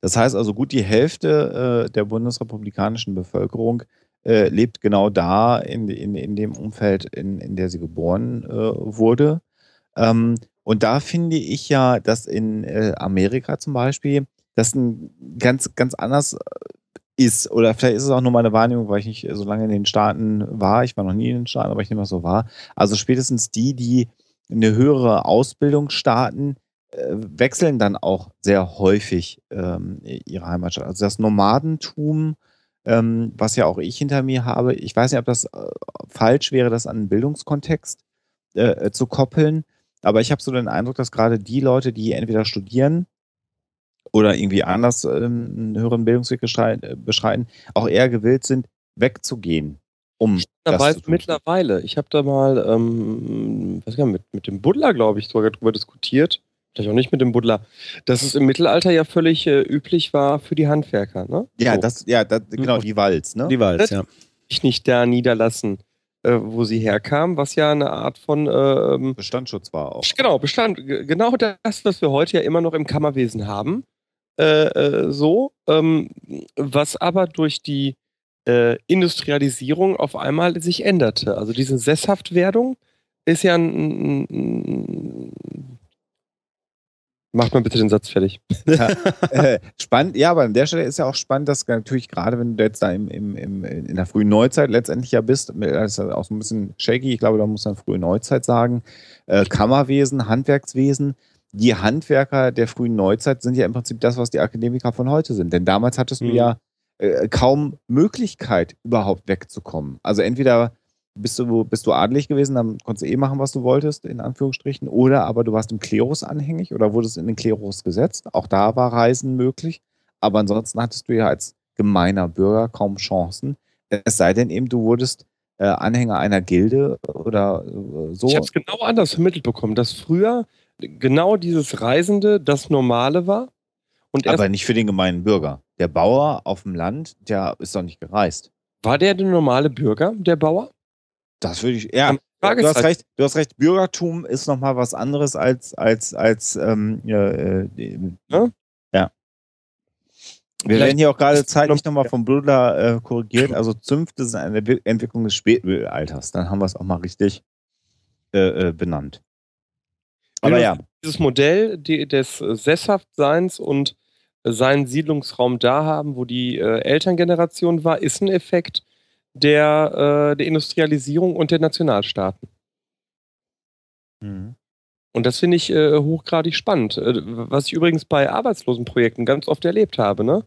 Das heißt also, gut die Hälfte äh, der bundesrepublikanischen Bevölkerung äh, lebt genau da in, in, in dem Umfeld, in, in der sie geboren äh, wurde. Ähm, und da finde ich ja, dass in äh, Amerika zum Beispiel das ein ganz, ganz anders äh, ist. Oder vielleicht ist es auch nur meine Wahrnehmung, weil ich nicht so lange in den Staaten war. Ich war noch nie in den Staaten, aber ich nehme das so wahr. Also spätestens die, die eine höhere Ausbildung starten, äh, wechseln dann auch sehr häufig ähm, ihre Heimatstadt. Also das Nomadentum, ähm, was ja auch ich hinter mir habe, ich weiß nicht, ob das äh, falsch wäre, das an einen Bildungskontext äh, zu koppeln, aber ich habe so den Eindruck, dass gerade die Leute, die entweder studieren oder irgendwie anders ähm, einen höheren Bildungsweg äh, beschreiten, auch eher gewillt sind, wegzugehen. Um tun. mittlerweile. Ich habe da mal, ähm, was mit, mit dem Buddler, glaube ich, sogar drüber diskutiert. Vielleicht auch nicht mit dem Buddler. Dass es im Mittelalter ja völlig äh, üblich war für die Handwerker, ne? Ja, So. das, ja, das, genau, die Walz, ne? Die Walz, ja. sich nicht da niederlassen, äh, wo sie herkam, was ja eine Art von ähm, Bestandsschutz war auch. Genau, Bestand. Genau das, was wir heute ja immer noch im Kammerwesen haben. Äh, äh, so, ähm, was aber durch die äh, Industrialisierung auf einmal sich änderte. Also diese Sesshaftwerdung ist ja ein, ein, ein Macht mal bitte den Satz fertig. Äh, spannend, ja, aber an der Stelle ist ja auch spannend, dass natürlich gerade, wenn du jetzt da im, im, im, in der frühen Neuzeit letztendlich ja bist, das ist ja auch so ein bisschen shaky, ich glaube, da muss man frühe Neuzeit sagen, äh, Kammerwesen, Handwerkswesen, die Handwerker der frühen Neuzeit sind ja im Prinzip das, was die Akademiker von heute sind. Denn damals hattest du Mhm. ja äh, kaum Möglichkeit, überhaupt wegzukommen. Also entweder bist du, bist du adelig gewesen, dann konntest du eh machen, was du wolltest, in Anführungsstrichen. Oder aber du warst im Klerus anhängig oder wurdest in den Klerus gesetzt. Auch da war Reisen möglich. Aber ansonsten hattest du ja als gemeiner Bürger kaum Chancen. Es sei denn eben, du wurdest äh, Anhänger einer Gilde oder äh, so. Ich habe es genau anders vermittelt bekommen, dass früher genau dieses Reisende das Normale war. Aber nicht für den gemeinen Bürger. Der Bauer auf dem Land, der ist doch nicht gereist. war der der normale Bürger, der Bauer? Das würde ich, ja. Du hast recht, du hast recht, Bürgertum ist nochmal was anderes als, als, als, ähm, ja, äh, die- Ja? ja. Wir Vielleicht werden hier auch gerade zeitlich nochmal vom Bruder äh, korrigiert. Also Zünfte sind eine Wi- Entwicklung des Spätmittelalters. Dann haben wir es auch mal richtig äh, äh, benannt. Aber ja, Dieses Modell des äh, Sesshaftseins und äh, seinen Siedlungsraum da haben, wo die äh, Elterngeneration war, ist ein Effekt der, äh, der Industrialisierung und der Nationalstaaten. Mhm. Und das finde ich äh, hochgradig spannend. Äh, was ich übrigens bei Arbeitslosenprojekten ganz oft erlebt habe, ne?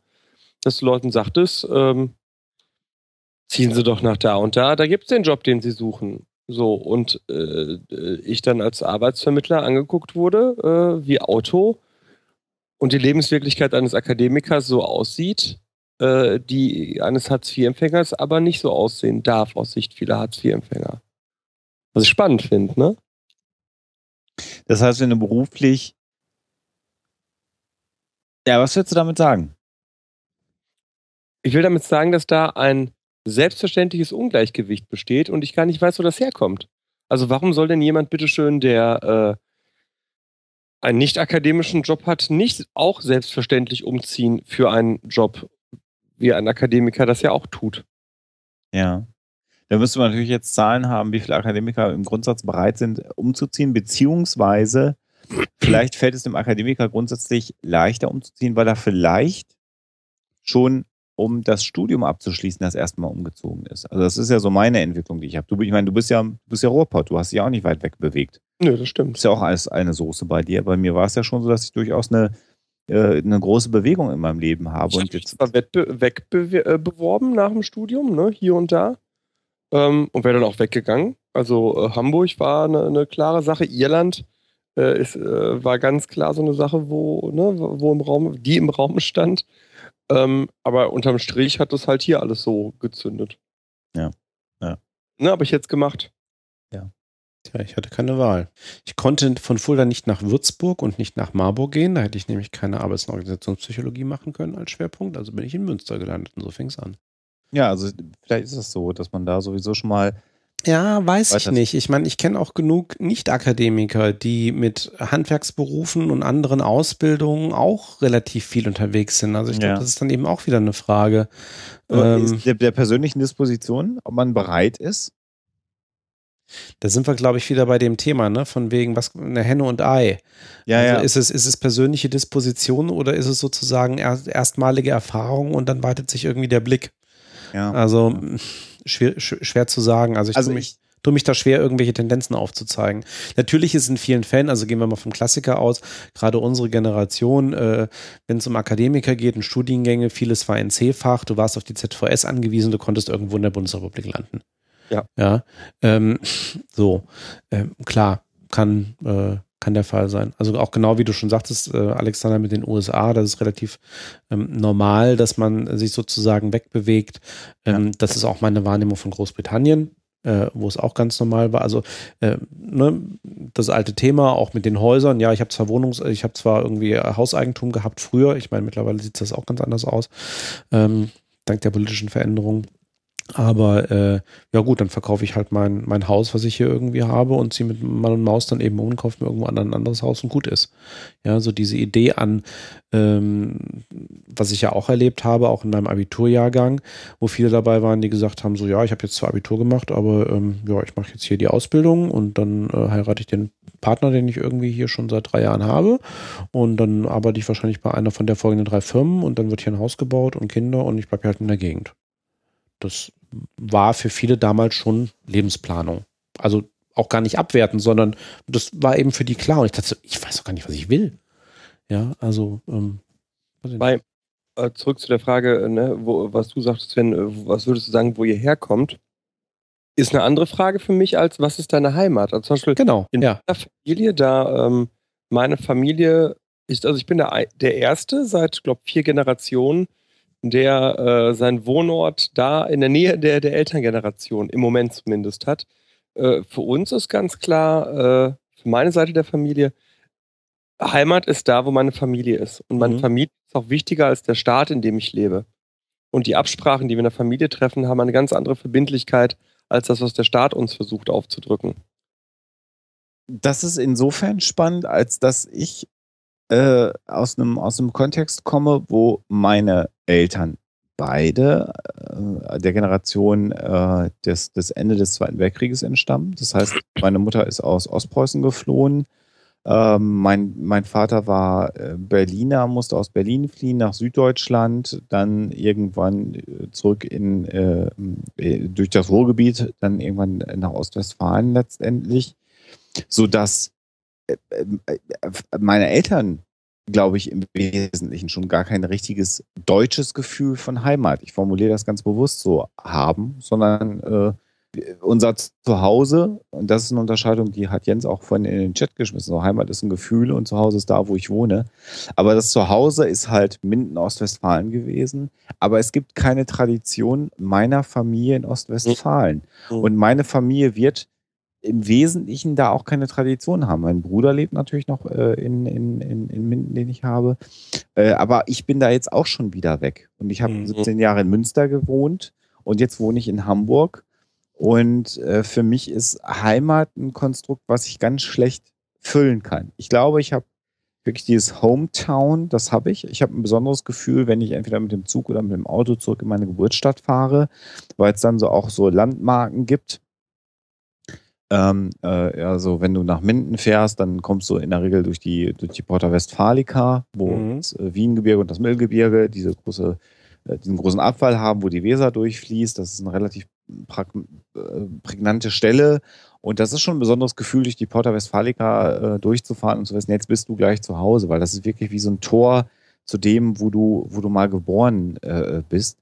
Dass du Leuten sagtest, ähm, ziehen Sie doch nach da und da, da gibt es den Job, den Sie suchen. So, und äh, ich dann als Arbeitsvermittler angeguckt wurde, äh, wie Auto und die Lebenswirklichkeit eines Akademikers so aussieht, äh, die eines Hartz-IV-Empfängers aber nicht so aussehen darf aus Sicht vieler Hartz-IV-Empfänger. Was ich spannend finde, ne? das heißt, wenn du beruflich. Ja, was willst du damit sagen? Ich will damit sagen, dass da ein selbstverständliches Ungleichgewicht besteht und ich gar nicht weiß, wo das herkommt. Also warum soll denn jemand bitteschön, der äh, einen nicht akademischen Job hat, nicht auch selbstverständlich umziehen für einen Job, wie ein Akademiker das ja auch tut? Ja. Da müsste man natürlich jetzt Zahlen haben, wie viele Akademiker im Grundsatz bereit sind, umzuziehen, beziehungsweise vielleicht fällt es dem Akademiker grundsätzlich leichter umzuziehen, weil er vielleicht schon, um das Studium abzuschließen, das erste Mal umgezogen ist. Also das ist ja so meine Entwicklung, die ich habe. Du, ich meine, du bist ja, du bist ja Ruhrpott, du hast dich auch nicht weit weg bewegt. Nö, das stimmt. ist ja auch alles eine Soße bei dir. Bei mir war es ja schon so, dass ich durchaus eine, eine große Bewegung in meinem Leben habe. Ich Und habe jetzt, zwar wettbe wegbeworben nach dem Studium, ne, hier und da, ähm, und wäre dann auch weggegangen. Also äh, Hamburg war eine, eine klare Sache. Irland äh, ist, äh, war ganz klar so eine Sache, wo, ne, wo im Raum, die im Raum stand. Ähm, aber unterm Strich hat das halt hier alles so gezündet. Ja. Ja. Ne, habe ich jetzt gemacht. Tja, ich hatte keine Wahl. Ich konnte von Fulda nicht nach Würzburg und nicht nach Marburg gehen. Da hätte ich nämlich keine Arbeits- und Organisationspsychologie machen können als Schwerpunkt. Also bin ich in Münster gelandet und so fing es an. ja, also vielleicht ist es so, dass man da sowieso schon mal Ja, weiß ich nicht. Ich meine, ich kenne auch genug Nicht-Akademiker, die mit Handwerksberufen und anderen Ausbildungen auch relativ viel unterwegs sind. Also ich glaube, Ja. das ist dann eben auch wieder eine Frage. Ähm, der, der persönlichen Disposition, ob man bereit ist. Da sind wir, glaube ich, wieder bei dem Thema, ne? Von wegen, was eine Henne und Ei. Ja, also ja. Ist es, ist es persönliche Disposition oder ist es sozusagen erst, erstmalige Erfahrung und dann weitet sich irgendwie der Blick? ja. Also schwer, sch- schwer zu sagen. Also ich Also tue mich, ich, tue mich da schwer, irgendwelche Tendenzen aufzuzeigen. Natürlich ist es in vielen Fällen, also gehen wir mal vom Klassiker aus, gerade unsere Generation, äh, wenn es um Akademiker geht und Studiengänge, vieles war NC-Fach, du warst auf die ZVS angewiesen, du konntest irgendwo in der Bundesrepublik landen. Ja. Ja. Ähm, so, ähm, klar, kann, äh, kann der Fall sein. Also auch genau wie du schon sagtest, äh, Alexander, mit den USA, das ist relativ ähm, normal, dass man sich sozusagen wegbewegt. Ähm, Das ist auch meine Wahrnehmung von Großbritannien, äh, wo es auch ganz normal war. Also äh, ne, das alte Thema, auch mit den Häusern. Ja, ich habe zwar Wohnungs-, ich habe zwar irgendwie Hauseigentum gehabt früher. Ich meine, mittlerweile sieht das auch ganz anders aus, ähm, dank der politischen Veränderungen. Aber äh, ja gut, dann verkaufe ich halt mein, mein Haus, was ich hier irgendwie habe und ziehe mit Mann und Maus dann eben um und kaufe mir irgendwo ein anderes Haus und gut ist. Ja, so diese Idee an, ähm, was ich ja auch erlebt habe, auch in meinem Abiturjahrgang, wo viele dabei waren, die gesagt haben, so ja, ich habe jetzt zwar Abitur gemacht, aber ähm, ja, ich mache jetzt hier die Ausbildung und dann äh, heirate ich den Partner, den ich irgendwie hier schon seit drei Jahren habe und dann arbeite ich wahrscheinlich bei einer von der folgenden drei Firmen und dann wird hier ein Haus gebaut und Kinder und ich bleibe halt in der Gegend. Das war für viele damals schon Lebensplanung. Also auch gar nicht abwerten, sondern das war eben für die klar. Und ich dachte, so, ich weiß doch gar nicht, was ich will. Ja, also ähm. Bei, äh, zurück zu der Frage, äh, ne, wo, was du sagtest, Sven, äh, was würdest du sagen, wo ihr herkommt? ist eine andere Frage für mich als, was ist deine Heimat? Also zum Beispiel Genau, in ja. meiner Familie, da ähm, meine Familie ist, also ich bin der, der Erste seit, glaube vier Generationen, der äh, seinen Wohnort da in der Nähe der, der Elterngeneration, im Moment zumindest hat. Äh, für uns ist ganz klar, äh, für meine Seite der Familie, Heimat ist da, wo meine Familie ist. Und meine Mhm. Familie ist auch wichtiger als der Staat, in dem ich lebe. Und die Absprachen, die wir in der Familie treffen, haben eine ganz andere Verbindlichkeit als das, was der Staat uns versucht aufzudrücken. das ist insofern spannend, als dass ich äh, aus einem aus Kontext komme, wo meine Eltern beide äh, der Generation äh, des, des Ende des Zweiten Weltkrieges entstammen. Das heißt, meine Mutter ist aus Ostpreußen geflohen. Ähm, mein, mein Vater war äh, Berliner, musste aus Berlin fliehen nach Süddeutschland, dann irgendwann äh, zurück in äh, äh, durch das Ruhrgebiet, dann irgendwann nach Ostwestfalen letztendlich so dass äh, meine Eltern, glaube ich, im Wesentlichen schon gar kein richtiges deutsches Gefühl von Heimat, ich formuliere das ganz bewusst so, haben, sondern äh, unser Zuhause, und das ist eine Unterscheidung, die hat Jens auch vorhin in den Chat geschmissen, so Heimat ist ein Gefühl und Zuhause ist da, wo ich wohne. Aber das Zuhause ist halt Minden, Ostwestfalen gewesen, aber es gibt keine Tradition meiner Familie in Ostwestfalen. Mhm. Und meine Familie wird im Wesentlichen da auch keine Tradition haben. Mein Bruder lebt natürlich noch äh, in, in, in, in Minden, den ich habe. Äh, aber ich bin da jetzt auch schon wieder weg. Und ich habe Mhm. 17 Jahre in Münster gewohnt und jetzt wohne ich in Hamburg. Und äh, für mich ist Heimat ein Konstrukt, was ich ganz schlecht füllen kann. Ich glaube, ich habe wirklich dieses Hometown, das habe ich. Ich habe ein besonderes Gefühl, wenn ich entweder mit dem Zug oder mit dem Auto zurück in meine Geburtsstadt fahre, weil es dann so auch so Landmarken gibt. Ähm, äh, also wenn du nach Minden fährst, dann kommst du in der Regel durch die, durch die Porta Westfalica, wo Mhm. das äh, Wiengebirge und das Mittelgebirge diese große, äh, diesen großen Abfall haben, wo die Weser durchfließt. Das ist eine relativ äh, prägnante Stelle. Und das ist schon ein besonderes Gefühl, durch die Porta Westfalica äh, durchzufahren und zu wissen, jetzt bist du gleich zu Hause, weil das ist wirklich wie so ein Tor zu dem, wo du, wo du mal geboren äh, bist.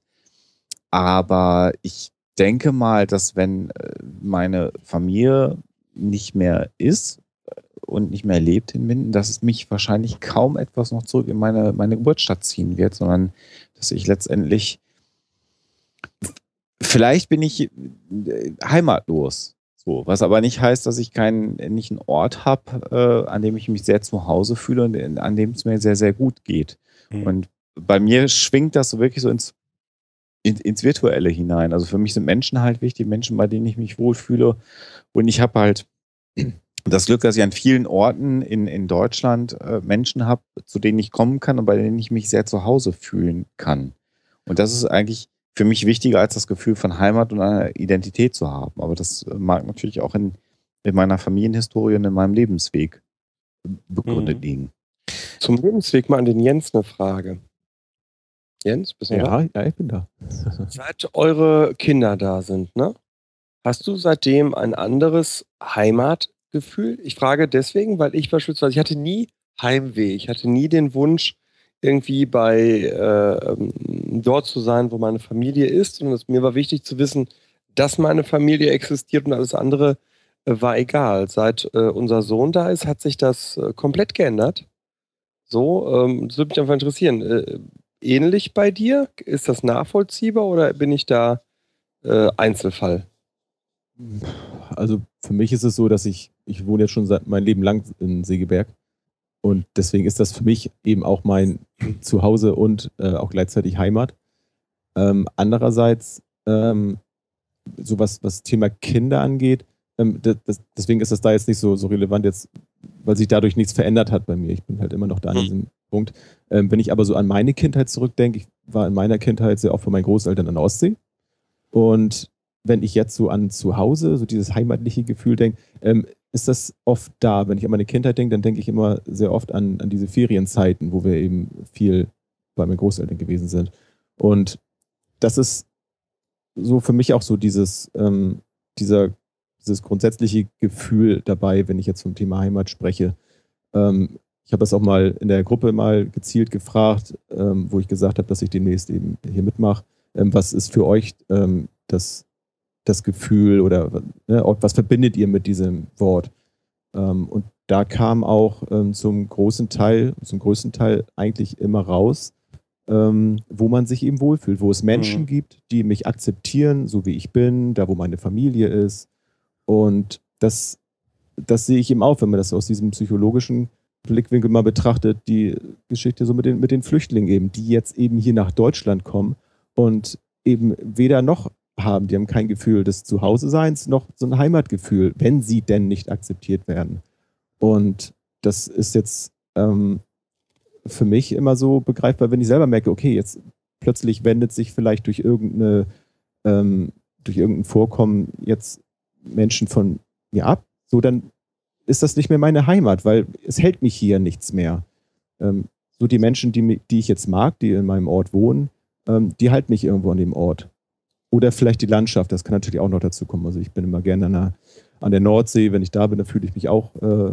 Aber ich denke mal, dass wenn äh, meine Familie nicht mehr ist äh, und nicht mehr lebt in Minden, dass es mich wahrscheinlich kaum etwas noch zurück in meine, meine Geburtsstadt ziehen wird, sondern dass ich letztendlich vielleicht bin ich äh, heimatlos. So, was aber nicht heißt, dass ich keinen nicht einen Ort habe, äh, an dem ich mich sehr zu Hause fühle und an dem es mir sehr, sehr gut geht. Mhm. Und bei mir schwingt das so wirklich so ins, in, ins Virtuelle hinein. Also für mich sind Menschen halt wichtig, Menschen, bei denen ich mich wohlfühle. Und ich habe halt das Glück, dass ich an vielen Orten in, in Deutschland äh, Menschen habe, zu denen ich kommen kann und bei denen ich mich sehr zu Hause fühlen kann. Und das ist eigentlich für mich wichtiger als das Gefühl von Heimat und einer Identität zu haben. Aber das äh, mag natürlich auch in, in meiner Familienhistorie und in meinem Lebensweg begründet Mhm. liegen. Zum Lebensweg mal an den Jens eine Frage. Jens, bist du da? Ja, ja, ich bin da. Seit eure Kinder da sind, ne? Hast du seitdem ein anderes Heimatgefühl? Ich frage deswegen, weil ich beispielsweise, ich hatte nie Heimweh. Ich hatte nie den Wunsch, irgendwie bei äh, dort zu sein, wo meine Familie ist. Und es, mir war wichtig zu wissen, dass meine Familie existiert und alles andere äh, war egal. Seit äh, unser Sohn da ist, hat sich das äh, komplett geändert. So, ähm, das würde mich einfach interessieren. Äh, ähnlich bei dir? Ist das nachvollziehbar oder bin ich da äh, Einzelfall? Also für mich ist es so, dass ich, ich wohne jetzt schon seit mein Leben lang in Segeberg. Und deswegen ist das für mich eben auch mein Zuhause und äh, auch gleichzeitig Heimat. Ähm, andererseits, ähm, so was, was Thema Kinder angeht, ähm, das, das, deswegen ist das da jetzt nicht so, so relevant jetzt, weil sich dadurch nichts verändert hat bei mir. Ich bin halt immer noch da an Hm. diesem Punkt. Ähm, wenn ich aber so an meine Kindheit zurückdenke, ich war in meiner Kindheit sehr oft von meinen Großeltern an der Ostsee. Und wenn ich jetzt so an zu Hause, so dieses heimatliche Gefühl denke, ähm, ist das oft da. Wenn ich an meine Kindheit denke, dann denke ich immer sehr oft an, an diese Ferienzeiten, wo wir eben viel bei meinen Großeltern gewesen sind. Und das ist so für mich auch so dieses, ähm, dieser, dieses grundsätzliche Gefühl dabei, wenn ich jetzt vom Thema Heimat spreche. Ähm, ich habe das auch mal in der Gruppe mal gezielt gefragt, ähm, wo ich gesagt habe, dass ich demnächst eben hier mitmache. Ähm, was ist für euch ähm, das das Gefühl oder ne, was verbindet ihr mit diesem Wort? Ähm, und da kam auch ähm, zum großen Teil, zum größten Teil eigentlich immer raus, ähm, wo man sich eben wohlfühlt, wo es Menschen mhm. gibt, die mich akzeptieren, so wie ich bin, da wo meine Familie ist. Und das, das sehe ich eben auch, wenn man das aus diesem psychologischen Blickwinkel mal betrachtet, die Geschichte so mit den, mit den Flüchtlingen eben, die jetzt eben hier nach Deutschland kommen und eben weder noch haben, die haben kein Gefühl des Zuhause-Seins, noch so ein Heimatgefühl, wenn sie denn nicht akzeptiert werden. Und das ist jetzt ähm, für mich immer so begreifbar, wenn ich selber merke, okay, jetzt plötzlich wendet sich vielleicht durch irgendeine, ähm, durch irgendein Vorkommen jetzt Menschen von mir ab, so dann ist das nicht mehr meine Heimat, weil es hält mich hier nichts mehr. Ähm, so die Menschen, die, die ich jetzt mag, die in meinem Ort wohnen, ähm, die halten mich irgendwo an dem Ort. Oder vielleicht die Landschaft, das kann natürlich auch noch dazu kommen. Also ich bin immer gerne an der, an der Nordsee, wenn ich da bin, dann fühle ich mich auch äh,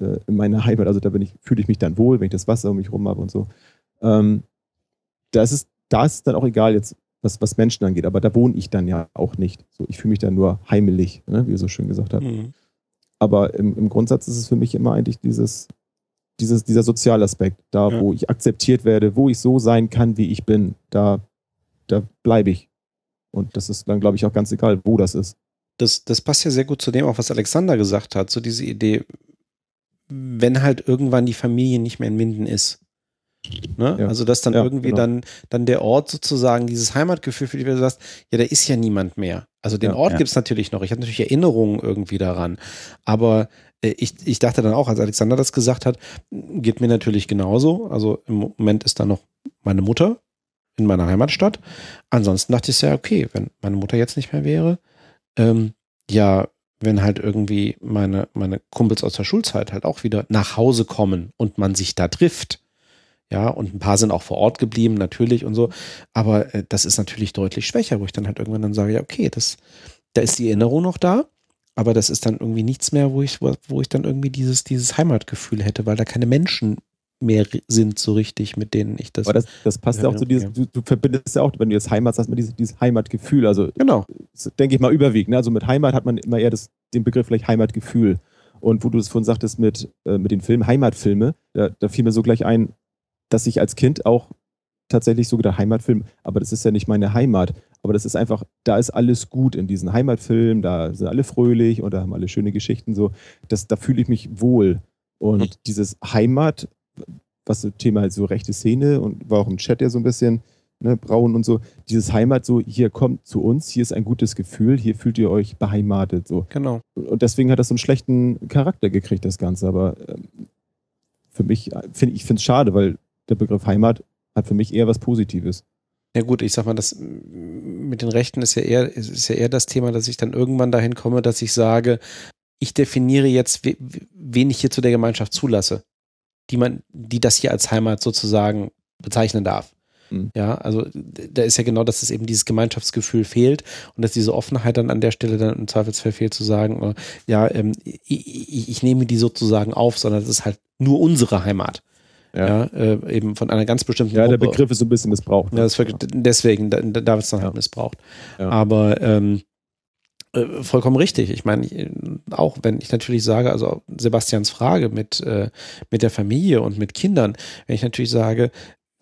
äh, in meiner Heimat, also da ich, fühle ich mich dann wohl, wenn ich das Wasser um mich rum habe und so. Ähm, da ist es, da ist es dann auch egal jetzt, was, was Menschen angeht, aber da wohne ich dann ja auch nicht. So, ich fühle mich dann nur heimelig, ne, wie ihr so schön gesagt habt. Mhm. Aber im, im Grundsatz ist es für mich immer eigentlich dieses, dieses, dieser Sozialaspekt, da ja. wo ich akzeptiert werde, wo ich so sein kann, wie ich bin, da, da bleibe ich. Und das ist dann, glaube ich, auch ganz egal, wo das ist. Das, das passt ja sehr gut zu dem, auch was Alexander gesagt hat, so diese Idee, wenn halt irgendwann die Familie nicht mehr in Minden ist. Ne? Ja. Also, dass dann ja, irgendwie genau. dann, dann der Ort sozusagen dieses Heimatgefühl für die, wenn du sagst, ja, da ist ja niemand mehr. Also den ja, Ort ja. gibt es natürlich noch. Ich habe natürlich Erinnerungen irgendwie daran. Aber äh, ich, ich dachte dann auch, als Alexander das gesagt hat, geht mir natürlich genauso. Also im Moment ist da noch meine Mutter in meiner Heimatstadt. Ansonsten dachte ich ja, okay, wenn meine Mutter jetzt nicht mehr wäre, ähm, ja, wenn halt irgendwie meine, meine Kumpels aus der Schulzeit halt auch wieder nach Hause kommen und man sich da trifft. Ja, und ein paar sind auch vor Ort geblieben, natürlich und so. Aber äh, das ist natürlich deutlich schwächer, wo ich dann halt irgendwann dann sage, ja, okay, das, da ist die Erinnerung noch da, aber das ist dann irgendwie nichts mehr, wo ich, wo, wo ich dann irgendwie dieses, dieses Heimatgefühl hätte, weil da keine Menschen mehr sind so richtig, mit denen ich das. Aber das, das passt ja auch zu dieses, du, du, verbindest ja auch, wenn du jetzt Heimat sagst, mit dieses, dieses Heimatgefühl. Also genau. denke ich mal überwiegend. Ne? Also mit Heimat hat man immer eher das, den Begriff vielleicht Heimatgefühl. Und wo du es vorhin sagtest mit, äh, mit den Filmen, Heimatfilme, da, da fiel mir so gleich ein, dass ich als Kind auch tatsächlich so gedacht, Heimatfilm, aber das ist ja nicht meine Heimat. Aber das ist einfach, da ist alles gut in diesen Heimatfilmen, da sind alle fröhlich und da haben alle schöne Geschichten so. Das, da fühle ich mich wohl. Und mhm. dieses Heimat was so Thema halt so rechte Szene und war auch im Chat ja so ein bisschen ne, braun und so. Dieses Heimat, so hier kommt zu uns, hier ist ein gutes Gefühl, hier fühlt ihr euch beheimatet. So. Genau. Und deswegen hat das so einen schlechten Charakter gekriegt, das Ganze. Aber ähm, für mich, find, ich finde es schade, weil der Begriff Heimat hat für mich eher was Positives. Ja gut, ich sag mal, das mit den Rechten ist ja eher, ist ja eher das Thema, dass ich dann irgendwann dahin komme, dass ich sage, ich definiere jetzt, wen ich hier zu der Gemeinschaft zulasse die man, die das hier als Heimat sozusagen bezeichnen darf. Mhm. Ja, also da ist ja genau, dass es eben dieses Gemeinschaftsgefühl fehlt und dass diese Offenheit dann an der Stelle dann im Zweifelsfall fehlt zu sagen, äh, ja, ähm, ich, ich, nehme die sozusagen auf, sondern es ist halt nur unsere Heimat. Ja, äh, eben von einer ganz bestimmten Ja, Gruppe. der Begriff ist so ein bisschen missbraucht. Ne? Ja, das, deswegen, da, da wird es dann halt missbraucht. Aber ähm, äh, vollkommen richtig. Ich meine, auch wenn ich natürlich sage, also Sebastians Frage mit, äh, mit der Familie und mit Kindern, wenn ich natürlich sage,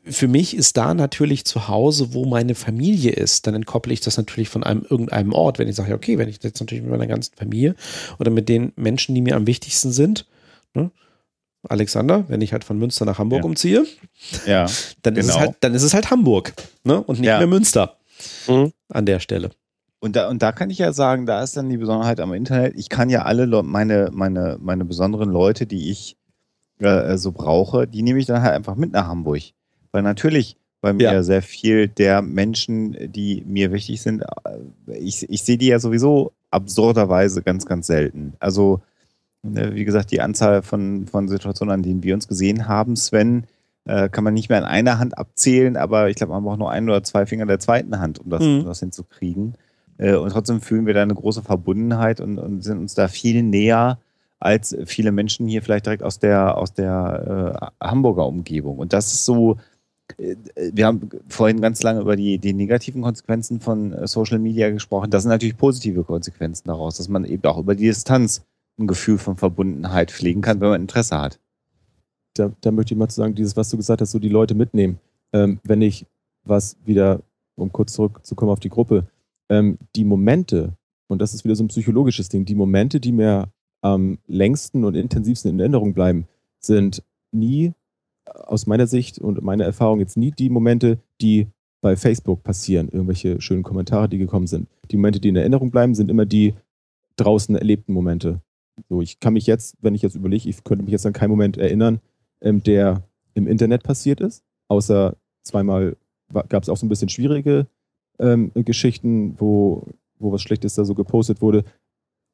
für mich ist da natürlich zu Hause, wo meine Familie ist, dann entkopple ich das natürlich von einem irgendeinem Ort. Wenn ich sage, okay, wenn ich jetzt natürlich mit meiner ganzen Familie oder mit den Menschen, die mir am wichtigsten sind, ne, Alexander, wenn ich halt von Münster nach Hamburg ja. umziehe, ja, dann, genau. ist es genau. halt, dann ist es halt Hamburg ne, und nicht ja. mehr Münster mhm. an der Stelle. Und da, und da kann ich ja sagen, da ist dann die Besonderheit am Internet. Ich kann ja alle Le meine, meine, meine besonderen Leute, die ich äh, so brauche, die nehme ich dann halt einfach mit nach Hamburg. Weil natürlich bei mir ja. sehr viel der Menschen, die mir wichtig sind, äh, ich, ich sehe die ja sowieso absurderweise ganz, ganz selten. Also, wie gesagt, die Anzahl von, von Situationen, an denen wir uns gesehen haben, Sven, äh, kann man nicht mehr an einer Hand abzählen, aber ich glaube, man braucht nur ein oder zwei Finger der zweiten Hand, um das, mhm. um das hinzukriegen. Äh, und trotzdem fühlen wir da eine große Verbundenheit und, und, sind uns da viel näher als viele Menschen hier vielleicht direkt aus der, aus der äh, Hamburger Umgebung. Und das ist so, äh, wir haben vorhin ganz lange über die, die negativen Konsequenzen von äh, Social Media gesprochen. Das sind natürlich positive Konsequenzen daraus, dass man eben auch über die Distanz ein Gefühl von Verbundenheit pflegen kann, wenn man Interesse hat. Da, da möchte ich mal zu sagen, dieses, was du gesagt hast, so die Leute mitnehmen. Ähm, wenn ich was wieder, um kurz zurückzukommen auf die Gruppe, ähm, die Momente, und das ist wieder so ein psychologisches Ding, die Momente, die mir am längsten und intensivsten in Erinnerung bleiben, sind nie aus meiner Sicht und meiner Erfahrung jetzt nie die Momente, die bei Facebook passieren, irgendwelche schönen Kommentare, die gekommen sind. Die Momente, die in Erinnerung bleiben, sind immer die draußen erlebten Momente. So, ich kann mich jetzt, wenn ich jetzt überlege, ich könnte mich jetzt an keinen Moment erinnern, ähm, der im Internet passiert ist, außer zweimal gab es auch so ein bisschen schwierige ähm, Geschichten, wo, wo was Schlechtes da so gepostet wurde.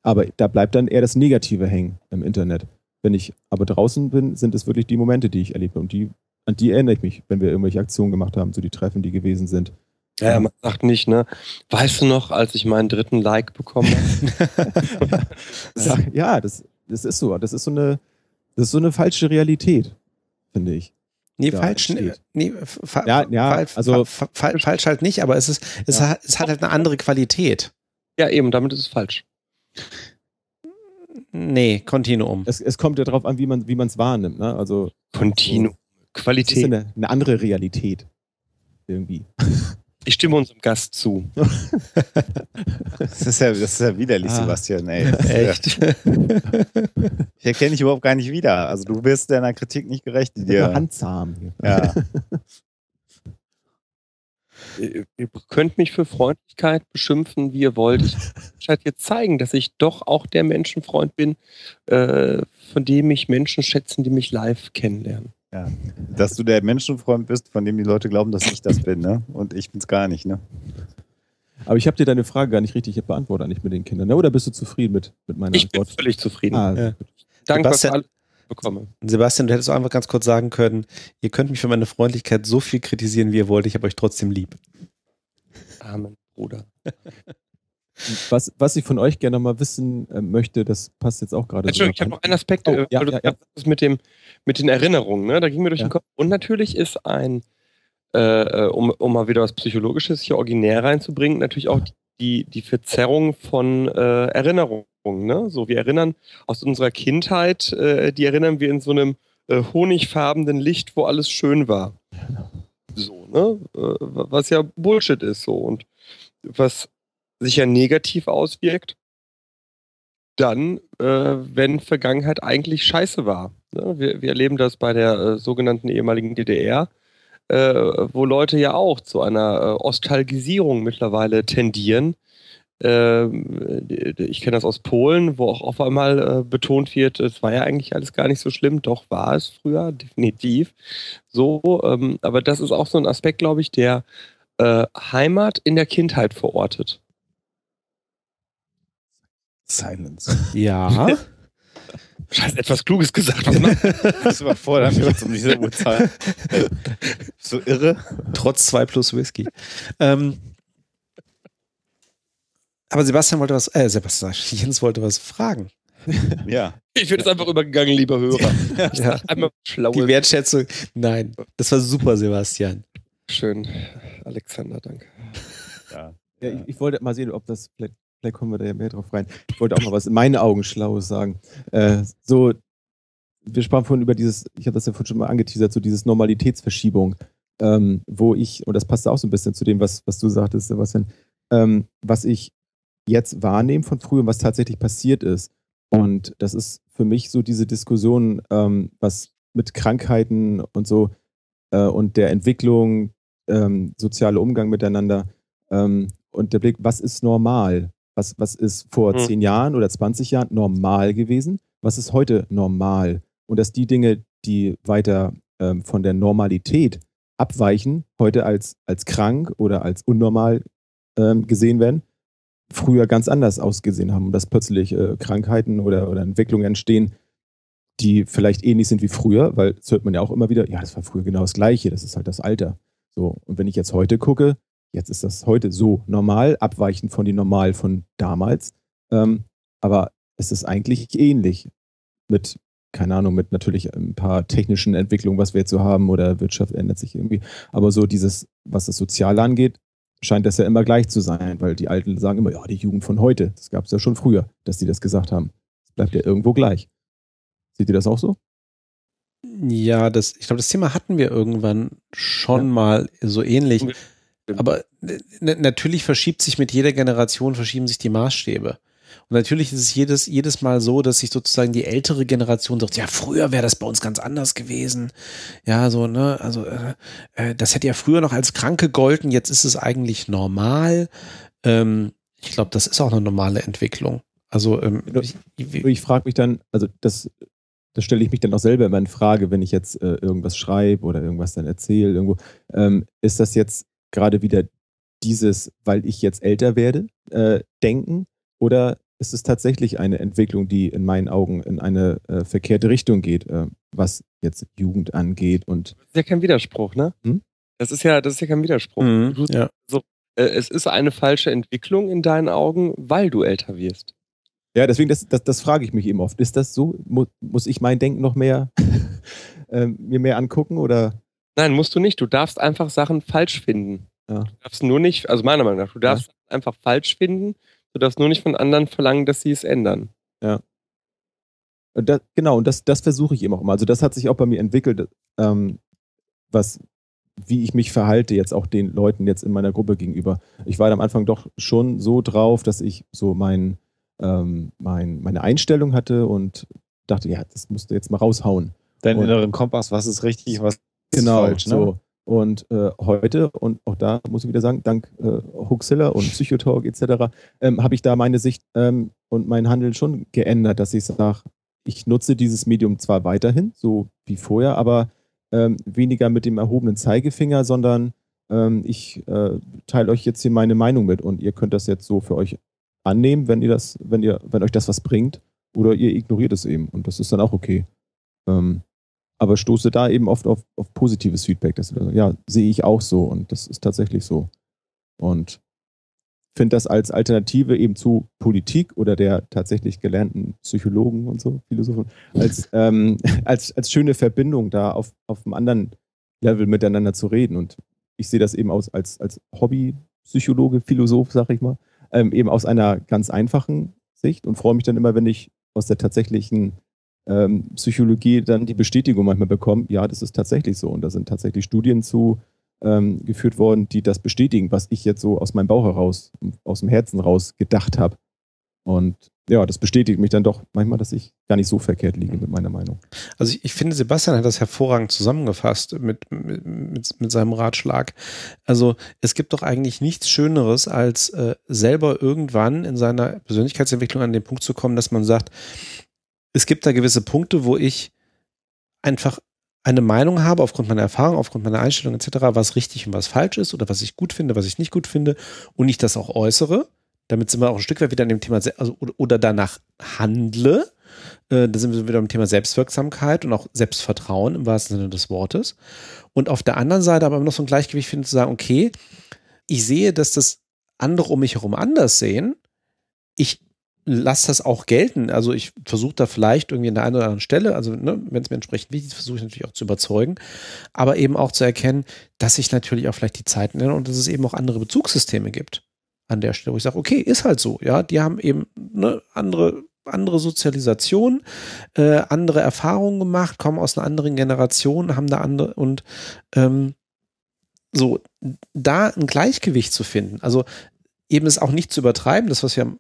Aber da bleibt dann eher das Negative hängen im Internet. Wenn ich aber draußen bin, sind es wirklich die Momente, die ich erlebe. Und die, an die erinnere ich mich, wenn wir irgendwelche Aktionen gemacht haben, so die Treffen, die gewesen sind. Ja, man sagt nicht, ne? Weißt du noch, als ich meinen dritten Like bekommen habe? ja, das, das ist so. Das ist so eine, das ist so eine falsche Realität, finde ich. Nee, falsch, nee, fa ja, ja, falsch, also fa fa falsch halt nicht, aber es ist, es, ja. hat, es hat halt eine andere Qualität. Ja, eben, damit ist es falsch. Nee, Kontinuum. Es, es kommt ja darauf an, wie man wie es wahrnimmt. Ne? Also, Kontinuum. Qualität. Das ist eine, eine andere Realität. Irgendwie. Ich stimme unserem Gast zu. das, ist ja, das ist ja widerlich, ah. Sebastian. Ey. Echt? Ich erkenne dich überhaupt gar nicht wieder. Also du wirst deiner Kritik nicht gerecht. Die dir handzahm. Ja. Ihr, ihr könnt mich für Freundlichkeit beschimpfen, wie ihr wollt. Ich halt jetzt zeigen, dass ich doch auch der Menschenfreund bin, äh, von dem mich Menschen schätzen, die mich live kennenlernen. Ja, dass du der Menschenfreund bist, von dem die Leute glauben, dass ich das bin, ne? Und ich bin's gar nicht, ne? Aber ich habe dir deine Frage gar nicht richtig beantwortet, eigentlich mit den Kindern, ne? Oder bist du zufrieden mit, mit meiner ich Antwort? Ich bin völlig zufrieden. Ah, ja. Danke, was ich bekomme. Sebastian, du hättest auch einfach ganz kurz sagen können, ihr könnt mich für meine Freundlichkeit so viel kritisieren, wie ihr wollt, ich habe euch trotzdem lieb. Amen, Bruder. Was, was ich von euch gerne mal wissen äh, möchte, das passt jetzt auch gerade. Entschuldigung, so ich habe noch einen Aspekt, oh, äh, ja, ja, ja. Das mit, dem, mit den Erinnerungen, ne? da ging mir durch den Kopf. Und natürlich ist ein, äh, äh, um, um mal wieder was Psychologisches hier originär reinzubringen, natürlich auch die, die Verzerrung von äh, Erinnerungen. Ne? So, wir erinnern aus unserer Kindheit, äh, die erinnern wir in so einem honigfarbenen Licht, wo alles schön war. So, ne? was ja Bullshit ist so. Und was sich ja negativ auswirkt, dann, äh, wenn Vergangenheit eigentlich scheiße war. Ne? Wir, wir, erleben das bei der äh, sogenannten ehemaligen DDR, äh, wo Leute ja auch zu einer äh, Ostalgisierung mittlerweile tendieren. Ähm, ich kenne das aus Polen, wo auch auf einmal äh, betont wird, es war ja eigentlich alles gar nicht so schlimm, doch war es früher, definitiv. So, ähm, aber das ist auch so ein Aspekt, glaube ich, der äh, Heimat in der Kindheit verortet. Silence. Ja. Scheiße, etwas Kluges gesagt. das überfordert mich jetzt um diese Uhrzeit. So irre. Trotz 2 plus Whisky. Ähm, aber Sebastian wollte was, äh, Sebastian, Jens wollte was fragen. Ja. Ich würde es einfach übergegangen, lieber Hörer. ja. Einmal schlau. Die Wertschätzung. Nein, das war super, Sebastian. Schön, Alexander, danke. Ja. ja ich, ich, wollte mal sehen, ob das vielleicht Vielleicht kommen wir da ja mehr drauf rein. Ich wollte auch mal was in meinen Augen Schlaues sagen. Äh, so, wir sprachen vorhin über dieses, ich habe das ja vorhin schon mal angeteasert, so dieses Normalitätsverschiebung, ähm, wo ich, und das passt auch so ein bisschen zu dem, was, was du sagtest, Sebastian, ähm, was ich jetzt wahrnehme von früher und was tatsächlich passiert ist. Und das ist für mich so diese Diskussion, ähm, was mit Krankheiten und so äh, und der Entwicklung, ähm, soziale Umgang miteinander ähm, und der Blick, was ist normal? Was, was ist vor mhm. zehn Jahren oder 20 Jahren normal gewesen? Was ist heute normal? Und dass die Dinge, die weiter ähm, von der Normalität abweichen, heute als, als krank oder als unnormal ähm, gesehen werden, früher ganz anders ausgesehen haben. Und dass plötzlich äh, Krankheiten oder, oder Entwicklungen entstehen, die vielleicht ähnlich sind wie früher, weil das hört man ja auch immer wieder, ja, das war früher genau das Gleiche, das ist halt das Alter. So, und wenn ich jetzt heute gucke, Jetzt ist das heute so normal, abweichend von dem Normal von damals. Ähm, aber es ist eigentlich ähnlich mit keine Ahnung, mit natürlich ein paar technischen Entwicklungen, was wir jetzt so haben, oder Wirtschaft ändert sich irgendwie. Aber so dieses, was das Soziale angeht, scheint das ja immer gleich zu sein, weil die Alten sagen immer, ja, die Jugend von heute, das gab es ja schon früher, dass die das gesagt haben. Es bleibt ja irgendwo gleich. Seht ihr das auch so? Ja, das, ich glaube, das Thema hatten wir irgendwann schon ja. mal so ähnlich. Aber natürlich verschiebt sich mit jeder Generation, verschieben sich die Maßstäbe. Und natürlich ist es jedes, jedes Mal so, dass sich sozusagen die ältere Generation sagt, ja, früher wäre das bei uns ganz anders gewesen. Ja, so, ne, also äh, äh, das hätte ja früher noch als krank gegolten, jetzt ist es eigentlich normal. Ähm, ich glaube, das ist auch eine normale Entwicklung. Also ähm, ich, ich, ich frage mich dann, also das, das stelle ich mich dann auch selber immer in Frage, wenn ich jetzt äh, irgendwas schreibe oder irgendwas dann erzähle irgendwo. Ähm, ist das jetzt gerade wieder dieses, weil ich jetzt älter werde, äh, denken? Oder ist es tatsächlich eine Entwicklung, die in meinen Augen in eine äh, verkehrte Richtung geht, äh, was jetzt Jugend angeht? Und das ist ja kein Widerspruch, ne? Hm? Das ist ja, das ist ja kein Widerspruch. Mhm, du, ja. so, äh, es ist eine falsche Entwicklung in deinen Augen, weil du älter wirst. Ja, deswegen, das, das, das frage ich mich eben oft. Ist das so? Muss, muss ich mein Denken noch mehr ähm, mir mehr angucken oder? Nein, musst du nicht. Du darfst einfach Sachen falsch finden. Ja. Du darfst nur nicht, also meiner Meinung nach, du darfst ja. einfach falsch finden. Du darfst nur nicht von anderen verlangen, dass sie es ändern. Ja. Und das, genau, und das, das versuche ich eben auch immer. Also das hat sich auch bei mir entwickelt, ähm, was, wie ich mich verhalte, jetzt auch den Leuten jetzt in meiner Gruppe gegenüber. Ich war am Anfang doch schon so drauf, dass ich so mein, ähm, mein, meine Einstellung hatte und dachte, ja, das musst du jetzt mal raushauen. Deinen inneren Kompass, was ist richtig, was genau, falsch. Genau, so. Und äh, heute, und auch da muss ich wieder sagen, dank äh, Huxilla und Psychotalk etc., ähm, habe ich da meine Sicht ähm, und mein Handeln schon geändert, dass ich sage, ich nutze dieses Medium zwar weiterhin, so wie vorher, aber ähm, weniger mit dem erhobenen Zeigefinger, sondern ähm, ich äh, teile euch jetzt hier meine Meinung mit und ihr könnt das jetzt so für euch annehmen, wenn ihr das, wenn ihr, wenn euch das was bringt, oder ihr ignoriert es eben und das ist dann auch okay. Ähm, aber stoße da eben oft auf, auf positives Feedback. Dass, ja, sehe ich auch so und das ist tatsächlich so. Und finde das als Alternative eben zu Politik oder der tatsächlich gelernten Psychologen und so, Philosophen, als, ähm, als, als schöne Verbindung da auf, auf einem anderen Level miteinander zu reden. Und ich sehe das eben aus, als, als Hobby-Psychologe, Philosoph, sag ich mal, ähm, eben aus einer ganz einfachen Sicht und freue mich dann immer, wenn ich aus der tatsächlichen ähm, Psychologie dann die Bestätigung manchmal bekommen, ja, das ist tatsächlich so. Und da sind tatsächlich Studien zu ähm, geführt worden, die das bestätigen, was ich jetzt so aus meinem Bauch heraus, aus dem Herzen raus gedacht habe. Und ja, das bestätigt mich dann doch manchmal, dass ich gar nicht so verkehrt liege mit meiner Meinung. Also ich, ich finde, Sebastian hat das hervorragend zusammengefasst mit, mit, mit, mit, seinem Ratschlag. Also es gibt doch eigentlich nichts Schöneres, als äh, selber irgendwann in seiner Persönlichkeitsentwicklung an den Punkt zu kommen, dass man sagt, es gibt da gewisse Punkte, wo ich einfach eine Meinung habe, aufgrund meiner Erfahrung, aufgrund meiner Einstellung etc., was richtig und was falsch ist oder was ich gut finde, was ich nicht gut finde und ich das auch äußere. Damit sind wir auch ein Stück weit wieder an dem Thema, also, oder danach handle. Äh, da sind wir wieder am Thema Selbstwirksamkeit und auch Selbstvertrauen im wahrsten Sinne des Wortes. Und auf der anderen Seite aber noch so ein Gleichgewicht finden, zu sagen, okay, ich sehe, dass das andere um mich herum anders sehen. Ich lasse das auch gelten. Also ich versuche da vielleicht irgendwie an der einen oder anderen Stelle, also ne, wenn es mir entsprechend wichtig ist, versuche ich natürlich auch zu überzeugen, aber eben auch zu erkennen, dass sich natürlich auch vielleicht die Zeiten ändern und dass es eben auch andere Bezugssysteme gibt an der Stelle, wo ich sage, okay, ist halt so, ja, die haben eben eine andere andere Sozialisation, äh, andere Erfahrungen gemacht, kommen aus einer anderen Generation, haben da andere und ähm, so da ein Gleichgewicht zu finden. Also eben es auch nicht zu übertreiben, das, was wir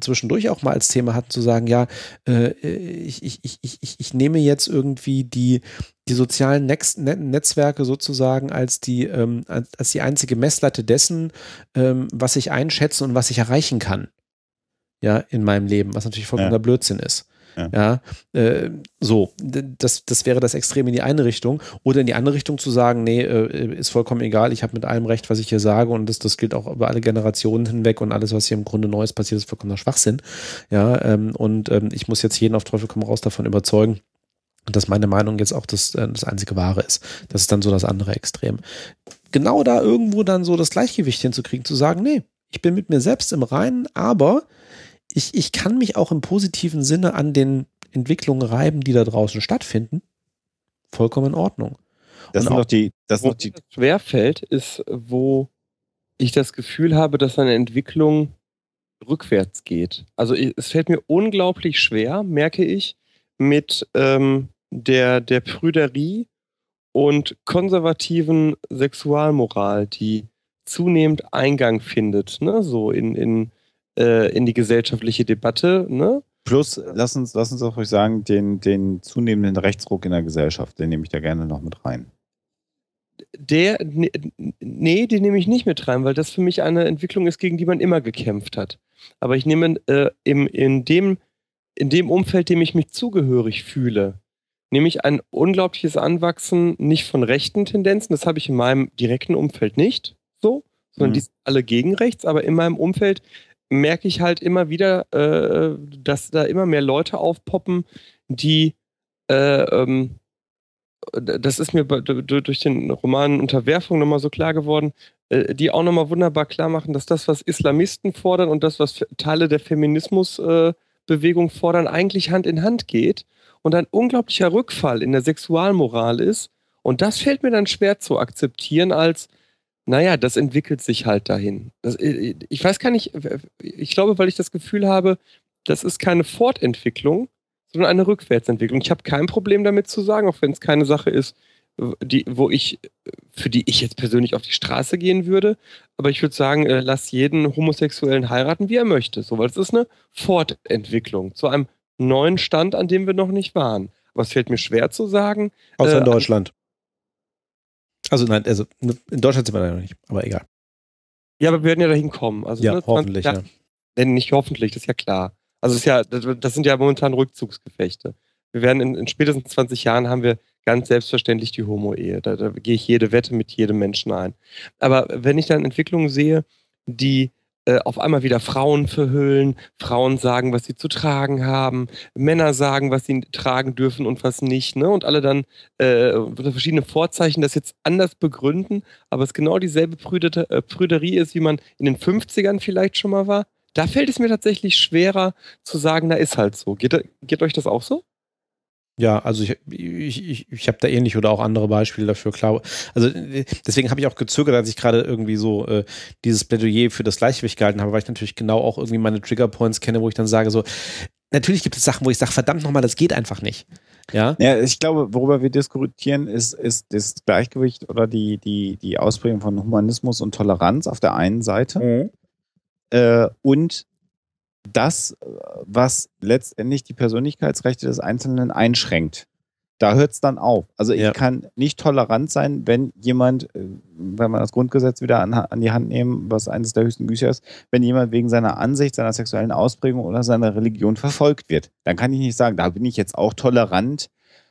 zwischendurch auch mal als Thema hatten, zu sagen, ja, äh, ich, ich, ich, ich, ich nehme jetzt irgendwie die, die sozialen Nex Netzwerke sozusagen als die, ähm, als die einzige Messlatte dessen, ähm, was ich einschätzen und was ich erreichen kann. Ja, in meinem Leben, was natürlich vollkommener ja. Blödsinn ist. Ja, ja äh, so, das, das wäre das Extrem in die eine Richtung. Oder in die andere Richtung zu sagen, nee, äh, ist vollkommen egal, ich habe mit allem recht, was ich hier sage und das, das gilt auch über alle Generationen hinweg und alles, was hier im Grunde Neues passiert, ist vollkommener Schwachsinn. Ja, ähm, und ähm, ich muss jetzt jeden auf Teufel komm raus davon überzeugen, dass meine Meinung jetzt auch das, äh, das einzige Wahre ist. Das ist dann so das andere Extrem. Genau da irgendwo dann so das Gleichgewicht hinzukriegen, zu sagen, nee, ich bin mit mir selbst im Reinen, aber ich, ich kann mich auch im positiven Sinne an den Entwicklungen reiben, die da draußen stattfinden. Vollkommen in Ordnung. Das Und sind auch- die, das sind die, schwerfällt, ist, wo ich das Gefühl habe, dass eine Entwicklung rückwärts geht. Also es fällt mir unglaublich schwer, merke ich, mit ähm, der, der Prüderie und konservativen Sexualmoral, die zunehmend Eingang findet, ne? so in, in, äh, in die gesellschaftliche Debatte. Ne? plus, lass uns, lass uns auch ruhig sagen, den, den zunehmenden Rechtsruck in der Gesellschaft, den nehme ich da gerne noch mit rein. Der, ne- nee, den nehme ich nicht mit rein, weil das für mich eine Entwicklung ist, gegen die man immer gekämpft hat. Aber ich nehme äh, im, in, dem, in dem Umfeld, dem ich mich zugehörig fühle, nämlich ein unglaubliches Anwachsen nicht von rechten Tendenzen, das habe ich in meinem direkten Umfeld nicht so, sondern Mhm. die sind alle gegen rechts, aber in meinem Umfeld merke ich halt immer wieder, äh, dass da immer mehr Leute aufpoppen, die äh, ähm, das ist mir durch den Roman Unterwerfung nochmal so klar geworden, äh, die auch nochmal wunderbar klar machen, dass das, was Islamisten fordern und das, was Teile der Feminismusbewegung fordern, eigentlich Hand in Hand geht und ein unglaublicher Rückfall in der Sexualmoral ist. Und das fällt mir dann schwer zu akzeptieren als, naja, das entwickelt sich halt dahin. Das, äh, ich weiß gar nicht, ich glaube, weil ich das Gefühl habe, das ist keine Fortentwicklung, sondern eine Rückwärtsentwicklung. Ich habe kein Problem damit zu sagen, auch wenn es keine Sache ist, die, wo ich, für die ich jetzt persönlich auf die Straße gehen würde. Aber ich würde sagen, äh, lass jeden Homosexuellen heiraten, wie er möchte. So, weil es ist eine Fortentwicklung zu einem neuen Stand, an dem wir noch nicht waren. Aber es fällt mir schwer zu sagen. Außer in Äh, Deutschland. Also nein, also ne, in Deutschland sind wir da noch nicht, aber egal. Ja, aber wir werden ja dahin kommen. Also, Ja, ne, hoffentlich, ja. Nein, nicht hoffentlich, das ist ja klar. Also das ist ja, das, sind ja momentan Rückzugsgefechte. Wir werden in, in spätestens 20 Jahren haben wir ganz selbstverständlich die Homo-Ehe. Da, da gehe ich jede Wette mit jedem Menschen ein. Aber wenn ich dann Entwicklungen sehe, die auf einmal wieder Frauen verhüllen, Frauen sagen, was sie zu tragen haben, Männer sagen, was sie tragen dürfen und was nicht, ne? Und alle dann äh, unter verschiedene Vorzeichen das jetzt anders begründen, aber es genau dieselbe Prüde, äh, Prüderie ist, wie man in den 50ern vielleicht schon mal war. Da fällt es mir tatsächlich schwerer zu sagen, na ist halt so. Geht, geht euch das auch so? Ja, also ich, ich, ich, ich habe da ähnlich oder auch andere Beispiele dafür, klar. Also äh, deswegen habe ich auch gezögert, als ich gerade irgendwie so äh, dieses Plädoyer für das Gleichgewicht gehalten habe, weil ich natürlich genau auch irgendwie meine Triggerpoints kenne, wo ich dann sage so, natürlich gibt es Sachen, wo ich sage, verdammt nochmal, das geht einfach nicht. Ja, Ja, ich glaube, worüber wir diskutieren, ist, ist das Gleichgewicht oder die, die, die Ausprägung von Humanismus und Toleranz auf der einen Seite äh, und das, was letztendlich die Persönlichkeitsrechte des Einzelnen einschränkt. Da hört es dann auf. Also ich Ja. kann nicht tolerant sein, wenn jemand, äh, wenn man das Grundgesetz wieder an, an die Hand nehmen, was eines der höchsten Güter ist, wenn jemand wegen seiner Ansicht, seiner sexuellen Ausprägung oder seiner Religion verfolgt wird. Dann kann ich nicht sagen, da bin ich jetzt auch tolerant,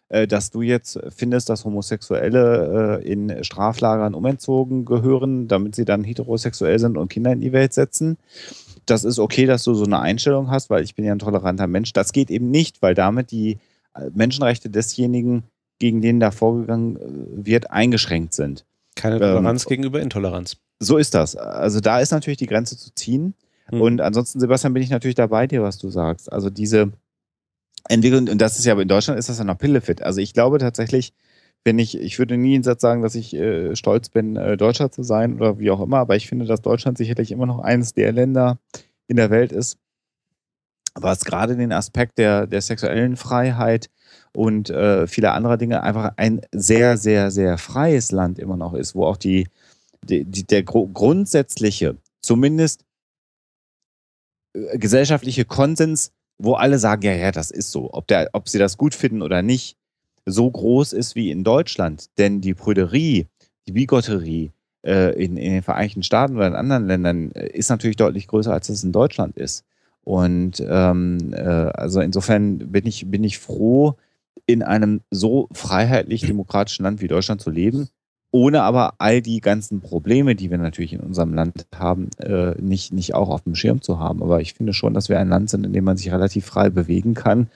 dass du jetzt findest, dass Homosexuelle äh, in Straflagern umentzogen gehören, damit sie dann heterosexuell sind und Kinder in die Welt setzen. Das ist okay, dass du so eine Einstellung hast, weil ich bin ja ein toleranter Mensch. Das geht eben nicht, weil damit die äh, Menschenrechte desjenigen, gegen den da vorgegangen äh, wird, eingeschränkt sind. keine Ähm, Toleranz gegenüber Intoleranz. So ist das. Also da ist natürlich die Grenze zu ziehen. Mhm. Und ansonsten, Sebastian, bin ich natürlich dabei dir, was du sagst. Also diese Entwicklung, und das ist ja, aber in Deutschland ist das ja noch Pillefit. Also ich glaube tatsächlich, wenn ich, ich würde nie einen Satz sagen, dass ich äh, stolz bin, äh, Deutscher zu sein oder wie auch immer, aber ich finde, dass Deutschland sicherlich immer noch eines der Länder in der Welt ist, was gerade den Aspekt der, der sexuellen Freiheit und äh, viele andere Dinge einfach ein sehr, sehr, sehr freies Land immer noch ist, wo auch die, die, die der gro grundsätzliche, zumindest äh, gesellschaftliche Konsens, wo alle sagen, ja, ja, das ist so, ob, der, ob sie das gut finden oder nicht, so groß ist wie in Deutschland. Denn die Prüderie, die Bigotterie äh, in, in den Vereinigten Staaten oder in anderen Ländern äh, ist natürlich deutlich größer, als es in Deutschland ist. Und ähm, äh, also insofern bin ich, bin ich froh, in einem so freiheitlich-demokratischen Land wie Deutschland zu leben, ohne aber all die ganzen Probleme, die wir natürlich in unserem Land haben, äh, nicht, nicht auch auf dem Schirm zu haben. Aber ich finde schon, dass wir ein Land sind, in dem man sich relativ frei bewegen kann.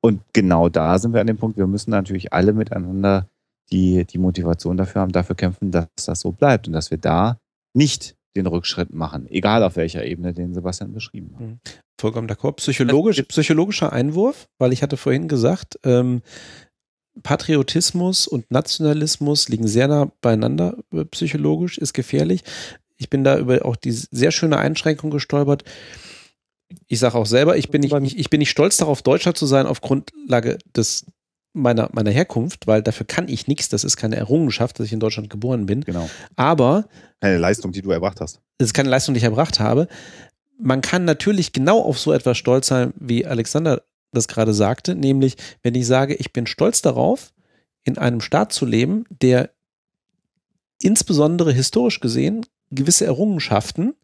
Und genau da sind wir an dem Punkt, wir müssen natürlich alle miteinander die, die Motivation dafür haben, dafür kämpfen, dass das so bleibt und dass wir da nicht den Rückschritt machen, egal auf welcher Ebene, den Sebastian beschrieben hat. vollkommen d'accord. Psychologisch, psychologischer Einwurf, weil ich hatte vorhin gesagt, ähm, Patriotismus und Nationalismus liegen sehr nah beieinander äh, psychologisch, ist gefährlich. Ich bin da über auch die sehr schöne Einschränkung gestolpert. Ich sage auch selber, ich bin nicht, ich, bin nicht stolz darauf, Deutscher zu sein auf Grundlage des meiner, meiner Herkunft, weil dafür kann ich nichts. Das ist keine Errungenschaft, dass ich in Deutschland geboren bin. Genau. Aber Keine Leistung, die du erbracht hast. das ist keine Leistung, die ich erbracht habe. Man kann natürlich genau auf so etwas stolz sein, wie Alexander das gerade sagte, nämlich wenn ich sage, ich bin stolz darauf, in einem Staat zu leben, der insbesondere historisch gesehen gewisse Errungenschaften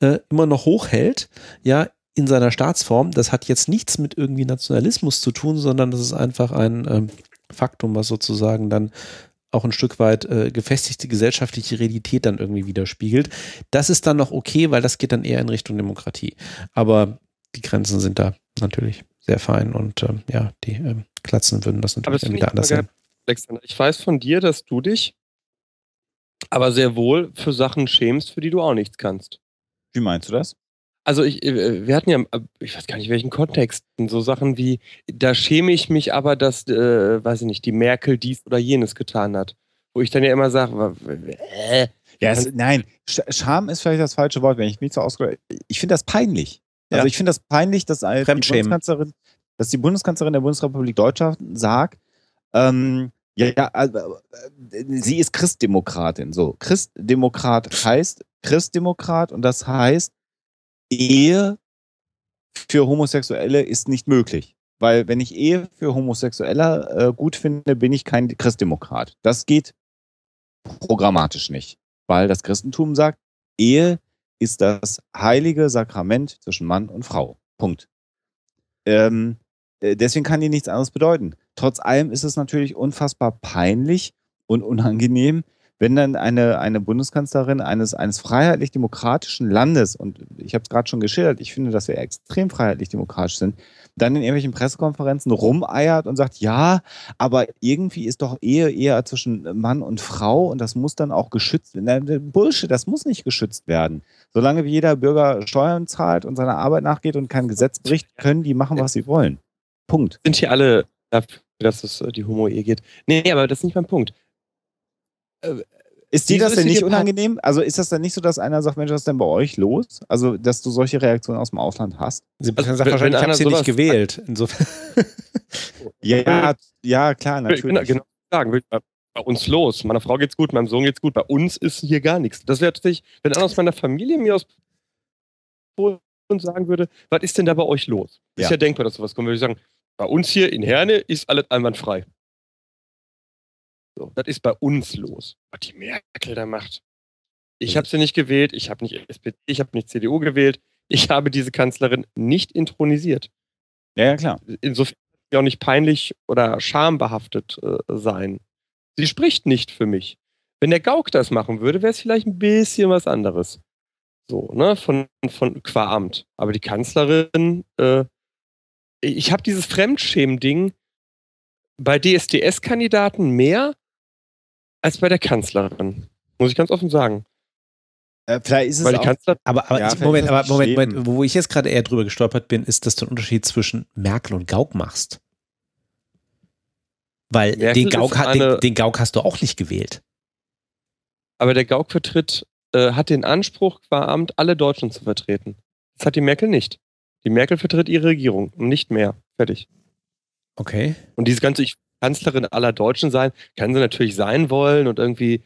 äh, immer noch hochhält, ja, in seiner Staatsform. Das hat jetzt nichts mit irgendwie Nationalismus zu tun, sondern das ist einfach ein ähm, Faktum, was sozusagen dann auch ein Stück weit äh, gefestigte gesellschaftliche Realität dann irgendwie widerspiegelt. Das ist dann noch okay, weil das geht dann eher in Richtung Demokratie. Aber die Grenzen sind da natürlich sehr fein und ähm, ja, die ähm, Klatzen würden das natürlich das wieder ich anders sehen. Alexander, ich weiß von dir, dass du dich aber sehr wohl für Sachen schämst, für die du auch nichts kannst. Wie meinst du das? Also ich, äh, wir hatten ja, äh, ich weiß gar nicht welchen Kontext, so Sachen wie, da schäme ich mich aber, dass, äh, weiß ich nicht, die Merkel dies oder jenes getan hat. Wo ich dann ja immer sage, äh, Ja, es, nein, Sch- Scham ist vielleicht das falsche Wort, wenn ich mich so ausdrücke. Ich finde das peinlich. Also Ja. ich finde das peinlich, dass die. Bundeskanzlerin, dass die Bundeskanzlerin der Bundesrepublik Deutschland sagt, ähm, ja, ja, also, äh, sie ist Christdemokratin. So, Christdemokrat heißt Christdemokrat und das heißt, Ehe für Homosexuelle ist nicht möglich. Weil wenn ich Ehe für Homosexuelle äh, gut finde, bin ich kein Christdemokrat. Das geht programmatisch nicht. Weil das Christentum sagt, Ehe ist das heilige Sakrament zwischen Mann und Frau. Punkt. Ähm, äh, deswegen kann die nichts anderes bedeuten. Trotz allem ist es natürlich unfassbar peinlich und unangenehm, wenn dann eine, eine Bundeskanzlerin eines, eines freiheitlich-demokratischen Landes, und ich habe es gerade schon geschildert, ich finde, dass wir extrem freiheitlich-demokratisch sind, dann in irgendwelchen Pressekonferenzen rumeiert und sagt, ja, aber irgendwie ist doch Ehe eher zwischen Mann und Frau und das muss dann auch geschützt werden. Bullshit, das muss nicht geschützt werden. Solange wie jeder Bürger Steuern zahlt und seiner Arbeit nachgeht und kein Gesetz bricht, können die machen, was sie wollen. Punkt. sind hier alle dafür, dass es äh, die Homo-Ehe geht. Nee, aber das ist nicht mein Punkt. Ist dir Wieso das ist denn nicht unangenehm? Also ist das dann nicht so, dass einer sagt, Mensch, was ist denn bei euch los? Also, dass du solche Reaktionen aus dem Ausland hast? Sebastian Also, sagt wahrscheinlich, ich habe sie nicht gewählt. Insofern. Ja, ja, klar, Genau, natürlich. genau sagen. will ich Bei bei uns los. Meiner Frau geht's gut, meinem Sohn geht's gut. Bei uns ist hier gar nichts. Das wäre tatsächlich, wenn einer aus meiner Familie mir aus Polen sagen würde, was ist denn da bei euch los? Ist Ja. ja denkbar, dass sowas kommt. Würde ich sagen, bei uns hier in Herne ist alles einwandfrei. So, das ist bei uns los. Was die Merkel da macht. Ich habe sie nicht gewählt, ich habe nicht SPD, ich habe nicht CDU gewählt. Ich habe diese Kanzlerin nicht intronisiert. Ja, ja, klar. Insofern sie auch nicht peinlich oder schambehaftet äh, sein. Sie spricht nicht für mich. Wenn der Gauck das machen würde, wäre es vielleicht ein bisschen was anderes. So, ne, von, von qua Amt. Aber die Kanzlerin, äh, ich habe dieses Fremdschämen-Ding bei DSDS-Kandidaten mehr als bei der Kanzlerin. Muss ich ganz offen sagen. Äh, vielleicht ist es Weil die auch, Kanzlerin, Aber, aber Ja, Moment, aber Moment. Moment, wo ich jetzt gerade eher drüber gestolpert bin, ist, dass du einen Unterschied zwischen Merkel und Gauck machst. Weil Merkel den Gauck, hat, den, eine- den Gauck hast du auch nicht gewählt. aber der Gauck vertritt, äh, hat den Anspruch, qua Amt alle Deutschen zu vertreten. Das hat die Merkel nicht. Die Merkel vertritt ihre Regierung und nicht mehr. Fertig. Okay. Und diese ganze ich Kanzlerin aller Deutschen sein, kann sie natürlich sein wollen und irgendwie,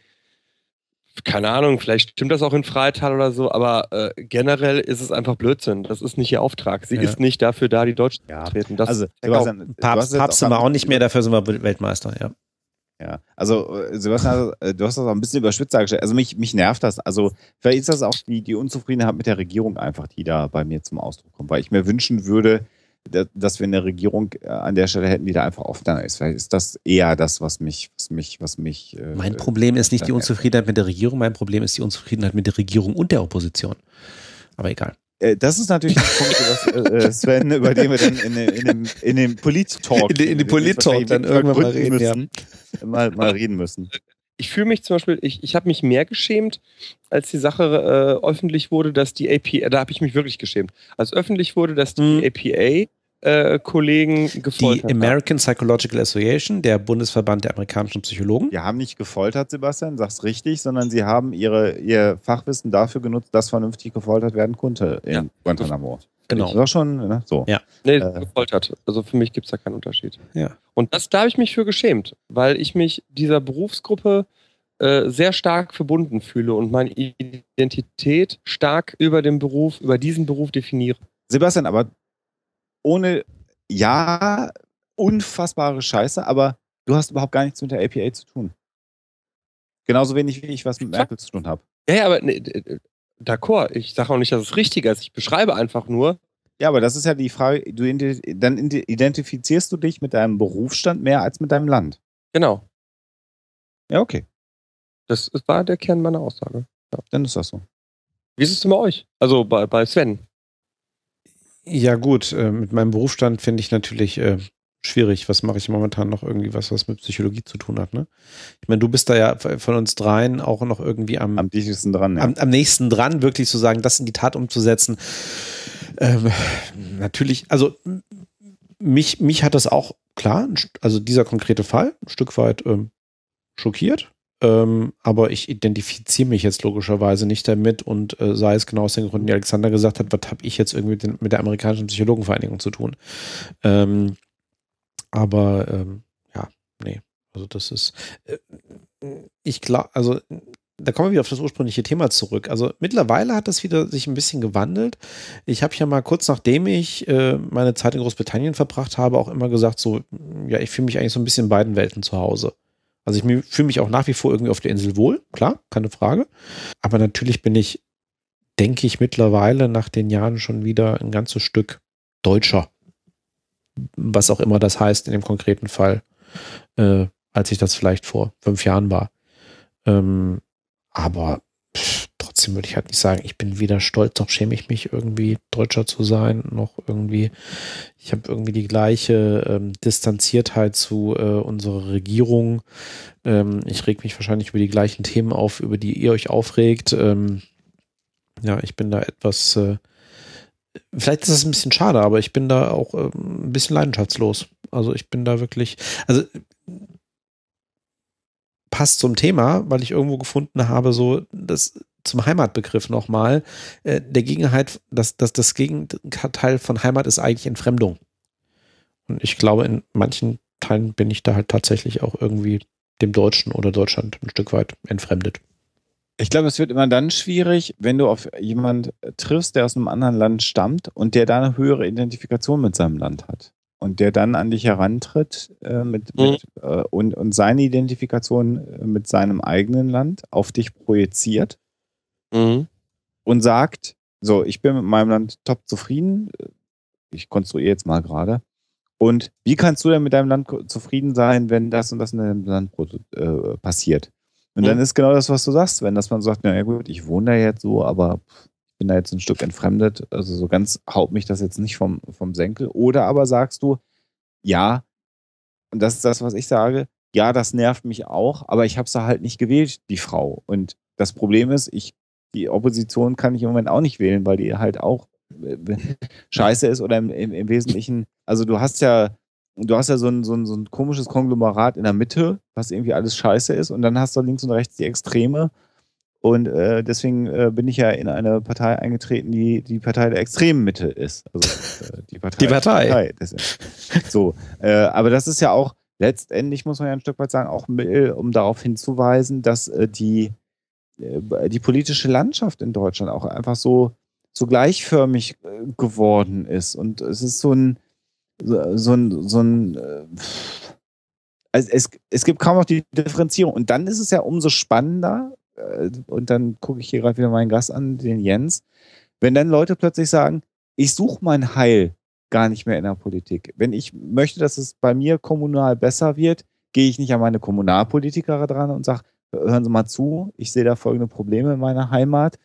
keine Ahnung, vielleicht stimmt das auch in Freital oder so, aber äh, generell ist es einfach Blödsinn. Das ist nicht ihr Auftrag. Sie Ja. ist nicht dafür da, die Deutschen Ja, zu vertreten. Das also. Sebastian, Papst, Papst sind wir auch nicht mehr, dafür sind wir Weltmeister, ja. Ja, also äh, Sebastian, äh, du hast das auch ein bisschen überspitzt dargestellt. Also mich, mich nervt das. Also vielleicht ist das auch die, die Unzufriedenheit mit der Regierung einfach, die da bei mir zum Ausdruck kommt. Weil ich mir wünschen würde, dass wir eine Regierung äh, an der Stelle hätten, die da einfach offener ist. Vielleicht ist das eher das, was mich, was mich, was mich. äh, Mein Problem ist nicht die Unzufriedenheit mit der Regierung, mein Problem ist die Unzufriedenheit mit der Regierung und der Opposition. Aber egal. Äh, Das ist natürlich ein Punkt, das, äh, Sven, über den wir dann in, den- in dem, in dem Polit-Talk In in den Polit-Talk dann irgendwann mal reden, ja. müssen, mal, mal reden müssen. Ich fühle mich zum Beispiel, ich, ich habe mich mehr geschämt, als die Sache äh, öffentlich wurde, dass die APA, da habe ich mich wirklich geschämt, als öffentlich wurde, dass die Mhm. APA äh, Kollegen Die gefoltert haben. American Psychological Association, der Bundesverband der amerikanischen Psychologen. Die haben nicht gefoltert, Sebastian, sag's richtig, sondern sie haben ihre, ihr Fachwissen dafür genutzt, dass vernünftig gefoltert werden konnte in Ja. Guantanamo. Genau. Das war schon, ne? So. Ja. Nee, Äh. gefoltert. Also für mich gibt es da keinen Unterschied. Ja. Und das, da habe ich mich für geschämt, weil ich mich dieser Berufsgruppe äh, sehr stark verbunden fühle und meine Identität stark über den Beruf, über diesen Beruf definiere. Sebastian, aber ohne, ja, unfassbare Scheiße, aber du hast überhaupt gar nichts mit der APA zu tun. Genauso wenig wie ich was mit Merkel zu tun habe. Ja, ja, aber nee, d'accord, ich sage auch nicht, dass es richtig ist. Ich beschreibe einfach nur, Ja, aber das ist ja die Frage, du, dann ide- identifizierst du dich mit deinem Berufsstand mehr als mit deinem Land. genau, Ja, okay, das ist- war der Kern meiner Aussage. dann ist das so. Wie ist es denn bei euch? Also bei, bei Sven. Ja, gut, äh, mit meinem Berufsstand finde ich natürlich äh, schwierig. Was mache ich momentan noch irgendwie was, was mit Psychologie zu tun hat, ne? Ich meine, du bist da ja von uns dreien auch noch irgendwie am, Am dichtesten dran, ja. am, am nächsten dran, wirklich zu sagen, das in die Tat umzusetzen. Ähm, natürlich, also mich, mich hat das auch, klar, also dieser konkrete Fall, ein Stück weit ähm, schockiert. Ähm, aber ich identifiziere mich jetzt logischerweise nicht damit und äh, sei es genau aus den Gründen, die Alexander gesagt hat, was habe ich jetzt irgendwie mit, den, mit der amerikanischen Psychologenvereinigung zu tun. Ähm, aber ähm, ja, nee, also das ist, äh, ich glaube, also da kommen wir wieder auf das ursprüngliche Thema zurück. Also mittlerweile hat das wieder sich ein bisschen gewandelt. Ich habe ja mal kurz nachdem ich äh, meine Zeit in Großbritannien verbracht habe, auch immer gesagt, so, ja, ich fühle mich eigentlich so ein bisschen in beiden Welten zu Hause. Also ich fühle mich auch nach wie vor irgendwie auf der Insel wohl, klar, keine Frage. Aber natürlich bin ich, denke ich, mittlerweile nach den Jahren schon wieder ein ganzes Stück Deutscher. Was auch immer das heißt in dem konkreten Fall, äh, als ich das vielleicht vor fünf Jahren war. Ähm, aber pff, trotzdem würde ich halt nicht sagen, ich bin weder stolz noch schäme ich mich irgendwie Deutscher zu sein, noch irgendwie, ich habe irgendwie die gleiche ähm, Distanziertheit zu äh, unserer Regierung. Ähm, ich reg mich wahrscheinlich über die gleichen Themen auf, über die ihr euch aufregt. Ähm, ja, ich bin da etwas, äh, vielleicht ist das ein bisschen schade, aber ich bin da auch ähm, ein bisschen leidenschaftslos. Also ich bin da wirklich, also passt zum Thema, weil ich irgendwo gefunden habe, so das zum Heimatbegriff nochmal, äh, der Gegenheit, das, das, das Gegenteil von Heimat ist eigentlich Entfremdung. Und ich glaube, in manchen Teilen bin ich da halt tatsächlich auch irgendwie dem Deutschen oder Deutschland ein Stück weit entfremdet. Ich glaube, es wird immer dann schwierig, wenn du auf jemand triffst, der aus einem anderen Land stammt und der da eine höhere Identifikation mit seinem Land hat. Und der dann an dich herantritt äh, mit, Mhm. mit, äh, und, und seine Identifikation äh, mit seinem eigenen Land auf dich projiziert Mhm. und sagt, so, ich bin mit meinem Land top zufrieden, ich konstruiere jetzt mal gerade, und wie kannst du denn mit deinem Land zufrieden sein, wenn das und das in deinem Land äh, passiert? Und Mhm. dann ist genau das, was du sagst, wenn das man sagt, na ja gut, ich wohne da jetzt so, aber ich bin da jetzt ein Stück entfremdet, also so ganz haut mich das jetzt nicht vom, vom Senkel. Oder aber sagst du, ja, und das ist das, was ich sage, ja, das nervt mich auch, aber ich habe sie halt nicht gewählt, die Frau. Und das Problem ist, ich, die Opposition kann ich im Moment auch nicht wählen, weil die halt auch äh, scheiße ist oder im, im, im Wesentlichen, also du hast ja, du hast ja so ein, so, ein, so ein komisches Konglomerat in der Mitte, was irgendwie alles scheiße ist, und dann hast du links und rechts die Extreme. Und äh, deswegen äh, bin ich ja in eine Partei eingetreten, die die Partei der extremen Mitte ist. Also äh, die Partei. Die Partei. Partei. So, äh, aber das ist ja auch letztendlich muss man ja ein Stück weit sagen auch Mittel, um darauf hinzuweisen, dass äh, die äh, die politische Landschaft in Deutschland auch einfach so so gleichförmig geworden ist und es ist so ein so, ein so ein äh, also es, es gibt kaum noch die Differenzierung und dann ist es ja umso spannender äh, und dann gucke ich hier gerade wieder meinen Gast an, den Jens, wenn dann Leute plötzlich sagen, ich suche mein Heil gar nicht mehr in der Politik. Wenn ich möchte, dass es bei mir kommunal besser wird, gehe ich nicht an meine Kommunalpolitiker dran und sage, hören Sie mal zu, ich sehe da folgende Probleme in meiner Heimat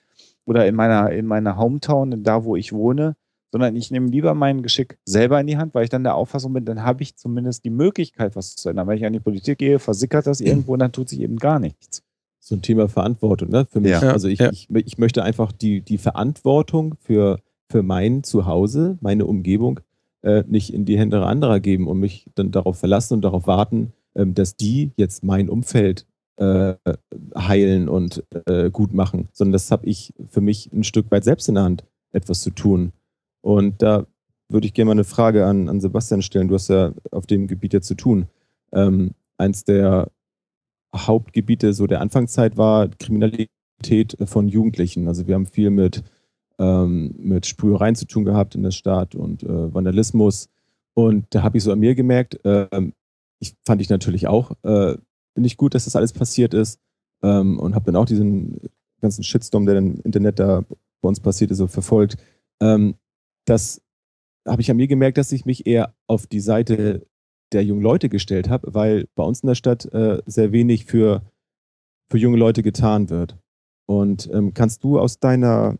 oder in meiner, in meiner Hometown, da wo ich wohne, sondern ich nehme lieber mein Geschick selber in die Hand, weil ich dann der Auffassung bin, dann habe ich zumindest die Möglichkeit, was zu ändern. Wenn ich an die Politik gehe, versickert das irgendwo und dann tut sich eben gar nichts. So ein Thema Verantwortung, ne? Für mich. Ja. Also ich, Ja. ich, ich möchte einfach die, die Verantwortung für, für mein Zuhause, meine Umgebung, äh, nicht in die Hände anderer geben und mich dann darauf verlassen und darauf warten, ähm, dass die jetzt mein Umfeld äh, heilen und äh, gut machen, sondern das habe ich für mich ein Stück weit selbst in der Hand, etwas zu tun. Und da würde ich gerne mal eine Frage an, an Sebastian stellen. Du hast ja auf dem Gebiet ja zu tun. Ähm, eins der Hauptgebiete so der Anfangszeit war Kriminalität von Jugendlichen. Also wir haben viel mit, ähm, mit Sprühereien zu tun gehabt in der Stadt und äh, Vandalismus. Und da habe ich so an mir gemerkt, ähm, ich fand ich natürlich auch, äh, nicht gut, dass das alles passiert ist. Ähm, und habe dann auch diesen ganzen Shitstorm, der im Internet da bei uns passiert ist, so verfolgt. Ähm, das habe ich an mir gemerkt, dass ich mich eher auf die Seite der jungen Leute gestellt habe, weil bei uns in der Stadt äh, sehr wenig für, für junge Leute getan wird. Und ähm, kannst du aus deiner,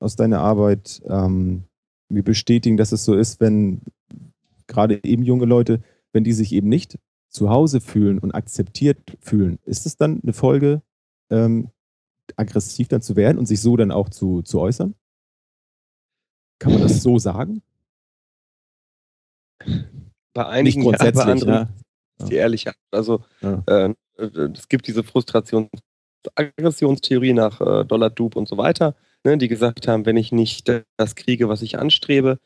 aus deiner Arbeit ähm, mir bestätigen, dass es so ist, wenn gerade eben junge Leute, wenn die sich eben nicht zu Hause fühlen und akzeptiert fühlen, ist es dann eine Folge, ähm, aggressiv dann zu werden und sich so dann auch zu, zu äußern? Kann man das so sagen? Bei einigen, Nicht grundsätzlich, ja, bei anderen ist die Ehrlichkeit. Also Ja. äh, es gibt diese Frustrations- Aggressionstheorie nach äh, Dollar Dupe und so weiter, ne, die gesagt haben, wenn ich nicht das kriege, was ich anstrebe,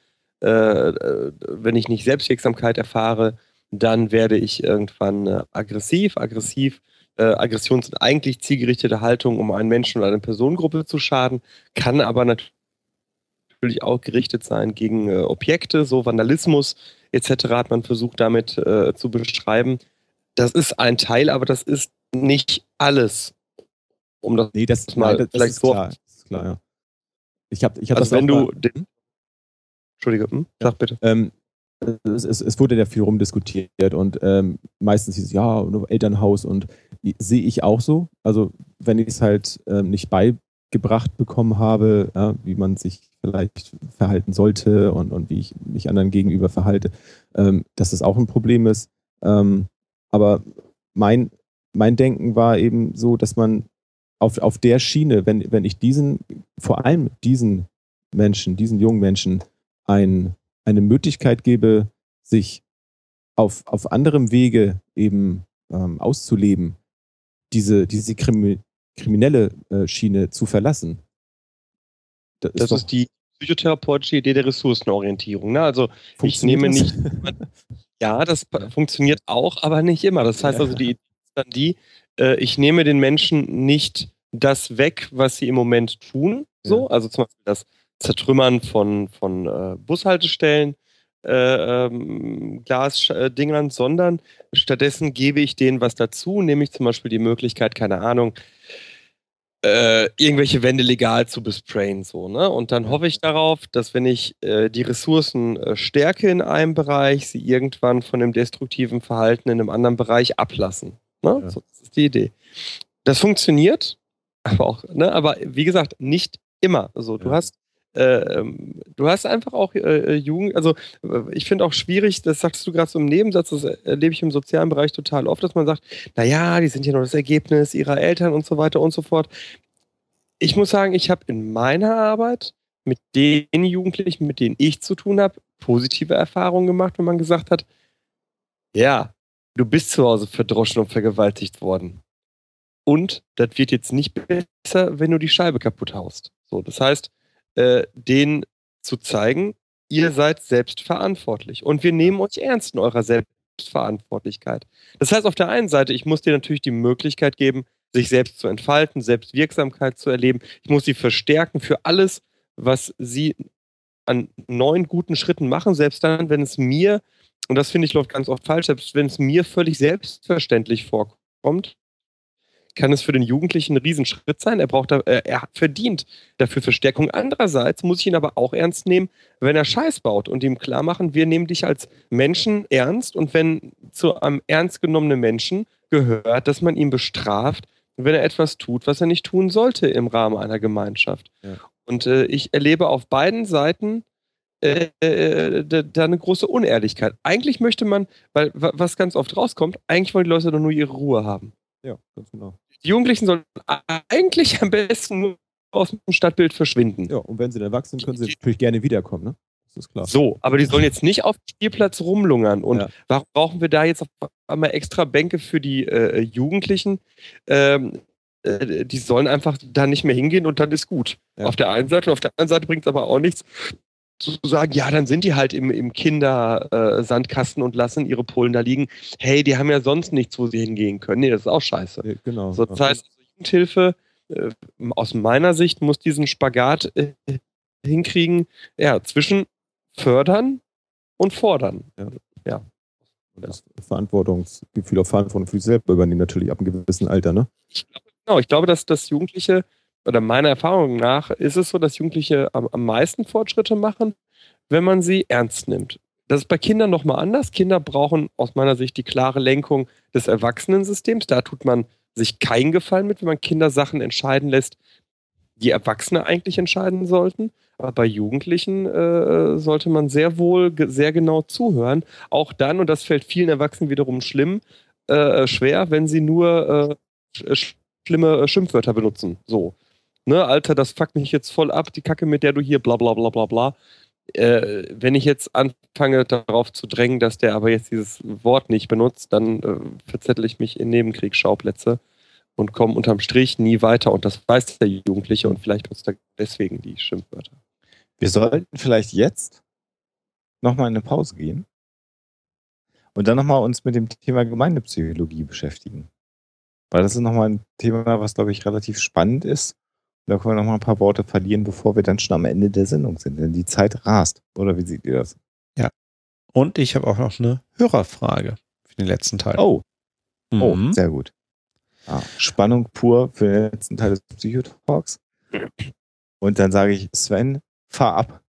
äh, äh, wenn ich nicht Selbstwirksamkeit erfahre, dann werde ich irgendwann äh, aggressiv. Aggressiv, äh, Aggression sind eigentlich zielgerichtete Haltungen, um einen Menschen oder eine Personengruppe zu schaden, kann aber natürlich auch gerichtet sein gegen äh, Objekte, so Vandalismus etc. hat man versucht damit äh, zu beschreiben. Das ist ein Teil, aber das ist nicht alles. Um das Nee, das, mal nein, das, vielleicht ist so- klar. Das ist klar, ja. Ich habe ich hab also das wenn auch du den, Entschuldige, hm? sag bitte. Ähm, es, es, es wurde ja viel rumdiskutiert und ähm, meistens hieß es, ja, Elternhaus und sehe ich auch so. Also wenn ich es halt ähm, nicht beigebracht bekommen habe, ja, wie man sich vielleicht verhalten sollte und, und wie ich mich anderen gegenüber verhalte, ähm, dass das auch ein Problem ist. Ähm, aber mein, mein Denken war eben so, dass man auf, auf der Schiene, wenn, wenn ich diesen, vor allem diesen Menschen, diesen jungen Menschen, ein, eine Möglichkeit gebe, sich auf, auf anderem Wege eben ähm, auszuleben, diese, diese krimi kriminelle äh, Schiene zu verlassen. Das, Das doch- ist die psychotherapeutische Idee der Ressourcenorientierung. Ne? Also ich nehme das? nicht, ja, das funktioniert auch, aber nicht immer. Das heißt Ja. also, die Idee ist dann die, äh, ich nehme den Menschen nicht das weg, was sie im Moment tun. So, also zum Beispiel das Zertrümmern von, von äh, Bushaltestellen, äh, ähm, Glasdingern, sondern stattdessen gebe ich denen was dazu, nämlich zum Beispiel die Möglichkeit, keine Ahnung, äh, irgendwelche Wände legal zu besprayen, so, ne? Und dann hoffe ich darauf, dass wenn ich äh, die Ressourcen äh, stärke in einem Bereich, sie irgendwann von dem destruktiven Verhalten in einem anderen Bereich ablassen. Ne? Ja. So, das ist die Idee. Das funktioniert, aber auch, ne, aber wie gesagt, nicht immer. So, du Ja. hast äh, ähm, du hast einfach auch äh, Jugend, also äh, ich finde auch schwierig, das sagtest du gerade so im Nebensatz, das erlebe ich im sozialen Bereich total oft, dass man sagt, naja, die sind ja nur das Ergebnis ihrer Eltern und so weiter und so fort. Ich muss sagen, ich habe in meiner Arbeit mit den Jugendlichen, mit denen ich zu tun habe, positive Erfahrungen gemacht, wenn man gesagt hat, ja, du bist zu Hause verdroschen und vergewaltigt worden. Und das wird jetzt nicht besser, wenn du die Scheibe kaputt haust. So, das heißt, äh, denen zu zeigen, ihr seid selbst verantwortlich und wir nehmen euch ernst in eurer Selbstverantwortlichkeit. Das heißt, auf der einen Seite, ich muss dir natürlich die Möglichkeit geben, sich selbst zu entfalten, Selbstwirksamkeit zu erleben. Ich muss sie verstärken für alles, was sie an neuen guten Schritten machen, selbst dann, wenn es mir, und das finde ich läuft ganz oft falsch, selbst wenn es mir völlig selbstverständlich vorkommt, kann es für den Jugendlichen ein Riesenschritt sein. Er braucht, äh, er verdient dafür Verstärkung. Andererseits muss ich ihn aber auch ernst nehmen, wenn er Scheiß baut und ihm klar machen, wir nehmen dich als Menschen ernst und wenn zu einem ernst genommenen Menschen gehört, dass man ihn bestraft, wenn er etwas tut, was er nicht tun sollte im Rahmen einer Gemeinschaft. Ja. Und äh, ich erlebe auf beiden Seiten äh, äh, da, da eine große Unehrlichkeit. Eigentlich möchte man, weil wa- was ganz oft rauskommt, eigentlich wollen die Leute doch nur ihre Ruhe haben. Ja, ganz genau. Die Jugendlichen sollen eigentlich am besten nur aus dem Stadtbild verschwinden. Ja, und wenn sie dann erwachsen sind, können sie natürlich gerne wiederkommen, ne? Das ist klar. So, aber die sollen jetzt nicht auf dem Spielplatz rumlungern. Und Ja. warum brauchen wir da jetzt auf einmal extra Bänke für die äh, Jugendlichen? Ähm, äh, die sollen einfach da nicht mehr hingehen und dann ist gut. Ja. Auf der einen Seite und auf der anderen Seite bringt es aber auch nichts zu sagen, ja, dann sind die halt im, im Kindersandkasten und lassen ihre Polen da liegen. Hey, die haben ja sonst nichts, wo sie hingehen können. Nee, das ist auch scheiße. Ja, Genau. So, das heißt, also Jugendhilfe äh, aus meiner Sicht muss diesen Spagat äh, hinkriegen, ja, zwischen fördern und fordern. Und das Verantwortungsgefühl auf Verantwortung für sich selber übernehmen natürlich ab einem gewissen Alter, ne? Ich glaube, genau, ich glaube, dass das Jugendliche, oder meiner Erfahrung nach, ist es so, dass Jugendliche am, am meisten Fortschritte machen, wenn man sie ernst nimmt. Das ist bei Kindern nochmal anders. Kinder brauchen aus meiner Sicht die klare Lenkung des Erwachsenensystems. Da tut man sich keinen Gefallen mit, wenn man Kinder Sachen entscheiden lässt, die Erwachsene eigentlich entscheiden sollten. Aber bei Jugendlichen äh, sollte man sehr wohl sehr genau zuhören. Auch dann, und das fällt vielen Erwachsenen wiederum schlimm, äh, schwer, wenn sie nur äh, sch schlimme Schimpfwörter benutzen. So. Ne, Alter, das fuckt mich jetzt voll ab, die Kacke, mit der du hier bla bla bla bla bla. Äh, wenn ich jetzt anfange, darauf zu drängen, dass der aber jetzt dieses Wort nicht benutzt, dann äh, verzettel ich mich in Nebenkriegsschauplätze und komme unterm Strich nie weiter. Und das weiß der Jugendliche und vielleicht nutzt er deswegen die Schimpfwörter. Wir sollten vielleicht jetzt nochmal in eine Pause gehen und dann nochmal uns mit dem Thema Gemeindepsychologie beschäftigen. Weil das ist nochmal ein Thema, was, glaube ich, relativ spannend ist. Da können wir nochmal ein paar Worte verlieren, bevor wir dann schon am Ende der Sendung sind. Denn die Zeit rast. Oder wie seht ihr das? Und ich habe auch noch eine Hörerfrage für den letzten Teil. Oh, oh, Mhm. sehr gut. Ah, Spannung pur für den letzten Teil des Psychotalks. Und dann sage ich, Sven, fahr ab.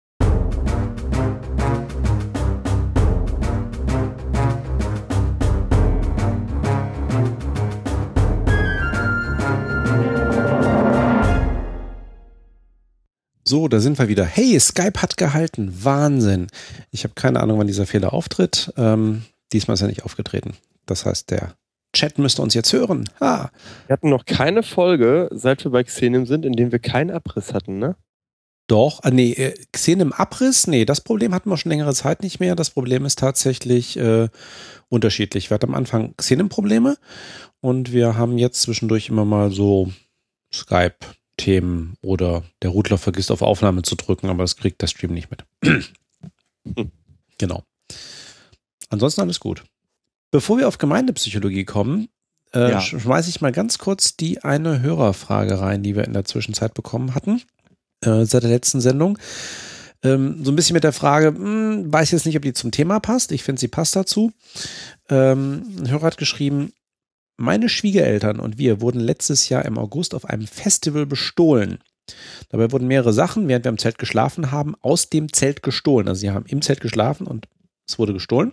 So, da sind wir wieder. Hey, Skype hat gehalten. Wahnsinn. Ich habe keine Ahnung, wann dieser Fehler auftritt. Ähm, diesmal ist er nicht aufgetreten. Das heißt, der Chat müsste uns jetzt hören. Ha. Wir hatten noch keine Folge, seit wir bei Xenim sind, in dem wir keinen Abriss hatten, ne? Doch, ah, nee, äh, Xen im Abriss, nee, das Problem hatten wir schon längere Zeit nicht mehr. Das Problem ist tatsächlich äh, unterschiedlich. Wir hatten am Anfang Xenem-Probleme und wir haben jetzt zwischendurch immer mal so Skype-Themen oder der Router vergisst auf Aufnahme zu drücken, aber das kriegt der Stream nicht mit. genau. Ansonsten alles gut. Bevor wir auf Gemeindepsychologie kommen, äh, Ja. schmeiße ich mal ganz kurz die eine Hörerfrage rein, die wir in der Zwischenzeit bekommen hatten äh, seit der letzten Sendung. Ähm, so ein bisschen mit der Frage, hm, weiß jetzt nicht, ob die zum Thema passt. Ich finde, sie passt dazu. Ähm, ein Hörer hat geschrieben, meine Schwiegereltern und wir wurden letztes Jahr im August auf einem Festival bestohlen. Dabei wurden mehrere Sachen, während wir im Zelt geschlafen haben, aus dem Zelt gestohlen. Also sie haben im Zelt geschlafen und es wurde gestohlen.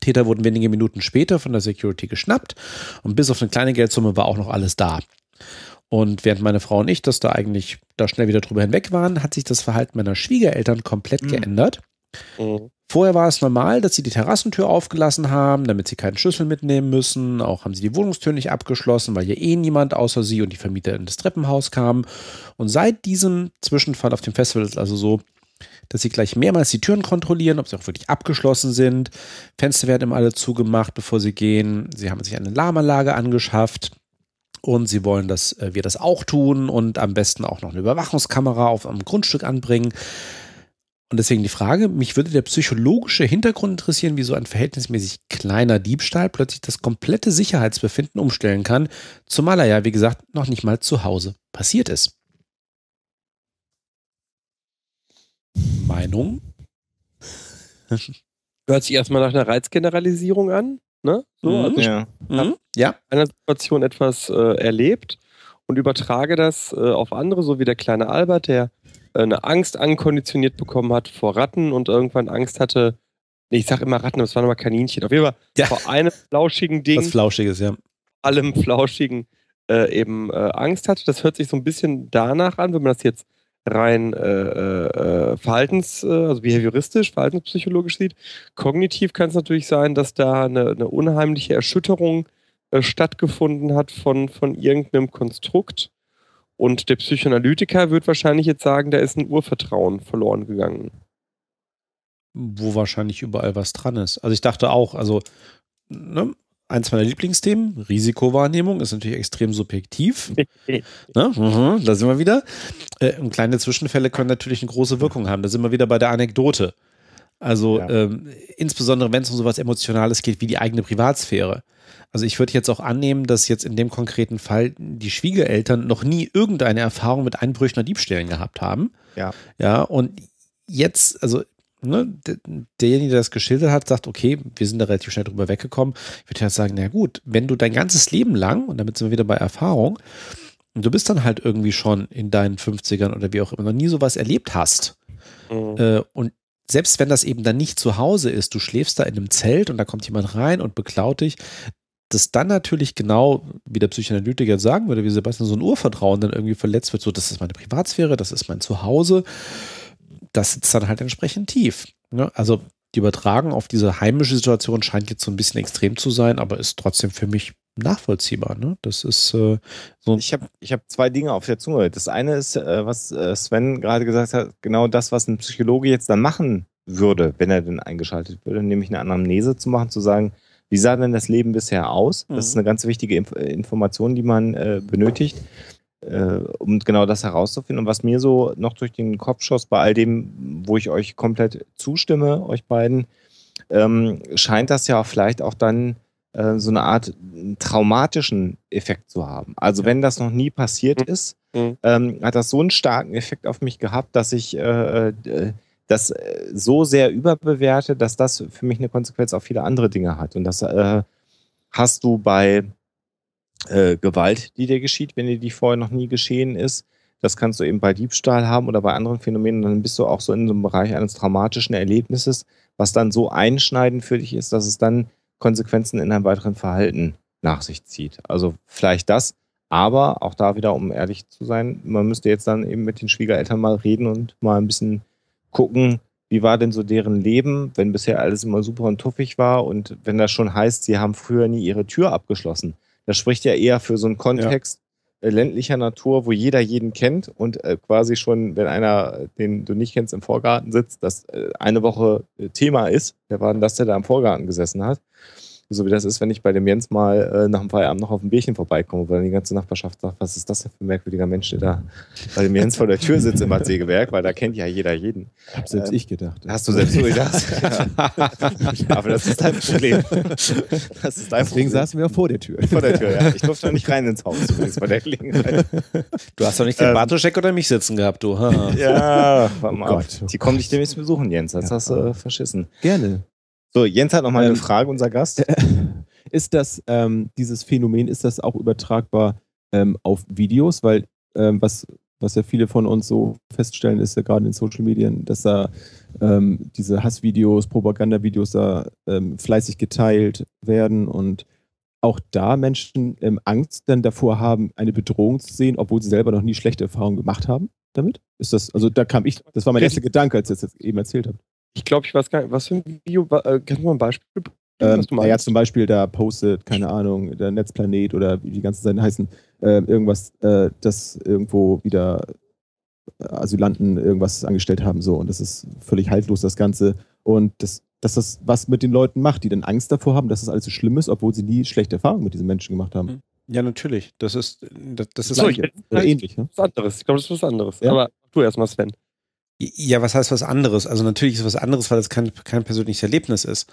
Täter wurden wenige Minuten später von der Security geschnappt und bis auf eine kleine Geldsumme war auch noch alles da. Und während meine Frau und ich das da eigentlich da schnell wieder drüber hinweg waren, hat sich das Verhalten meiner Schwiegereltern komplett Mhm. geändert. Mhm. Vorher war es normal, dass sie die Terrassentür aufgelassen haben, damit sie keinen Schlüssel mitnehmen müssen. Auch haben sie die Wohnungstür nicht abgeschlossen, weil hier eh niemand außer sie und die Vermieter in das Treppenhaus kamen. Und seit diesem Zwischenfall auf dem Festival ist es also so, dass sie gleich mehrmals die Türen kontrollieren, ob sie auch wirklich abgeschlossen sind. Fenster werden immer alle zugemacht, bevor sie gehen. Sie haben sich eine Alarmanlage angeschafft. Und sie wollen, dass äh, wir das auch tun und am besten auch noch eine Überwachungskamera auf einem Grundstück anbringen. Und deswegen die Frage, mich würde der psychologische Hintergrund interessieren, wie so ein verhältnismäßig kleiner Diebstahl plötzlich das komplette Sicherheitsbefinden umstellen kann, zumal er ja, wie gesagt, noch nicht mal zu Hause passiert ist. Meinung? Hört sich erstmal nach einer Reizgeneralisierung an, ne? So, Mhm. also Ja. Mhm. Ja, einer Situation etwas äh, erlebt und übertrage das äh, auf andere, so wie der kleine Albert, der äh, eine Angst ankonditioniert bekommen hat vor Ratten und irgendwann Angst hatte, nee, ich sag immer Ratten, aber es waren aber Kaninchen, auf jeden Fall Ja. vor einem flauschigen Ding, was Flauschiges, ja. allem Flauschigen äh, eben äh, Angst hatte. Das hört sich so ein bisschen danach an, wenn man das jetzt rein äh, äh, verhaltens, äh, also behavioristisch, verhaltenspsychologisch sieht. Kognitiv kann es natürlich sein, dass da eine, eine unheimliche Erschütterung äh, stattgefunden hat von, von irgendeinem Konstrukt. Und der Psychoanalytiker wird wahrscheinlich jetzt sagen, da ist ein Urvertrauen verloren gegangen. Wo wahrscheinlich überall was dran ist. Also ich dachte auch, also ne, eins meiner Lieblingsthemen, Risikowahrnehmung, ist natürlich extrem subjektiv. ne? mhm, da sind wir wieder. Äh, und kleine Zwischenfälle können natürlich eine große Wirkung haben. Da sind wir wieder bei der Anekdote. Also ja. ähm, insbesondere wenn es um sowas Emotionales geht wie die eigene Privatsphäre. Also ich würde jetzt auch annehmen, dass jetzt in dem konkreten Fall die Schwiegereltern noch nie irgendeine Erfahrung mit Einbrüchen oder Diebstählen gehabt haben. Ja. Ja, und jetzt, also ne, derjenige, der das geschildert hat, sagt, okay, wir sind da relativ schnell drüber weggekommen. Ich würde ja sagen, na gut, wenn du dein ganzes Leben lang, und damit sind wir wieder bei Erfahrung, und du bist dann halt irgendwie schon in deinen 50ern oder wie auch immer, noch nie sowas erlebt hast. Mhm. Äh, und selbst wenn das eben dann nicht zu Hause ist, du schläfst da in einem Zelt und da kommt jemand rein und beklaut dich, dass dann natürlich genau, wie der Psychoanalytiker sagen würde, wie Sebastian, so ein Urvertrauen dann irgendwie verletzt wird, so, das ist meine Privatsphäre, das ist mein Zuhause das sitzt dann halt entsprechend tief. Ne? Also die Übertragung auf diese heimische Situation scheint jetzt so ein bisschen extrem zu sein, aber ist trotzdem für mich nachvollziehbar. Ne? Das ist äh, so. Ich habe ich hab zwei Dinge auf der Zunge. Das eine ist, äh, was äh, Sven gerade gesagt hat, genau das, was ein Psychologe jetzt dann machen würde, wenn er denn eingeschaltet würde, nämlich eine Anamnese zu machen, zu sagen, wie sah denn das Leben bisher aus? Das ist mhm. eine ganz wichtige Inf Information, die man äh, benötigt äh, um genau das herauszufinden. Und was mir so noch durch den Kopf schoss, bei all dem, wo ich euch komplett zustimme, euch beiden, ähm, scheint das ja vielleicht auch dann äh, so eine Art traumatischen Effekt zu haben. Also wenn das noch nie passiert mhm. ist, mhm. ähm, hat das so einen starken Effekt auf mich gehabt, dass ich äh, äh das äh, so sehr überbewerte, dass das für mich eine Konsequenz auf viele andere Dinge hat. Und das äh, hast du bei äh, Gewalt, die dir geschieht, wenn dir die vorher noch nie geschehen ist. Das kannst du eben bei Diebstahl haben oder bei anderen Phänomenen. Dann bist du auch so in so einem Bereich eines traumatischen Erlebnisses, was dann so einschneidend für dich ist, dass es dann Konsequenzen in einem weiteren Verhalten nach sich zieht. Also vielleicht das, aber auch da wieder, um ehrlich zu sein, man müsste jetzt dann eben mit den Schwiegereltern mal reden und mal ein bisschen gucken, wie war denn so deren Leben, wenn bisher alles immer super und tuffig war und wenn das schon heißt, sie haben früher nie ihre Tür abgeschlossen. Das spricht ja eher für so einen Kontext ja. Äh, ländlicher Natur, wo jeder jeden kennt und äh, quasi schon, wenn einer, den du nicht kennst, im Vorgarten sitzt, das äh, eine Woche Thema ist. Wer war denn das, der da im Vorgarten gesessen hat? So wie das ist, wenn ich bei dem Jens mal äh, nach dem Feierabend noch auf ein Bierchen vorbeikomme, weil dann die ganze Nachbarschaft sagt, was ist das denn für ein merkwürdiger Mensch, der da bei dem Jens vor der Tür sitzt im Sägewerk, weil da kennt ja jeder jeden. Hab selbst ähm, ich gedacht. Hast du selbst so gedacht? Aber das ist dein Problem. Das ist dein Deswegen Problem. saßen wir auch vor der Tür. Vor der Tür, ja. Ich durfte noch nicht rein ins Haus übrigens bei der Gelegenheit. Du hast doch nicht den ähm, Bartoschek oder mich sitzen gehabt, du. ja, warte mal oh Die kommen dich demnächst besuchen, Jens. Das ja. hast du äh, verschissen. Gerne. So, Jens hat noch mal ähm, eine Frage, unser Gast. Ist das, ähm, dieses Phänomen, ist das auch übertragbar ähm, auf Videos? Weil ähm, was, was ja viele von uns so feststellen, ist ja gerade in Social Medien, dass da ähm, diese Hassvideos, Propagandavideos da ähm, fleißig geteilt werden und auch da Menschen Angst dann davor haben, eine Bedrohung zu sehen, obwohl sie selber noch nie schlechte Erfahrungen gemacht haben damit? Ist das, also da kam ich, das war mein erster Gedanke, als ihr das eben erzählt habt. Ich glaube, ich weiß gar nicht, was für ein Video, äh, kannst du mal ein Beispiel ähm, ja, zum Beispiel da postet, keine Ahnung, der Netzplanet oder wie die ganzen Seiten heißen, äh, irgendwas, äh, dass irgendwo wieder Asylanten irgendwas angestellt haben, so. Und das ist völlig haltlos, das Ganze. Und das, dass das was mit den Leuten macht, die dann Angst davor haben, dass das alles so schlimm ist, obwohl sie nie schlechte Erfahrungen mit diesen Menschen gemacht haben. Hm. Ja, natürlich. Das ist, das, das ist so, ich, ähnlich. Ne? Was anderes. Ich glaube, das ist was anderes. Ja? Aber du erstmal, Sven. Ja, was heißt was anderes? Also natürlich ist was anderes, weil es kein, kein persönliches Erlebnis ist.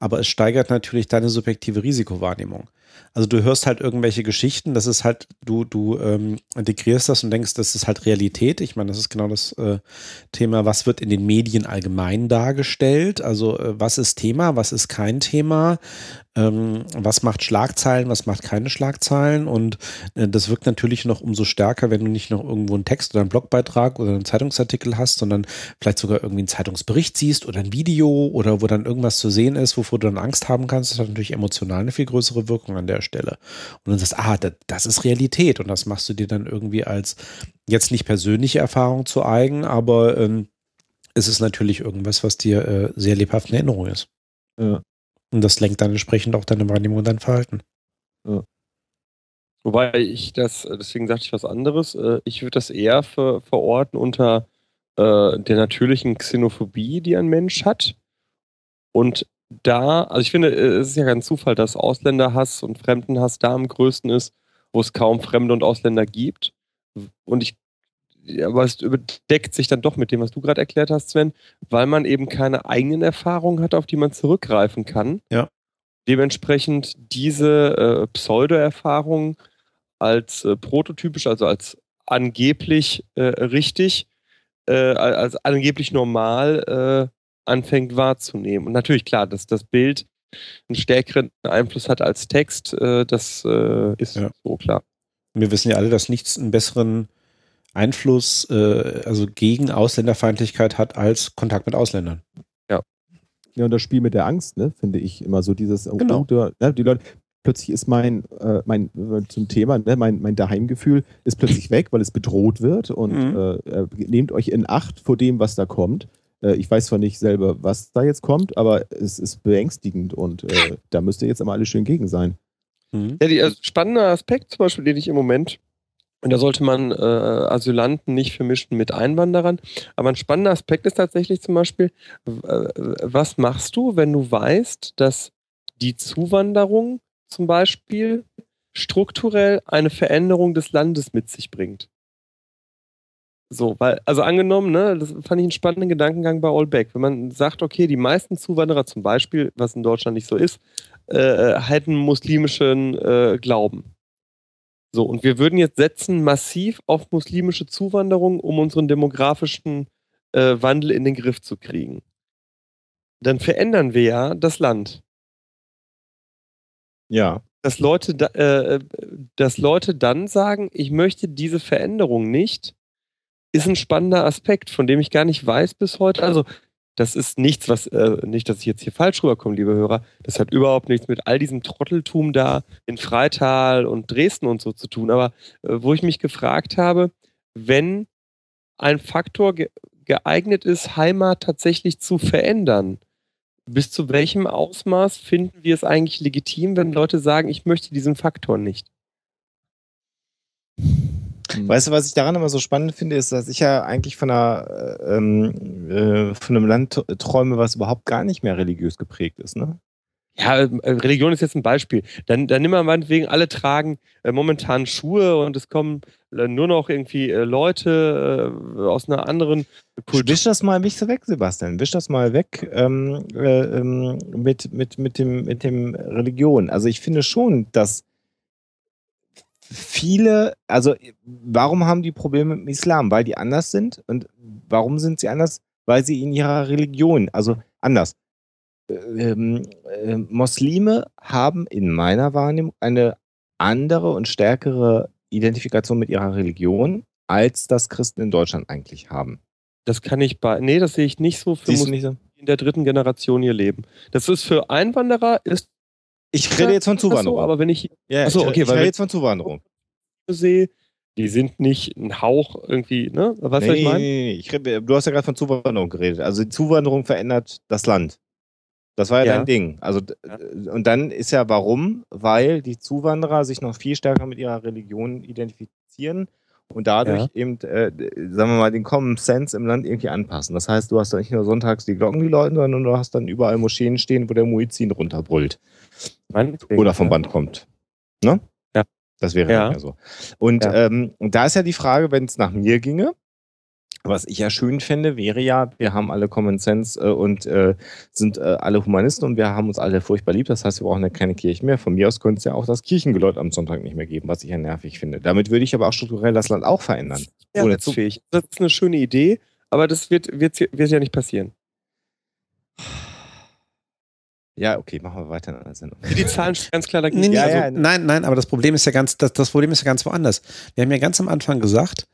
Aber es steigert natürlich deine subjektive Risikowahrnehmung. Also du hörst halt irgendwelche Geschichten, das ist halt, du, du ähm, integrierst das und denkst, das ist halt Realität. Ich meine, das ist genau das äh, Thema, was wird in den Medien allgemein dargestellt? Also äh, was ist Thema, was ist kein Thema? ähm, was macht Schlagzeilen, was macht keine Schlagzeilen. Und äh, das wirkt natürlich noch umso stärker, wenn du nicht noch irgendwo einen Text oder einen Blogbeitrag oder einen Zeitungsartikel hast, sondern vielleicht sogar irgendwie einen Zeitungsbericht siehst oder ein Video oder wo dann irgendwas zu sehen ist, wovor du dann Angst haben kannst. Das hat natürlich emotional eine viel größere Wirkung an der Stelle. Und dann sagst du, ah, das, das ist Realität. Und das machst du dir dann irgendwie als jetzt nicht persönliche Erfahrung zu eigen, aber ähm, es ist natürlich irgendwas, was dir äh, sehr lebhaft in Erinnerung ist. Ja. Und das lenkt dann entsprechend auch deine Wahrnehmung und dein Verhalten. Wobei ich das, deswegen sagte ich was anderes, äh, ich würde das eher ver verorten unter äh, der natürlichen Xenophobie, die ein Mensch hat. Und da, also ich finde, äh, es ist ja kein Zufall, dass Ausländerhass und Fremdenhass da am größten ist, wo es kaum Fremde und Ausländer gibt. Und ich, aber es überdeckt sich dann doch mit dem, was du gerade erklärt hast, Sven, weil man eben keine eigenen Erfahrungen hat, auf die man zurückgreifen kann. Ja. Dementsprechend diese äh, Pseudo-Erfahrungen als äh, prototypisch, also als angeblich äh, richtig, äh, als angeblich normal äh, anfängt wahrzunehmen. Und natürlich, klar, dass das Bild einen stärkeren Einfluss hat als Text, äh, das äh, ist Ja. so klar. Wir wissen ja alle, dass nichts einen besseren Einfluss, äh, also gegen Ausländerfeindlichkeit hat als Kontakt mit Ausländern. Ja, und das Spiel mit der Angst, ne, finde ich immer so dieses, oh, Genau. oh, ne, die Leute, plötzlich ist mein, äh, mein äh, zum Thema, ne, mein, mein Daheimgefühl ist plötzlich weg, weil es bedroht wird und Mhm. äh, äh, nehmt euch in Acht vor dem, was da kommt. Äh, ich weiß zwar nicht selber, was da jetzt kommt, aber es ist beängstigend und äh, da müsst ihr jetzt immer alle schön gegen sein. Mhm. Ja, die, also spannende Aspekt zum Beispiel, den ich im Moment, und da sollte man äh, Asylanten nicht vermischen mit Einwanderern, aber ein spannender Aspekt ist tatsächlich zum Beispiel, äh, was machst du, wenn du weißt, dass die Zuwanderung zum Beispiel strukturell eine Veränderung des Landes mit sich bringt? So, weil, also angenommen, ne, das fand ich einen spannenden Gedankengang bei Allback. Wenn man sagt, okay, die meisten Zuwanderer zum Beispiel, was in Deutschland nicht so ist, äh, hätten muslimischen äh, Glauben. So, und wir würden jetzt setzen massiv auf muslimische Zuwanderung, um unseren demografischen äh, Wandel in den Griff zu kriegen. Dann verändern wir ja das Land. Ja. Dass Leute, da, äh, dass Leute dann sagen, ich möchte diese Veränderung nicht, ist ein spannender Aspekt, von dem ich gar nicht weiß bis heute. Also, das ist nichts, was, äh, nicht, dass ich jetzt hier falsch rüberkomme, liebe Hörer. Das hat überhaupt nichts mit all diesem Trotteltum da in Freital und Dresden und so zu tun. Aber äh, wo ich mich gefragt habe, wenn ein Faktor ge geeignet ist, Heimat tatsächlich zu verändern, bis zu welchem Ausmaß finden wir es eigentlich legitim, wenn Leute sagen, ich möchte diesen Faktor nicht? Weißt du, was ich daran immer so spannend finde, ist, dass ich ja eigentlich von, einer, äh, ähm, äh, von einem Land träume, was überhaupt gar nicht mehr religiös geprägt ist. Ne? Ja, äh, Religion ist jetzt ein Beispiel. Dann, dann nimm mal meinetwegen, alle tragen äh, momentan Schuhe und es kommen äh, nur noch irgendwie äh, Leute äh, aus einer anderen Kultur. Wisch das mal weg, Sebastian. Wisch das mal weg ähm, äh, ähm, mit, mit, mit, dem, mit dem Religion. Also ich finde schon, dass viele, also warum haben die Probleme mit dem Islam? Weil die anders sind. Und warum sind sie anders? Weil sie in ihrer Religion, also anders. Ähm, äh, Muslime haben in meiner Wahrnehmung eine andere und stärkere Identifikation mit ihrer Religion, als das Christen in Deutschland eigentlich haben. Das kann ich bei. Nee, das sehe ich nicht so für Siehst du Muslime, nicht so? die in der dritten Generation ihr Leben. Das ist für Einwanderer ist Ich rede jetzt von Zuwanderung. aber wenn ich ja, Ach so, ich, okay, ich rede jetzt von Zuwanderung. sehe, die sind nicht ein Hauch irgendwie, ne? Was nee, ich meine? nee, nee. Ich rede, du hast ja gerade von Zuwanderung geredet. Also die Zuwanderung verändert das Land. Das war ja, Ja. dein Ding. Also Ja. und dann ist ja warum? Weil die Zuwanderer sich noch viel stärker mit ihrer Religion identifizieren und dadurch Ja. eben, äh, sagen wir mal, den Common Sense im Land irgendwie anpassen. Das heißt, du hast da nicht nur sonntags die Glocken, die läuten, sondern du hast dann überall Moscheen stehen, wo der Muezzin runterbrüllt Meinetwegen, oder vom. Band kommt. Ne? Ja. Das wäre Ja. so. Und Ja. ähm, und da ist ja die Frage, wenn es nach mir ginge, was ich ja schön fände, wäre ja, wir haben alle Common Sense äh, und äh, sind äh, alle Humanisten und wir haben uns alle furchtbar lieb. Das heißt, wir brauchen ja keine Kirche mehr. Von mir aus könnte es ja auch das Kirchengeläut am Sonntag nicht mehr geben, was ich ja nervig finde. Damit würde ich aber auch strukturell das Land auch verändern. Ja, Ohne das, ist fähig. das ist eine schöne Idee, aber das wird, wird, wird ja nicht passieren. Ja, okay, machen wir weiter in einer Sendung. Die Zahlen stehen ganz klar dagegen. Nee, nee, also, ja. Nein, nein, aber das Problem ist ja ganz, das, das Problem ist ja ganz woanders. Wir haben ja ganz am Anfang gesagt,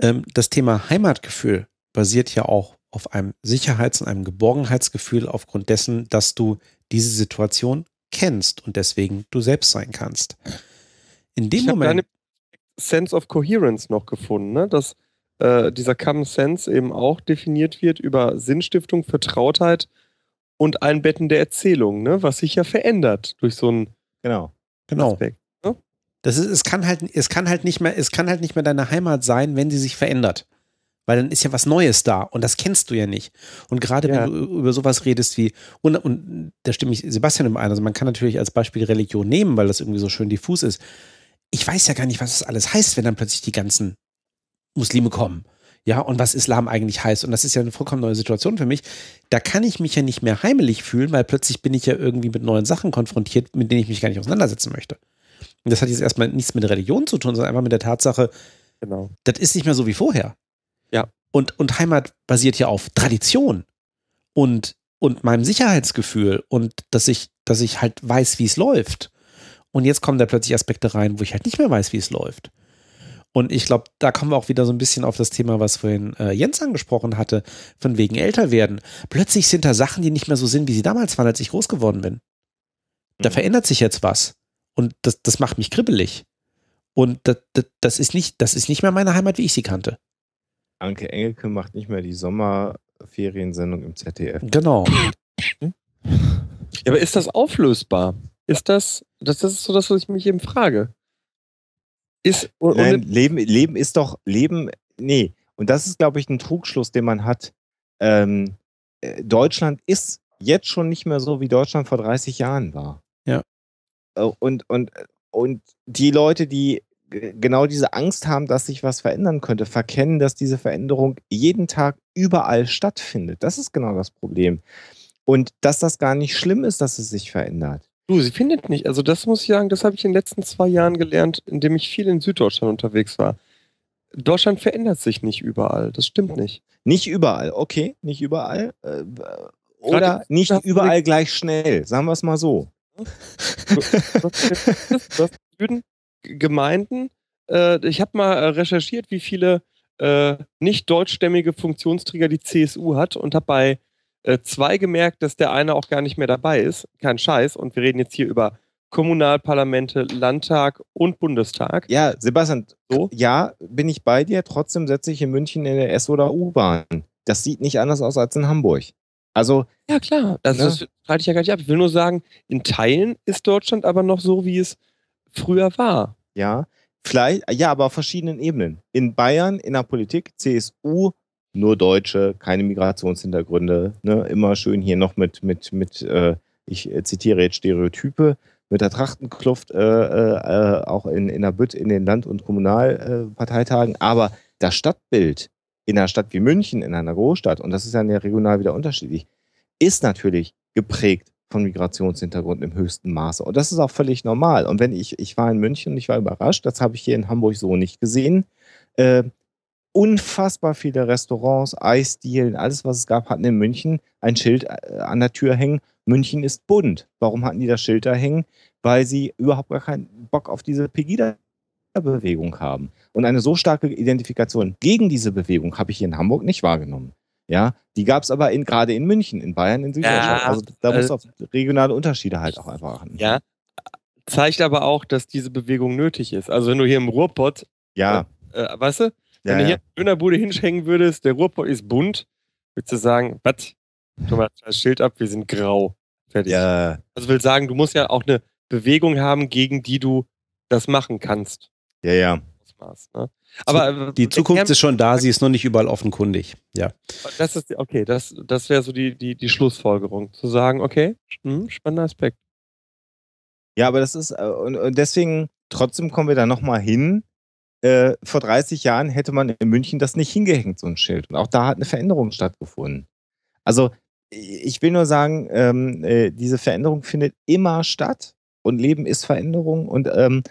ähm, das Thema Heimatgefühl basiert ja auch auf einem Sicherheits- und einem Geborgenheitsgefühl aufgrund dessen, dass du diese Situation kennst und deswegen du selbst sein kannst. In dem ich habe Moment. eine Sense of Coherence noch gefunden, ne? dass äh, dieser Common Sense eben auch definiert wird über Sinnstiftung, Vertrautheit und Einbetten der Erzählung, ne? was sich ja verändert durch so einen Genau. Genau. Aspekt. Das ist, es kann halt, es kann halt nicht mehr, es kann halt nicht mehr deine Heimat sein, wenn sie sich verändert. Weil dann ist ja was Neues da und das kennst du ja nicht. Und gerade Ja. wenn du über sowas redest wie, und, und da stimme ich Sebastian im ein, also man kann natürlich als Beispiel Religion nehmen, weil das irgendwie so schön diffus ist. Ich weiß ja gar nicht, was das alles heißt, wenn dann plötzlich die ganzen Muslime kommen. Ja, und was Islam eigentlich heißt. Und das ist ja eine vollkommen neue Situation für mich. Da kann ich mich ja nicht mehr heimelig fühlen, weil plötzlich bin ich ja irgendwie mit neuen Sachen konfrontiert, mit denen ich mich gar nicht auseinandersetzen möchte. Und das hat jetzt erstmal nichts mit Religion zu tun, sondern einfach mit der Tatsache, Genau. das ist nicht mehr so wie vorher. Ja. Und, und Heimat basiert ja auf Tradition und, und meinem Sicherheitsgefühl und dass ich, dass ich halt weiß, wie es läuft. Und jetzt kommen da plötzlich Aspekte rein, wo ich halt nicht mehr weiß, wie es läuft. Und ich glaube, da kommen wir auch wieder so ein bisschen auf das Thema, was vorhin äh, Jens angesprochen hatte, von wegen älter werden. Plötzlich sind da Sachen, die nicht mehr so sind, wie sie damals waren, als ich groß geworden bin. Da Mhm. verändert sich jetzt was. Und das, das macht mich kribbelig. Und das, das, das, ist nicht, das ist nicht mehr meine Heimat, wie ich sie kannte. Anke Engelke macht nicht mehr die Sommerferiensendung im ZDF. Genau. Ja, aber ist das auflösbar? Ist das, das, das ist so das, was ich mich eben frage. Ist, und, Nein, und, Leben, Leben ist doch, Leben, nee. Und das ist, glaube ich, ein Trugschluss, den man hat. Ähm, äh, Deutschland ist jetzt schon nicht mehr so, wie Deutschland vor 30 Jahren war. Ja. Äh, Und, und, und die Leute, die genau diese Angst haben, dass sich was verändern könnte, verkennen, dass diese Veränderung jeden Tag überall stattfindet. Das ist genau das Problem. Und dass das gar nicht schlimm ist, dass es sich verändert. du, sie findet nicht. Also das muss ich sagen, das habe ich in den letzten zwei Jahren gelernt, indem ich viel in Süddeutschland unterwegs war. Deutschland verändert sich nicht überall. Das stimmt nicht. Nicht überall, okay, nicht überall. Äh, oder nicht überall gleich schnell, sagen wir es mal so. Im Süden Gemeinden. Äh, ich habe mal äh, recherchiert, wie viele äh, nicht deutschstämmige Funktionsträger die CSU hat und habe bei äh, zwei gemerkt, dass der eine auch gar nicht mehr dabei ist. Kein Scheiß. Und wir reden jetzt hier über Kommunalparlamente, Landtag und Bundestag. Ja, Sebastian, So? ja, bin ich bei dir. Trotzdem setze ich in München in der S- oder U-Bahn. Das sieht nicht anders aus als in Hamburg. Also, Ja, klar. Also, Ne? das streite ich ja gar nicht ab. Ich will nur sagen, in Teilen ist Deutschland aber noch so, wie es früher war. ja, vielleicht, ja, aber auf verschiedenen Ebenen. In Bayern, in der Politik, CSU, nur Deutsche, keine Migrationshintergründe, ne? immer schön hier noch mit, mit, mit äh, ich äh, zitiere jetzt Stereotype, mit der Trachtenkluft, äh, äh, auch in, in der Bütt, in den Land- und Kommunalparteitagen. Aber das Stadtbild in einer Stadt wie München, in einer Großstadt, und das ist ja regional wieder unterschiedlich, ist natürlich geprägt von Migrationshintergrund im höchsten Maße. Und das ist auch völlig normal. Und wenn ich, ich war in München und ich war überrascht, das habe ich hier in Hamburg so nicht gesehen. Äh, unfassbar viele Restaurants, Eisdielen, alles, was es gab, hatten in München ein Schild äh, an der Tür hängen. München ist bunt. Warum hatten die das Schild da hängen? Weil sie überhaupt gar keinen Bock auf diese Pegida-Bewegung haben. Und eine so starke Identifikation gegen diese Bewegung habe ich hier in Hamburg nicht wahrgenommen. Ja, die gab es aber in, gerade in München, in Bayern, in Süddeutschland. Ja, also da muss äh, auf regionale Unterschiede halt auch einfach achten. Ja. Zeigt aber auch, dass diese Bewegung nötig ist. Also wenn du hier im Ruhrpott, Ja, äh, weißt du, wenn ja, du hier ja. in der Dönerbude hinschenken würdest, der Ruhrpott ist bunt, würdest du sagen, was? Tu mal das Schild ab, wir sind grau. Fertig. ja. Also will sagen, du musst ja auch eine Bewegung haben, gegen die du das machen kannst. Ja, ja. Ausmaß, ne? Aber äh, Die Zukunft ist schon da, sie ist noch nicht überall offenkundig. Ja. das ist okay, das, das wäre so die, die, die Schlussfolgerung. Zu sagen, okay, hm, spannender Aspekt. Ja, aber das ist, äh, und, und deswegen, trotzdem kommen wir da nochmal hin. Äh, vor 30 Jahren hätte man in München das nicht hingehängt, so ein Schild. Und auch da hat eine Veränderung stattgefunden. Also, ich will nur sagen, ähm, äh, diese Veränderung findet immer statt und Leben ist Veränderung. Und ähm,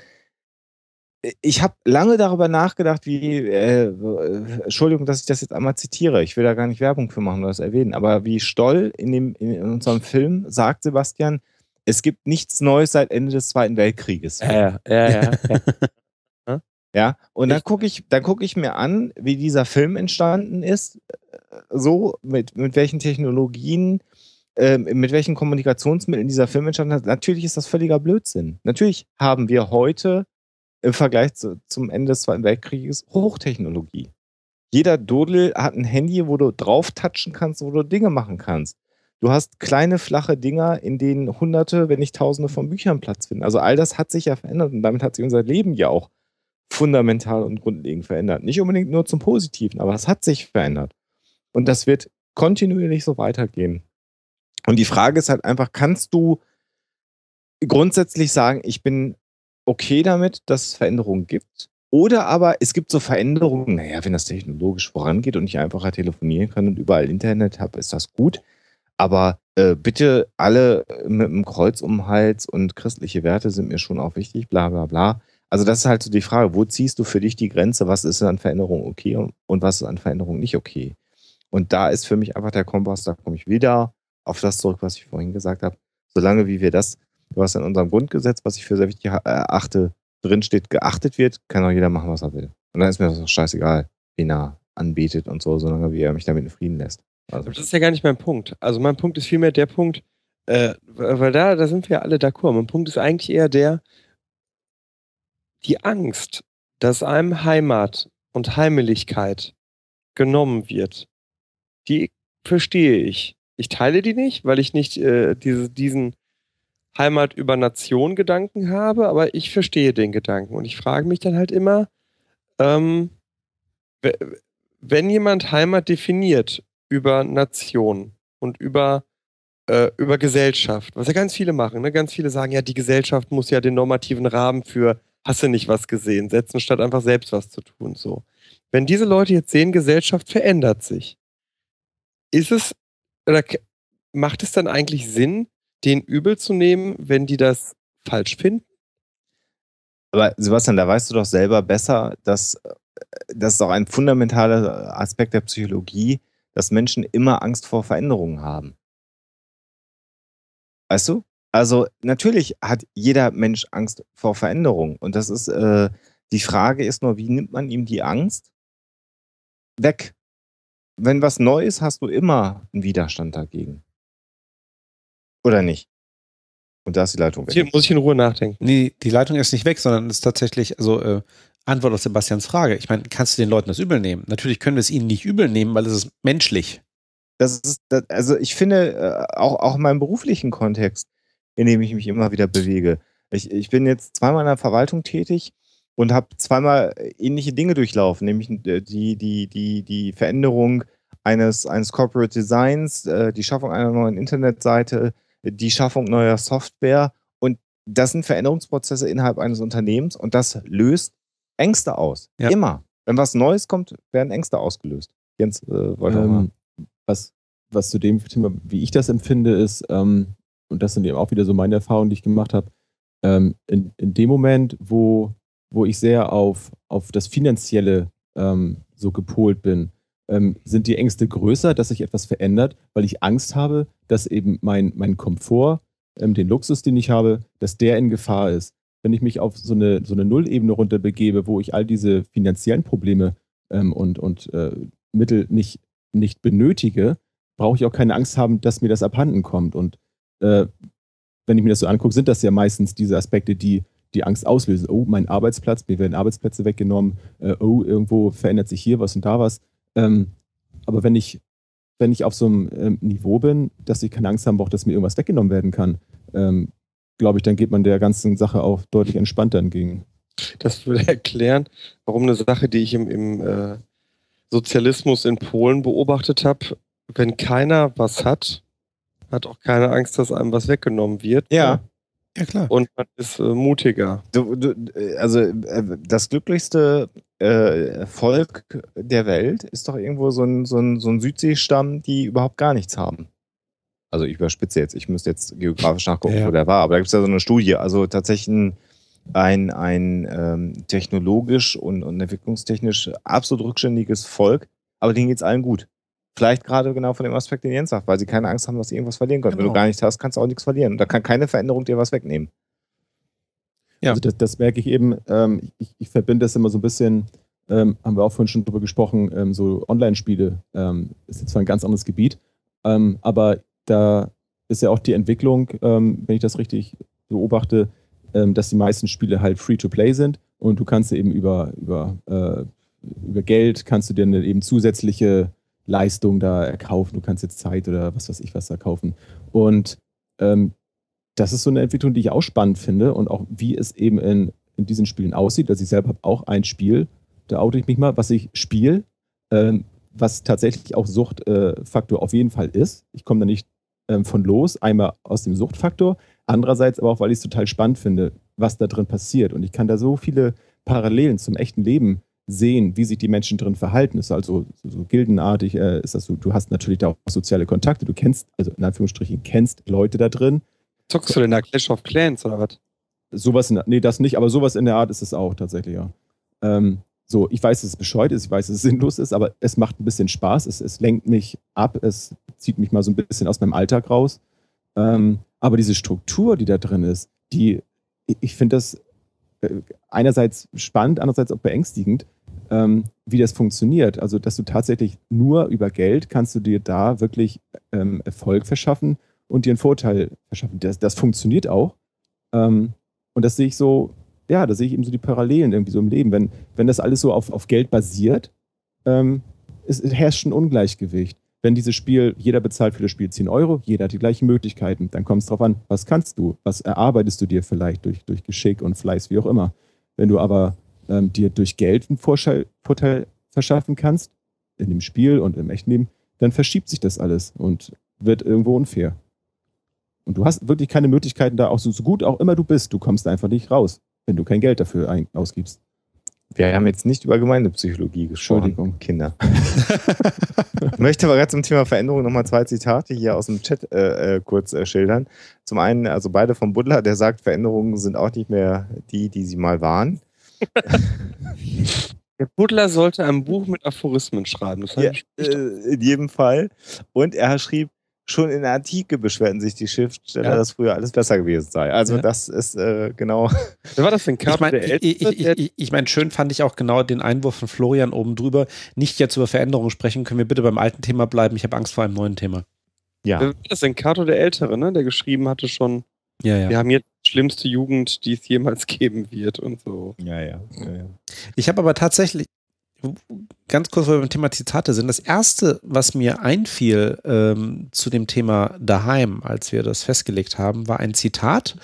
ich habe lange darüber nachgedacht, wie, äh, Entschuldigung, dass ich das jetzt einmal zitiere, ich will da gar nicht Werbung für machen oder das erwähnen, aber wie Stoll in, dem, in unserem Film sagt, Sebastian, es gibt nichts Neues seit Ende des Zweiten Weltkrieges. Ja, ja, ja. ja. Ja, und dann gucke ich, dann gucke ich mir an, wie dieser Film entstanden ist, äh, so mit, mit welchen Technologien, ähm, mit welchen Kommunikationsmitteln dieser Film entstanden hat, natürlich ist das völliger Blödsinn. Natürlich haben wir heute im Vergleich zu, zum Ende des Zweiten Weltkrieges Hochtechnologie. Jeder Dodel hat ein Handy, wo du drauf touchen kannst, wo du Dinge machen kannst. Du hast kleine, flache Dinger, in denen hunderte, wenn nicht tausende von Büchern Platz finden. Also all das hat sich ja verändert und damit hat sich unser Leben ja auch fundamental und grundlegend verändert. Nicht unbedingt nur zum Positiven, aber es hat sich verändert. Und das wird kontinuierlich so weitergehen. Und die Frage ist halt einfach, kannst du grundsätzlich sagen, ich bin okay damit, dass es Veränderungen gibt? Oder aber es gibt so Veränderungen, naja, wenn das technologisch vorangeht und ich einfacher telefonieren kann und überall Internet habe, ist das gut. Aber äh, bitte alle mit einem Kreuz um den Hals und christliche Werte sind mir schon auch wichtig, bla bla bla. Also das ist halt so die Frage, wo ziehst du für dich die Grenze, was ist an Veränderung okay und was ist an Veränderung nicht okay? Und da ist für mich einfach der Kompass, da komme ich wieder auf das zurück, was ich vorhin gesagt habe. Solange wie wir das, was in unserem Grundgesetz, was ich für sehr wichtig erachte, drinsteht, geachtet wird, kann auch jeder machen, was er will. Und dann ist mir das auch scheißegal, wen er anbetet und so, solange wie er mich damit in Frieden lässt. Also. Das ist ja gar nicht mein Punkt. Also mein Punkt ist vielmehr der Punkt, äh, weil da, da sind wir ja alle d'accord. Mein Punkt ist eigentlich eher der, die Angst, dass einem Heimat und Heimeligkeit genommen wird, die verstehe ich. Ich teile die nicht, weil ich nicht äh, diese, diesen Heimat über Nation Gedanken habe, aber ich verstehe den Gedanken und ich frage mich dann halt immer, ähm, wenn jemand Heimat definiert über Nation und über äh, über Gesellschaft, was ja ganz viele machen, ne? ganz viele sagen, ja, die Gesellschaft muss ja den normativen Rahmen für hast du nicht was gesehen, setzen, statt einfach selbst was zu tun. So. Wenn diese Leute jetzt sehen, Gesellschaft verändert sich, ist es, oder macht es dann eigentlich Sinn, den übel zu nehmen, wenn die das falsch finden? Aber Sebastian, da weißt du doch selber besser, dass äh, das ist auch ein fundamentaler Aspekt der Psychologie, dass Menschen immer Angst vor Veränderungen haben. Weißt du? Also natürlich hat jeder Mensch Angst vor Veränderung. Und das ist, äh, die Frage ist nur, wie nimmt man ihm die Angst weg? Wenn was neu ist, hast du immer einen Widerstand dagegen. Oder nicht? Und da ist die Leitung weg. Hier muss ich in Ruhe nachdenken. Nee, die Leitung ist nicht weg, sondern ist tatsächlich, also äh, Antwort auf Sebastians Frage. Ich meine, kannst du den Leuten das übel nehmen? Natürlich können wir es ihnen nicht übel nehmen, weil es ist menschlich. Das ist, das, also ich finde, äh, auch, auch in meinem beruflichen Kontext, in dem ich mich immer wieder bewege. Ich, ich bin jetzt zweimal in der Verwaltung tätig und habe zweimal ähnliche Dinge durchlaufen, nämlich äh, die, die, die, die Veränderung eines, eines Corporate Designs, äh, die Schaffung einer neuen Internetseite, die Schaffung neuer Software. Und das sind Veränderungsprozesse innerhalb eines Unternehmens und das löst Ängste aus. Ja. Immer. Wenn was Neues kommt, werden Ängste ausgelöst. Jens, äh, wollte ähm, was, was zu dem Thema, wie ich das empfinde, ist, ähm, und das sind eben auch wieder so meine Erfahrungen, die ich gemacht habe, ähm, in, in dem Moment, wo, wo ich sehr auf, auf das Finanzielle ähm, so gepolt bin, ähm, sind die Ängste größer, dass sich etwas verändert, weil ich Angst habe, dass eben mein, mein Komfort, ähm, den Luxus, den ich habe, dass der in Gefahr ist. Wenn ich mich auf so eine, so eine Nullebene runterbegebe, wo ich all diese finanziellen Probleme ähm, und, und äh, Mittel nicht, nicht benötige, brauche ich auch keine Angst haben, dass mir das abhanden kommt. Und äh, wenn ich mir das so angucke, sind das ja meistens diese Aspekte, die die Angst auslösen. Oh, mein Arbeitsplatz, mir werden Arbeitsplätze weggenommen. Äh, oh, irgendwo verändert sich hier was und da was. Ähm, aber wenn ich, wenn ich auf so einem ähm, Niveau bin, dass ich keine Angst haben brauche, dass mir irgendwas weggenommen werden kann, ähm, glaube ich, dann geht man der ganzen Sache auch deutlich entspannter entgegen. Das würde erklären, warum eine Sache, die ich im, im äh, Sozialismus in Polen beobachtet habe, wenn keiner was hat, hat auch keine Angst, dass einem was weggenommen wird. Ja. Ja, klar. Und man ist äh, mutiger. Du, du, also äh, das glücklichste äh, Volk der Welt ist doch irgendwo so ein, so ein, so ein Südseestamm, die überhaupt gar nichts haben. Also ich überspitze jetzt, ich müsste jetzt geografisch nachgucken, ja, wo der war, aber da gibt es ja so eine Studie. Also tatsächlich ein, ein, ein ähm, technologisch und, und entwicklungstechnisch absolut rückständiges Volk, aber denen geht es allen gut. Vielleicht gerade genau von dem Aspekt, den Jens sagt, weil sie keine Angst haben, dass sie irgendwas verlieren können. Genau. Wenn du genau. gar nichts hast, kannst du auch nichts verlieren. Da kann keine Veränderung dir was wegnehmen. Ja. Also das, das merke ich eben. Ähm, ich, ich, verbinde das immer so ein bisschen, ähm, haben wir auch vorhin schon drüber gesprochen, ähm, so Online-Spiele ähm, ist jetzt zwar ein ganz anderes Gebiet, ähm, aber da, ist ja auch die Entwicklung, wenn ich das richtig beobachte, dass die meisten Spiele halt Free-to-Play sind und du kannst eben über, über, äh, über Geld kannst du dir eine eben zusätzliche Leistung da erkaufen. Du kannst jetzt Zeit oder was weiß ich was da kaufen. Und ähm, das ist so eine Entwicklung, die ich auch spannend finde und auch wie es eben in, in diesen Spielen aussieht. Also ich selber habe auch ein Spiel, da oute ich mich mal, was ich spiele, ähm, was tatsächlich auch Suchtfaktor äh, auf jeden Fall ist. Ich komme da nicht ähm, von los, einmal aus dem Suchtfaktor, andererseits aber auch, weil ich es total spannend finde, was da drin passiert. Und ich kann da so viele Parallelen zum echten Leben sehen, wie sich die Menschen drin verhalten. Ist also so, so gildenartig, äh, ist das so, du hast natürlich da auch soziale Kontakte, du kennst, also in Anführungsstrichen, kennst Leute da drin. Zockst du denn da Clash of Clans oder was? Sowas in, nee, das nicht, aber sowas in der Art ist es auch tatsächlich, ja. Ähm, so, ich weiß, dass es bescheuert ist, ich weiß, dass es sinnlos ist, aber es macht ein bisschen Spaß, es, es lenkt mich ab, es zieht mich mal so ein bisschen aus meinem Alltag raus. Ähm, aber diese Struktur, die da drin ist, die, ich finde das äh, einerseits spannend, andererseits auch beängstigend, ähm, wie das funktioniert. Also, dass du tatsächlich nur über Geld kannst du dir da wirklich ähm, Erfolg verschaffen und dir einen Vorteil verschaffen. Das, das funktioniert auch. Ähm, und das sehe ich so ja, da sehe ich eben so die Parallelen irgendwie so im Leben. Wenn, wenn das alles so auf, auf Geld basiert, ähm, es, herrscht ein Ungleichgewicht. Wenn dieses Spiel, jeder bezahlt für das Spiel 10 Euro, jeder hat die gleichen Möglichkeiten, dann kommt es darauf an, was kannst du, was erarbeitest du dir vielleicht durch, durch Geschick und Fleiß, wie auch immer. Wenn du aber ähm, dir durch Geld einen Vorteil, Vorteil verschaffen kannst, in dem Spiel und im echten Leben, dann verschiebt sich das alles und wird irgendwo unfair. Und du hast wirklich keine Möglichkeiten da, auch so, so gut auch immer du bist, du kommst einfach nicht raus wenn du kein Geld dafür ein, ausgibst. Wir haben jetzt nicht über Gemeindepsychologie gesprochen. Entschuldigung. Kinder. ich möchte aber gerade zum Thema Veränderung nochmal zwei Zitate hier aus dem Chat äh, äh, kurz äh, schildern. Zum einen, also beide vom Butler, der sagt, Veränderungen sind auch nicht mehr die, die sie mal waren. Der Butler sollte ein Buch mit Aphorismen schreiben. Ja, äh, in jedem Fall. Und er schrieb, schon in der Antike beschwerten sich die Schriftsteller, ja. dass früher alles besser gewesen sei. Also ja. das ist äh, genau. Wer war das denn? Kap ich meine, ich, ich, ich, ich mein, schön fand ich auch genau den Einwurf von Florian oben drüber. Nicht jetzt über Veränderungen sprechen, können wir bitte beim alten Thema bleiben. Ich habe Angst vor einem neuen Thema. Ja. Wer war das denn? Cato der Ältere, ne? der geschrieben hatte schon, ja, ja. wir haben jetzt die schlimmste Jugend, die es jemals geben wird und so. Ja, ja. ja, ja. Ich habe aber tatsächlich, ganz kurz, weil wir beim Thema Zitate sind. Das erste, was mir einfiel ähm, zu dem Thema daheim, als wir das festgelegt haben, war ein Zitat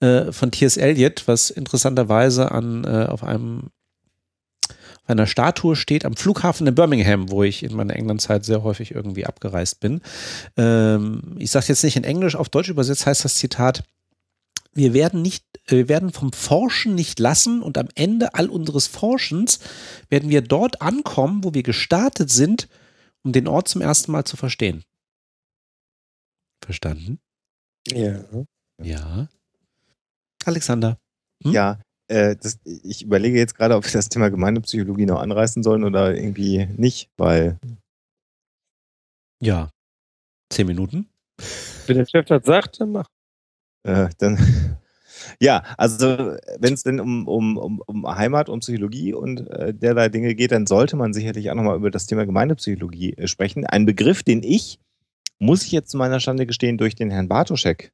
äh, von T.S. Eliot, was interessanterweise an, äh, auf einem auf einer Statue steht am Flughafen in Birmingham, wo ich in meiner Englandzeit sehr häufig irgendwie abgereist bin. Ähm, ich sage jetzt nicht in Englisch, auf Deutsch übersetzt heißt das Zitat, wir werden nicht, äh, wir werden vom Forschen nicht lassen und am Ende all unseres Forschens werden wir dort ankommen, wo wir gestartet sind, um den Ort zum ersten Mal zu verstehen. Verstanden? Ja. Ja. Alexander. Hm? Ja, äh, das, ich überlege jetzt gerade, ob wir das Thema Gemeindepsychologie noch anreißen sollen oder irgendwie nicht, weil. Ja. Zehn Minuten. Wenn der Chef das sagt, dann mach. Äh, dann, ja, also wenn es denn um, um, um, um Heimat, um Psychologie und äh, derlei Dinge geht, dann sollte man sicherlich auch nochmal über das Thema Gemeindepsychologie äh, sprechen. Ein Begriff, den ich, muss ich jetzt zu meiner Stande gestehen, durch den Herrn Bartoschek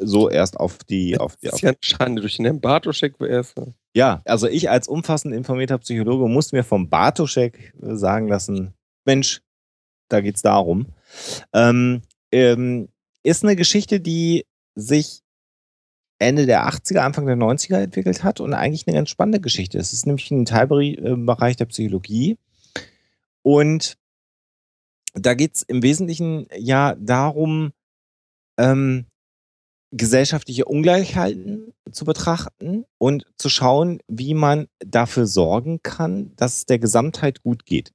so erst auf die. Auf die das ist ja Schande, durch den Herrn Bartoschek erst. Ja, also ich als umfassend informierter Psychologe muss mir vom Bartoschek äh, sagen lassen, Mensch, da geht's darum. Ähm, ähm, ist eine Geschichte, die sich Ende der 80er, Anfang der 90er entwickelt hat und eigentlich eine ganz spannende Geschichte ist. Es ist nämlich ein Teilbereich der Psychologie. Und da geht es im Wesentlichen ja darum, ähm, gesellschaftliche Ungleichheiten zu betrachten und zu schauen, wie man dafür sorgen kann, dass es der Gesamtheit gut geht.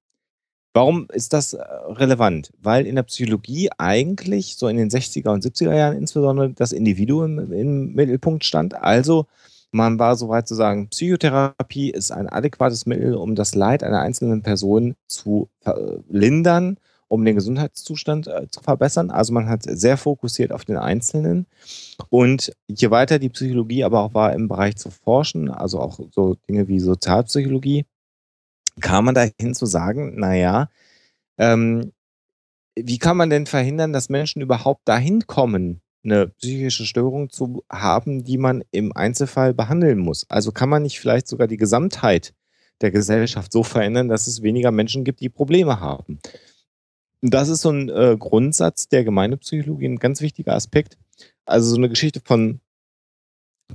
Warum ist das äh, relevant? Weil in der Psychologie eigentlich so in den 60er und 70er Jahren insbesondere das Individuum im Mittelpunkt stand. Also man war so weit zu sagen, Psychotherapie ist ein adäquates Mittel, um das Leid einer einzelnen Person zu lindern, um den Gesundheitszustand äh, zu verbessern. Also man hat sehr fokussiert auf den Einzelnen. Und je weiter die Psychologie aber auch war im Bereich zu forschen, also auch so Dinge wie Sozialpsychologie, kam man dahin zu sagen, naja, ähm, wie kann man denn verhindern, dass Menschen überhaupt dahin kommen, eine psychische Störung zu haben, die man im Einzelfall behandeln muss? Also kann man nicht vielleicht sogar die Gesamtheit der Gesellschaft so verändern, dass es weniger Menschen gibt, die Probleme haben? Das ist so ein äh, Grundsatz der Gemeindepsychologie, ein ganz wichtiger Aspekt. Also so eine Geschichte von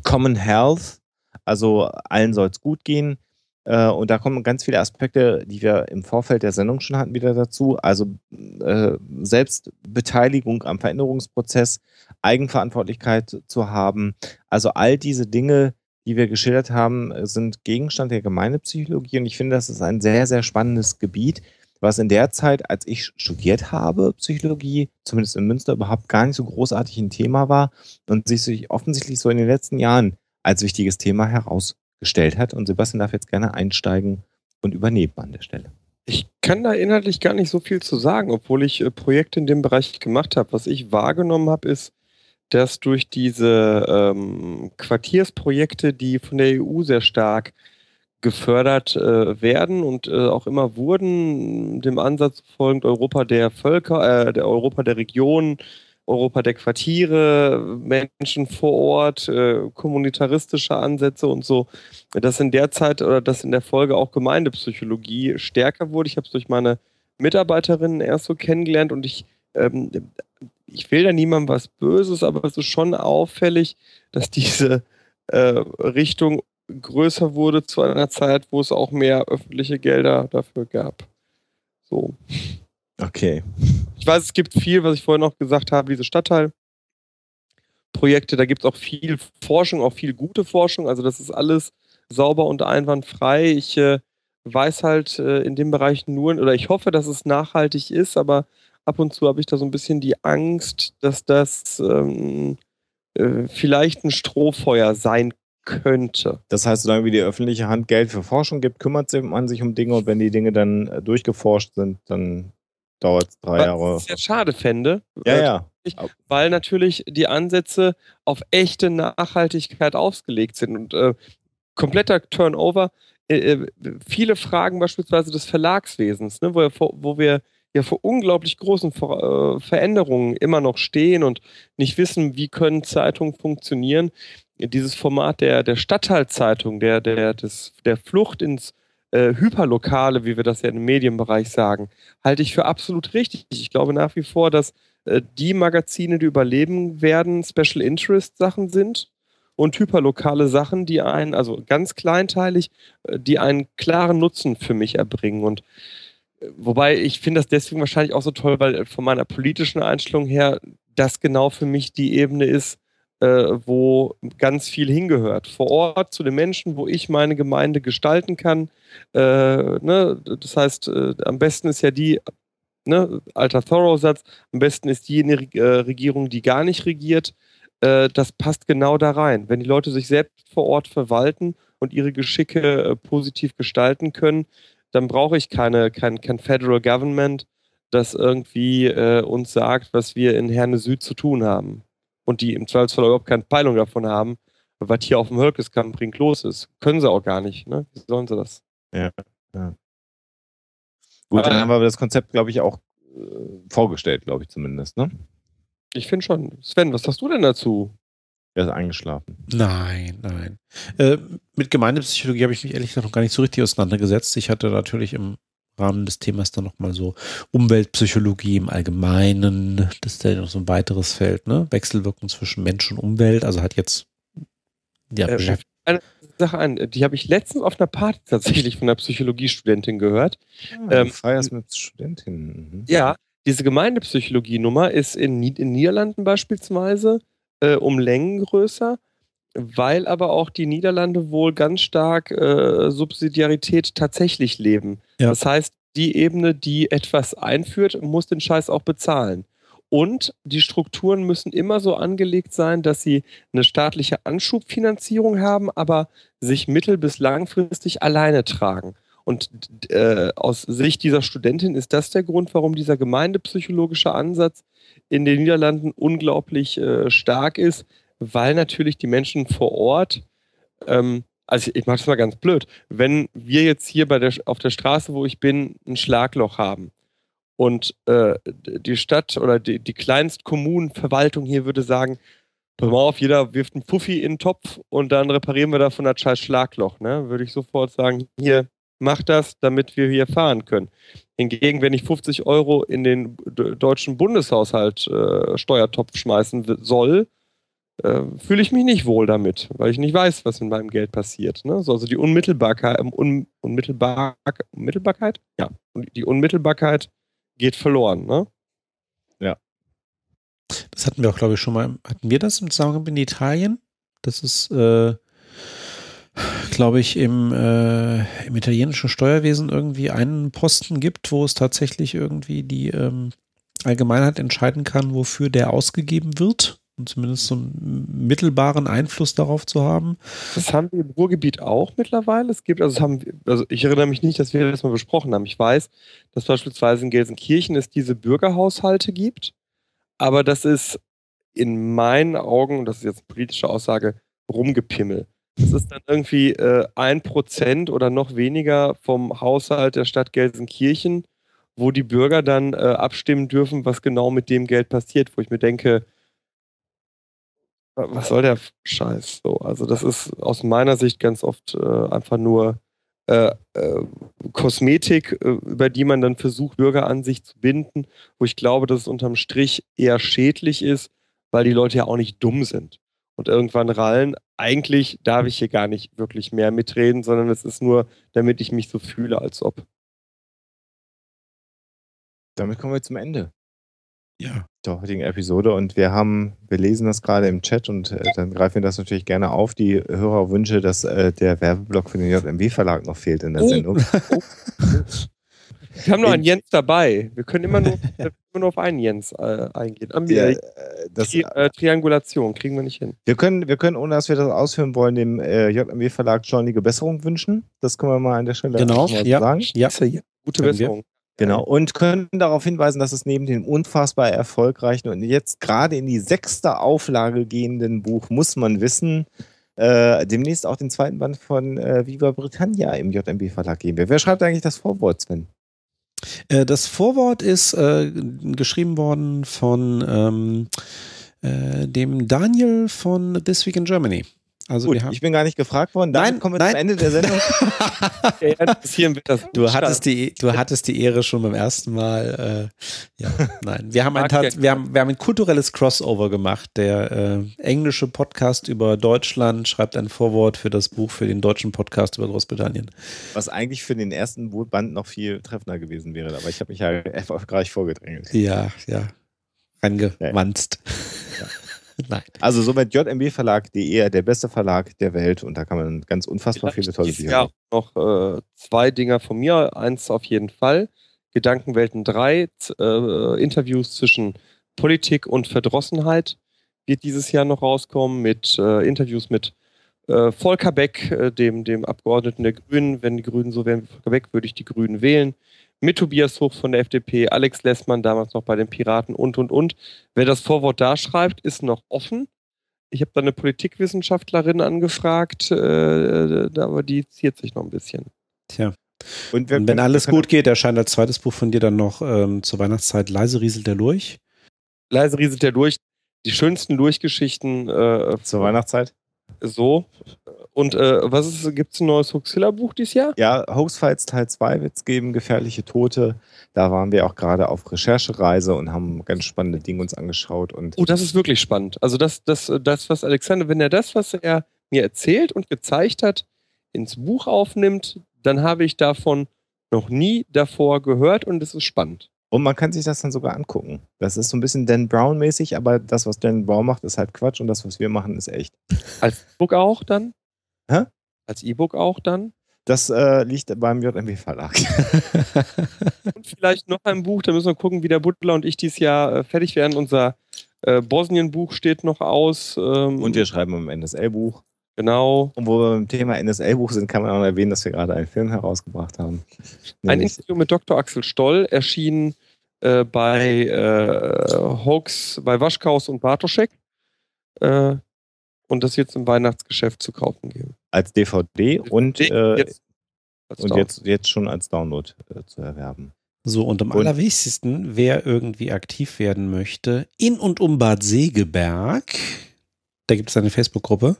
Common Health, also allen soll es gut gehen. Äh, und da kommen ganz viele Aspekte, die wir im Vorfeld der Sendung schon hatten, wieder dazu. Also äh, Selbstbeteiligung am Veränderungsprozess, Eigenverantwortlichkeit zu haben. Also all diese Dinge, die wir geschildert haben, sind Gegenstand der Gemeindepsychologie. Und ich finde, das ist ein sehr, sehr spannendes Gebiet, was in der Zeit, als ich studiert habe, Psychologie, zumindest in Münster, überhaupt gar nicht so großartig ein Thema war und sich offensichtlich so in den letzten Jahren als wichtiges Thema herausgestellt hat. Und Sebastian darf jetzt gerne einsteigen und übernehmen an der Stelle. Ich kann da inhaltlich gar nicht so viel zu sagen, obwohl ich äh, Projekte in dem Bereich gemacht habe. Was ich wahrgenommen habe, ist, dass durch diese ähm, Quartiersprojekte, die von der EU sehr stark gefördert äh, werden und äh, auch immer wurden, dem Ansatz folgend Europa der Völker, äh, der Europa der Regionen, Europa der Quartiere, Menschen vor Ort, äh, kommunitaristische Ansätze und so, dass in der Zeit oder dass in der Folge auch Gemeindepsychologie stärker wurde. Ich habe es durch meine Mitarbeiterinnen erst so kennengelernt und ich, ähm, ich will da niemandem was Böses, aber es ist schon auffällig, dass diese äh, Richtung größer wurde zu einer Zeit, wo es auch mehr öffentliche Gelder dafür gab. So. Okay. Ich weiß, es gibt viel, was ich vorhin noch gesagt habe, diese Stadtteilprojekte, da gibt es auch viel Forschung, auch viel gute Forschung. Also das ist alles sauber und einwandfrei. Ich äh, weiß halt äh, in dem Bereich nur, oder ich hoffe, dass es nachhaltig ist, aber ab und zu habe ich da so ein bisschen die Angst, dass das ähm, äh, vielleicht ein Strohfeuer sein könnte. Das heißt, solange wie die öffentliche Hand Geld für Forschung gibt, kümmert man sich um Dinge und wenn die Dinge dann äh, durchgeforscht sind, dann dauert es drei Was Jahre. ich sehr schade fände. Ja, äh, ja. Weil natürlich die Ansätze auf echte Nachhaltigkeit ausgelegt sind und äh, kompletter Turnover. Äh, äh viele Fragen beispielsweise des Verlagswesens, ne, wo, wo wir ja vor unglaublich großen Ver äh, Veränderungen immer noch stehen und nicht wissen, wie können Zeitungen funktionieren dieses Format der, der Stadtteilzeitung, der, der, des, der Flucht ins äh, Hyperlokale, wie wir das ja im Medienbereich sagen, halte ich für absolut richtig. Ich glaube nach wie vor, dass äh, die Magazine, die überleben werden, Special Interest Sachen sind und hyperlokale Sachen, die einen, also ganz kleinteilig, äh, die einen klaren Nutzen für mich erbringen. Und äh, wobei ich finde das deswegen wahrscheinlich auch so toll, weil von meiner politischen Einstellung her das genau für mich die Ebene ist, äh, wo ganz viel hingehört. Vor Ort zu den Menschen, wo ich meine Gemeinde gestalten kann. Äh, ne? Das heißt, äh, am besten ist ja die, ne, alter Thoreau-Satz, am besten ist äh, Regierung, die gar nicht regiert. Äh, das passt genau da rein. Wenn die Leute sich selbst vor Ort verwalten und ihre Geschicke äh, positiv gestalten können, dann brauche ich keine, kein, kein Federal Government, das irgendwie uns sagt, was wir in Herne Süd zu tun haben und die im Zweifelsfall überhaupt keine Peilung davon haben, was hier auf dem Hölkeskamp-Ring los ist. Können sie auch gar nicht, ne? Wie sollen sie das? Ja. ja. Gut, Aber, dann haben wir das Konzept, glaube ich, auch äh, vorgestellt, glaube ich zumindest, ne? Ich finde schon. Sven, was hast du denn dazu? Er ist eingeschlafen. Nein, nein. Äh, mit Gemeindepsychologie habe ich mich ehrlich gesagt noch gar nicht so richtig auseinandergesetzt. Ich hatte natürlich im Rahmen des Themas dann nochmal so Umweltpsychologie im Allgemeinen. Das ist ja noch so ein weiteres Feld, ne? Wechselwirkung zwischen Mensch und Umwelt. Also hat jetzt ja, äh, eine Sache an, die habe ich letztens auf einer Party tatsächlich von einer Psychologiestudentin gehört. Ah, ähm, feierst mit Studentinnen. Mhm. Ja, diese Gemeindepsychologie-Nummer ist in, in Niederlanden beispielsweise äh, um Längen größer weil aber auch die Niederlande wohl ganz stark äh, Subsidiarität tatsächlich leben. Ja. Das heißt, die Ebene, die etwas einführt, muss den Scheiß auch bezahlen. Und die Strukturen müssen immer so angelegt sein, dass sie eine staatliche Anschubfinanzierung haben, aber sich mittel- bis langfristig alleine tragen. Und äh, aus Sicht dieser Studentin ist das der Grund, warum dieser gemeindepsychologische Ansatz in den Niederlanden unglaublich äh, stark ist, weil natürlich die Menschen vor Ort, ähm, also ich, ich mache das mal ganz blöd, wenn wir jetzt hier bei der, auf der Straße, wo ich bin, ein Schlagloch haben Und äh, die Stadt oder die, die Kleinstkommunenverwaltung hier würde sagen, pass mal auf, jeder wirft einen Puffi in den Topf und dann reparieren wir davon das scheiß Schlagloch. Ne? Würde ich sofort sagen, hier, mach das, damit wir hier fahren können. Hingegen, wenn ich 50 Euro in den deutschen Bundeshaushalt äh, Steuertopf schmeißen soll, äh, fühle ich mich nicht wohl damit, weil ich nicht weiß, was mit meinem Geld passiert. Ne? So, also die Unmittelbarkeit, ähm, Un, Unmittelbar, Unmittelbarkeit? Ja, die Unmittelbarkeit geht verloren. Ne? Ja. Das hatten wir auch, glaube ich, schon mal. Hatten wir das im Zusammenhang in Italien? Das ist, äh, glaube ich, im, äh, im italienischen Steuerwesen irgendwie einen Posten gibt, wo es tatsächlich irgendwie die ähm, Allgemeinheit entscheiden kann, wofür der ausgegeben wird und zumindest so einen mittelbaren Einfluss darauf zu haben. Das haben wir im Ruhrgebiet auch mittlerweile. Es gibt, also, haben, also ich erinnere mich nicht, dass wir das mal besprochen haben. Ich weiß, dass beispielsweise in Gelsenkirchen es diese Bürgerhaushalte gibt, aber das ist in meinen Augen, das ist jetzt eine politische Aussage, rumgepimmel. Das ist dann irgendwie äh, ein äh, Prozent oder noch weniger vom Haushalt der Stadt Gelsenkirchen, wo die Bürger dann äh, abstimmen dürfen, was genau mit dem Geld passiert, wo ich mir denke, was soll der Scheiß? So, also das ist aus meiner Sicht ganz oft äh, einfach nur äh, äh, Kosmetik, äh, über die man dann versucht, Bürger an sich zu binden, wo ich glaube, dass es unterm Strich eher schädlich ist, weil die Leute ja auch nicht dumm sind. Und irgendwann rallen, eigentlich darf ich hier gar nicht wirklich mehr mitreden, sondern es ist nur, damit ich mich so fühle, als ob. Damit kommen wir zum Ende ja. der heutigen Episode. Und wir haben, wir lesen das gerade im Chat und äh, dann greifen wir das natürlich gerne auf. Die Hörerwünsche, dass äh, der Werbeblock für den JMW-Verlag noch fehlt in der oh. Sendung. Oh. Wir haben noch einen Jens dabei. Wir können immer nur, immer nur auf einen Jens äh, eingehen. Ja, äh, das, Tri äh, Triangulation kriegen wir nicht hin. Wir können, wir können, ohne dass wir das ausführen wollen, dem äh, JMW-Verlag schleunige Besserung wünschen. Das können wir mal an der Stelle genau. ja. sagen. Ja. Gute Besserung. Genau, und können darauf hinweisen, dass es neben dem unfassbar erfolgreichen und jetzt gerade in die sechste Auflage gehenden Buch Muss man wissen, äh, demnächst auch den zweiten Band von äh, Viva Britannia im JMB Verlag geben wird. Wer schreibt eigentlich das Vorwort, Sven? Äh, das Vorwort ist äh, geschrieben worden von ähm, äh, dem Daniel von This Week in Germany. Also Gut, ich bin gar nicht gefragt worden. Dann nein, kommen wir nein. zum Ende der Sendung. du, hattest die, du hattest die Ehre schon beim ersten Mal. Äh, ja, nein. Wir haben, ein, wir, haben, wir haben ein kulturelles Crossover gemacht. Der äh, englische Podcast über Deutschland schreibt ein Vorwort für das Buch für den deutschen Podcast über Großbritannien. Was eigentlich für den ersten Band noch viel treffender gewesen wäre. Aber ich habe mich ja erfolgreich vorgedrängelt. Ja, ja. Reingewanzt. Ja. Nein. Also somit jmbverlag.de, der beste Verlag der Welt und da kann man ganz unfassbar viele tolle Bücher. Ja, noch äh, zwei Dinger von mir. Eins auf jeden Fall. Gedankenwelten 3, äh, Interviews zwischen Politik und Verdrossenheit wird dieses Jahr noch rauskommen mit äh, Interviews mit äh, Volker Beck, äh, dem, dem Abgeordneten der Grünen. Wenn die Grünen so wären wie Volker Beck, würde ich die Grünen wählen mit Tobias Hoch von der FDP, Alex Lessmann damals noch bei den Piraten und, und, und. Wer das Vorwort da schreibt, ist noch offen. Ich habe da eine Politikwissenschaftlerin angefragt, äh, aber die ziert sich noch ein bisschen. Tja. Und, und wenn alles gut geht, erscheint als zweites Buch von dir dann noch ähm, zur Weihnachtszeit Leise rieselt der durch. Leise rieselt der durch. Die schönsten Durchgeschichten äh, zur Weihnachtszeit. So. Und äh, was ist, gibt es ein neues Hoaxilla-Buch dieses Jahr? Ja, Hoaxfights Teil 2 wird es geben, Gefährliche Tote. Da waren wir auch gerade auf Recherchereise und haben ganz spannende Dinge uns angeschaut. Und oh, das ist wirklich spannend. Also das, das, das, was Alexander, wenn er das, was er mir erzählt und gezeigt hat, ins Buch aufnimmt, dann habe ich davon noch nie davor gehört und es ist spannend. Und man kann sich das dann sogar angucken. Das ist so ein bisschen Dan Brown-mäßig, aber das, was Dan Brown macht, ist halt Quatsch und das, was wir machen, ist echt. Als E-Book auch dann? Hä? Als E-Book auch dann? Das äh, liegt beim JMW Verlag. und vielleicht noch ein Buch, da müssen wir gucken, wie der Butler und ich dieses Jahr äh, fertig werden. Unser äh, Bosnien-Buch steht noch aus. Ähm, und wir schreiben ein NSL-Buch. Genau. Und wo wir beim Thema NSL-Buch sind, kann man auch erwähnen, dass wir gerade einen Film herausgebracht haben. Ein Interview mit Dr. Axel Stoll erschien äh, bei äh, Hoax, bei Waschkaus und Bartoschek. Äh, und das jetzt im Weihnachtsgeschäft zu kaufen geben. Als DVD und, äh, jetzt, als und jetzt, jetzt schon als Download äh, zu erwerben. So, und am Und- allerwichtigsten, wer irgendwie aktiv werden möchte, in und um Bad Segeberg, da gibt es eine Facebook-Gruppe.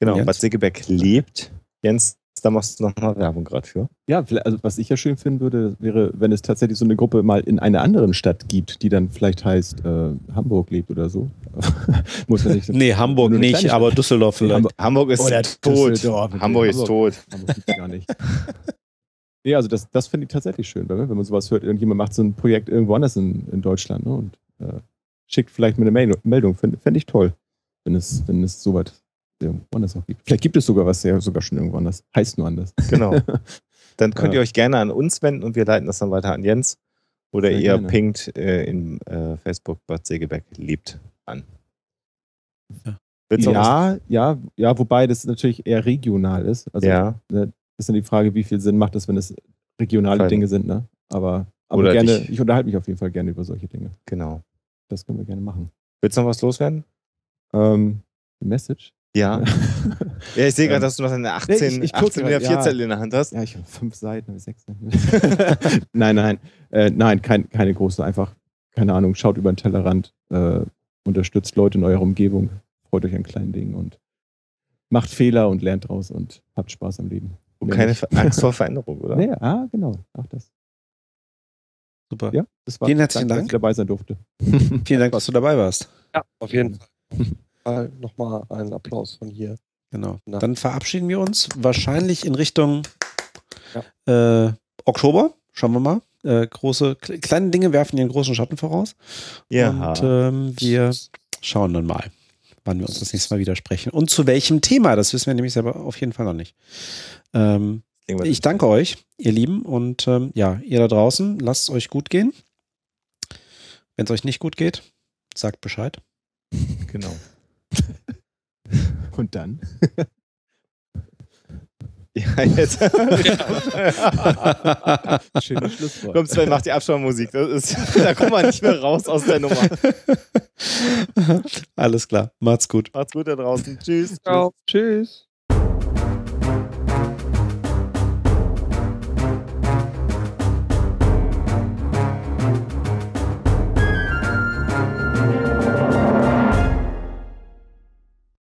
Genau, Jens? Bad Segeberg lebt. Jens, da machst du nochmal Werbung gerade für. Ja, vielleicht- also was ich ja schön finden würde, wäre, wenn es tatsächlich so eine Gruppe mal in einer anderen Stadt gibt, die dann vielleicht heißt äh, Hamburg lebt oder so. Muss ja nicht. Nee, Hamburg nicht, kleine aber. Düsseldorf vielleicht. Hamburg- Hamburg ist Oder tot. Düsseldorf. Hamburg ist tot. Hamburg gibt's gar nicht. Ja, also das, das finde ich tatsächlich schön, weil, wenn man sowas hört, irgendjemand macht so ein Projekt irgendwo anders in, in Deutschland ne, und äh, schickt vielleicht mal eine Meldung. Fände fänd ich toll, wenn es, wenn es so weit irgendwo anders auch gibt. Vielleicht gibt es sogar was ja sogar schon irgendwo anders. Heißt nur anders. Genau. Dann könnt Ja. ihr euch gerne an uns wenden und wir leiten das dann weiter an Jens. Oder Sehr ihr gerne. pinkt äh, in äh, Facebook Bad Segeberg lebt an. Ja. Noch? Ja, ja, ja, wobei das natürlich eher regional ist. Also Ja. ne, ist dann die Frage, wie viel Sinn macht es, wenn es regionale Fall. Dinge sind, ne? Aber, aber Oder gerne, dich- ich unterhalte mich auf jeden Fall gerne über solche Dinge. Genau. Das können wir gerne machen. Willst du noch was loswerden? Ähm, Message? Ja. Ja, ich sehe gerade, Ähm, dass du noch eine 18, ich- ich gucke 18 grad, oder ja. 4 in der Hand hast. Ja, ich habe fünf Seiten, habe sechs. nein, nein, äh, nein, kein, keine große. Einfach, keine Ahnung, schaut über den Tellerrand, äh, unterstützt Leute in eurer Umgebung, freut euch an kleinen Dingen und macht Fehler und lernt draus und habt Spaß am Leben. Und Mehr keine nicht. Angst vor Veränderung, oder? Nee, ah, genau. Ach, das. Super. Ja, das war Vielen herzlichen danke, Dank. dass ich dabei sein durfte. Vielen Dank, dass du dabei warst. Ja, auf jeden Fall. Nochmal einen Applaus von hier. Genau. Na. Dann verabschieden wir uns wahrscheinlich in Richtung äh, Oktober. Schauen wir mal. Äh, große, kle- kleine Dinge werfen ihren großen Schatten voraus. Ja. Und ähm, wir schauen dann mal, wann wir uns das nächste Mal wieder sprechen. Und zu welchem Thema, das wissen wir nämlich selber auf jeden Fall noch nicht. Ähm, ich danke euch, ihr Lieben. Und ähm, ja, ihr da draußen, lasst es euch gut gehen. Wenn es euch nicht gut geht, sagt Bescheid. Genau. Und dann? Ja, jetzt. Schönes Schlusswort. Komm, Sven, mach die ist, da kommt man nicht mehr raus aus der Nummer. Alles klar. Macht's gut. Macht's gut da draußen. Tschüss. Ciao. Tschüss.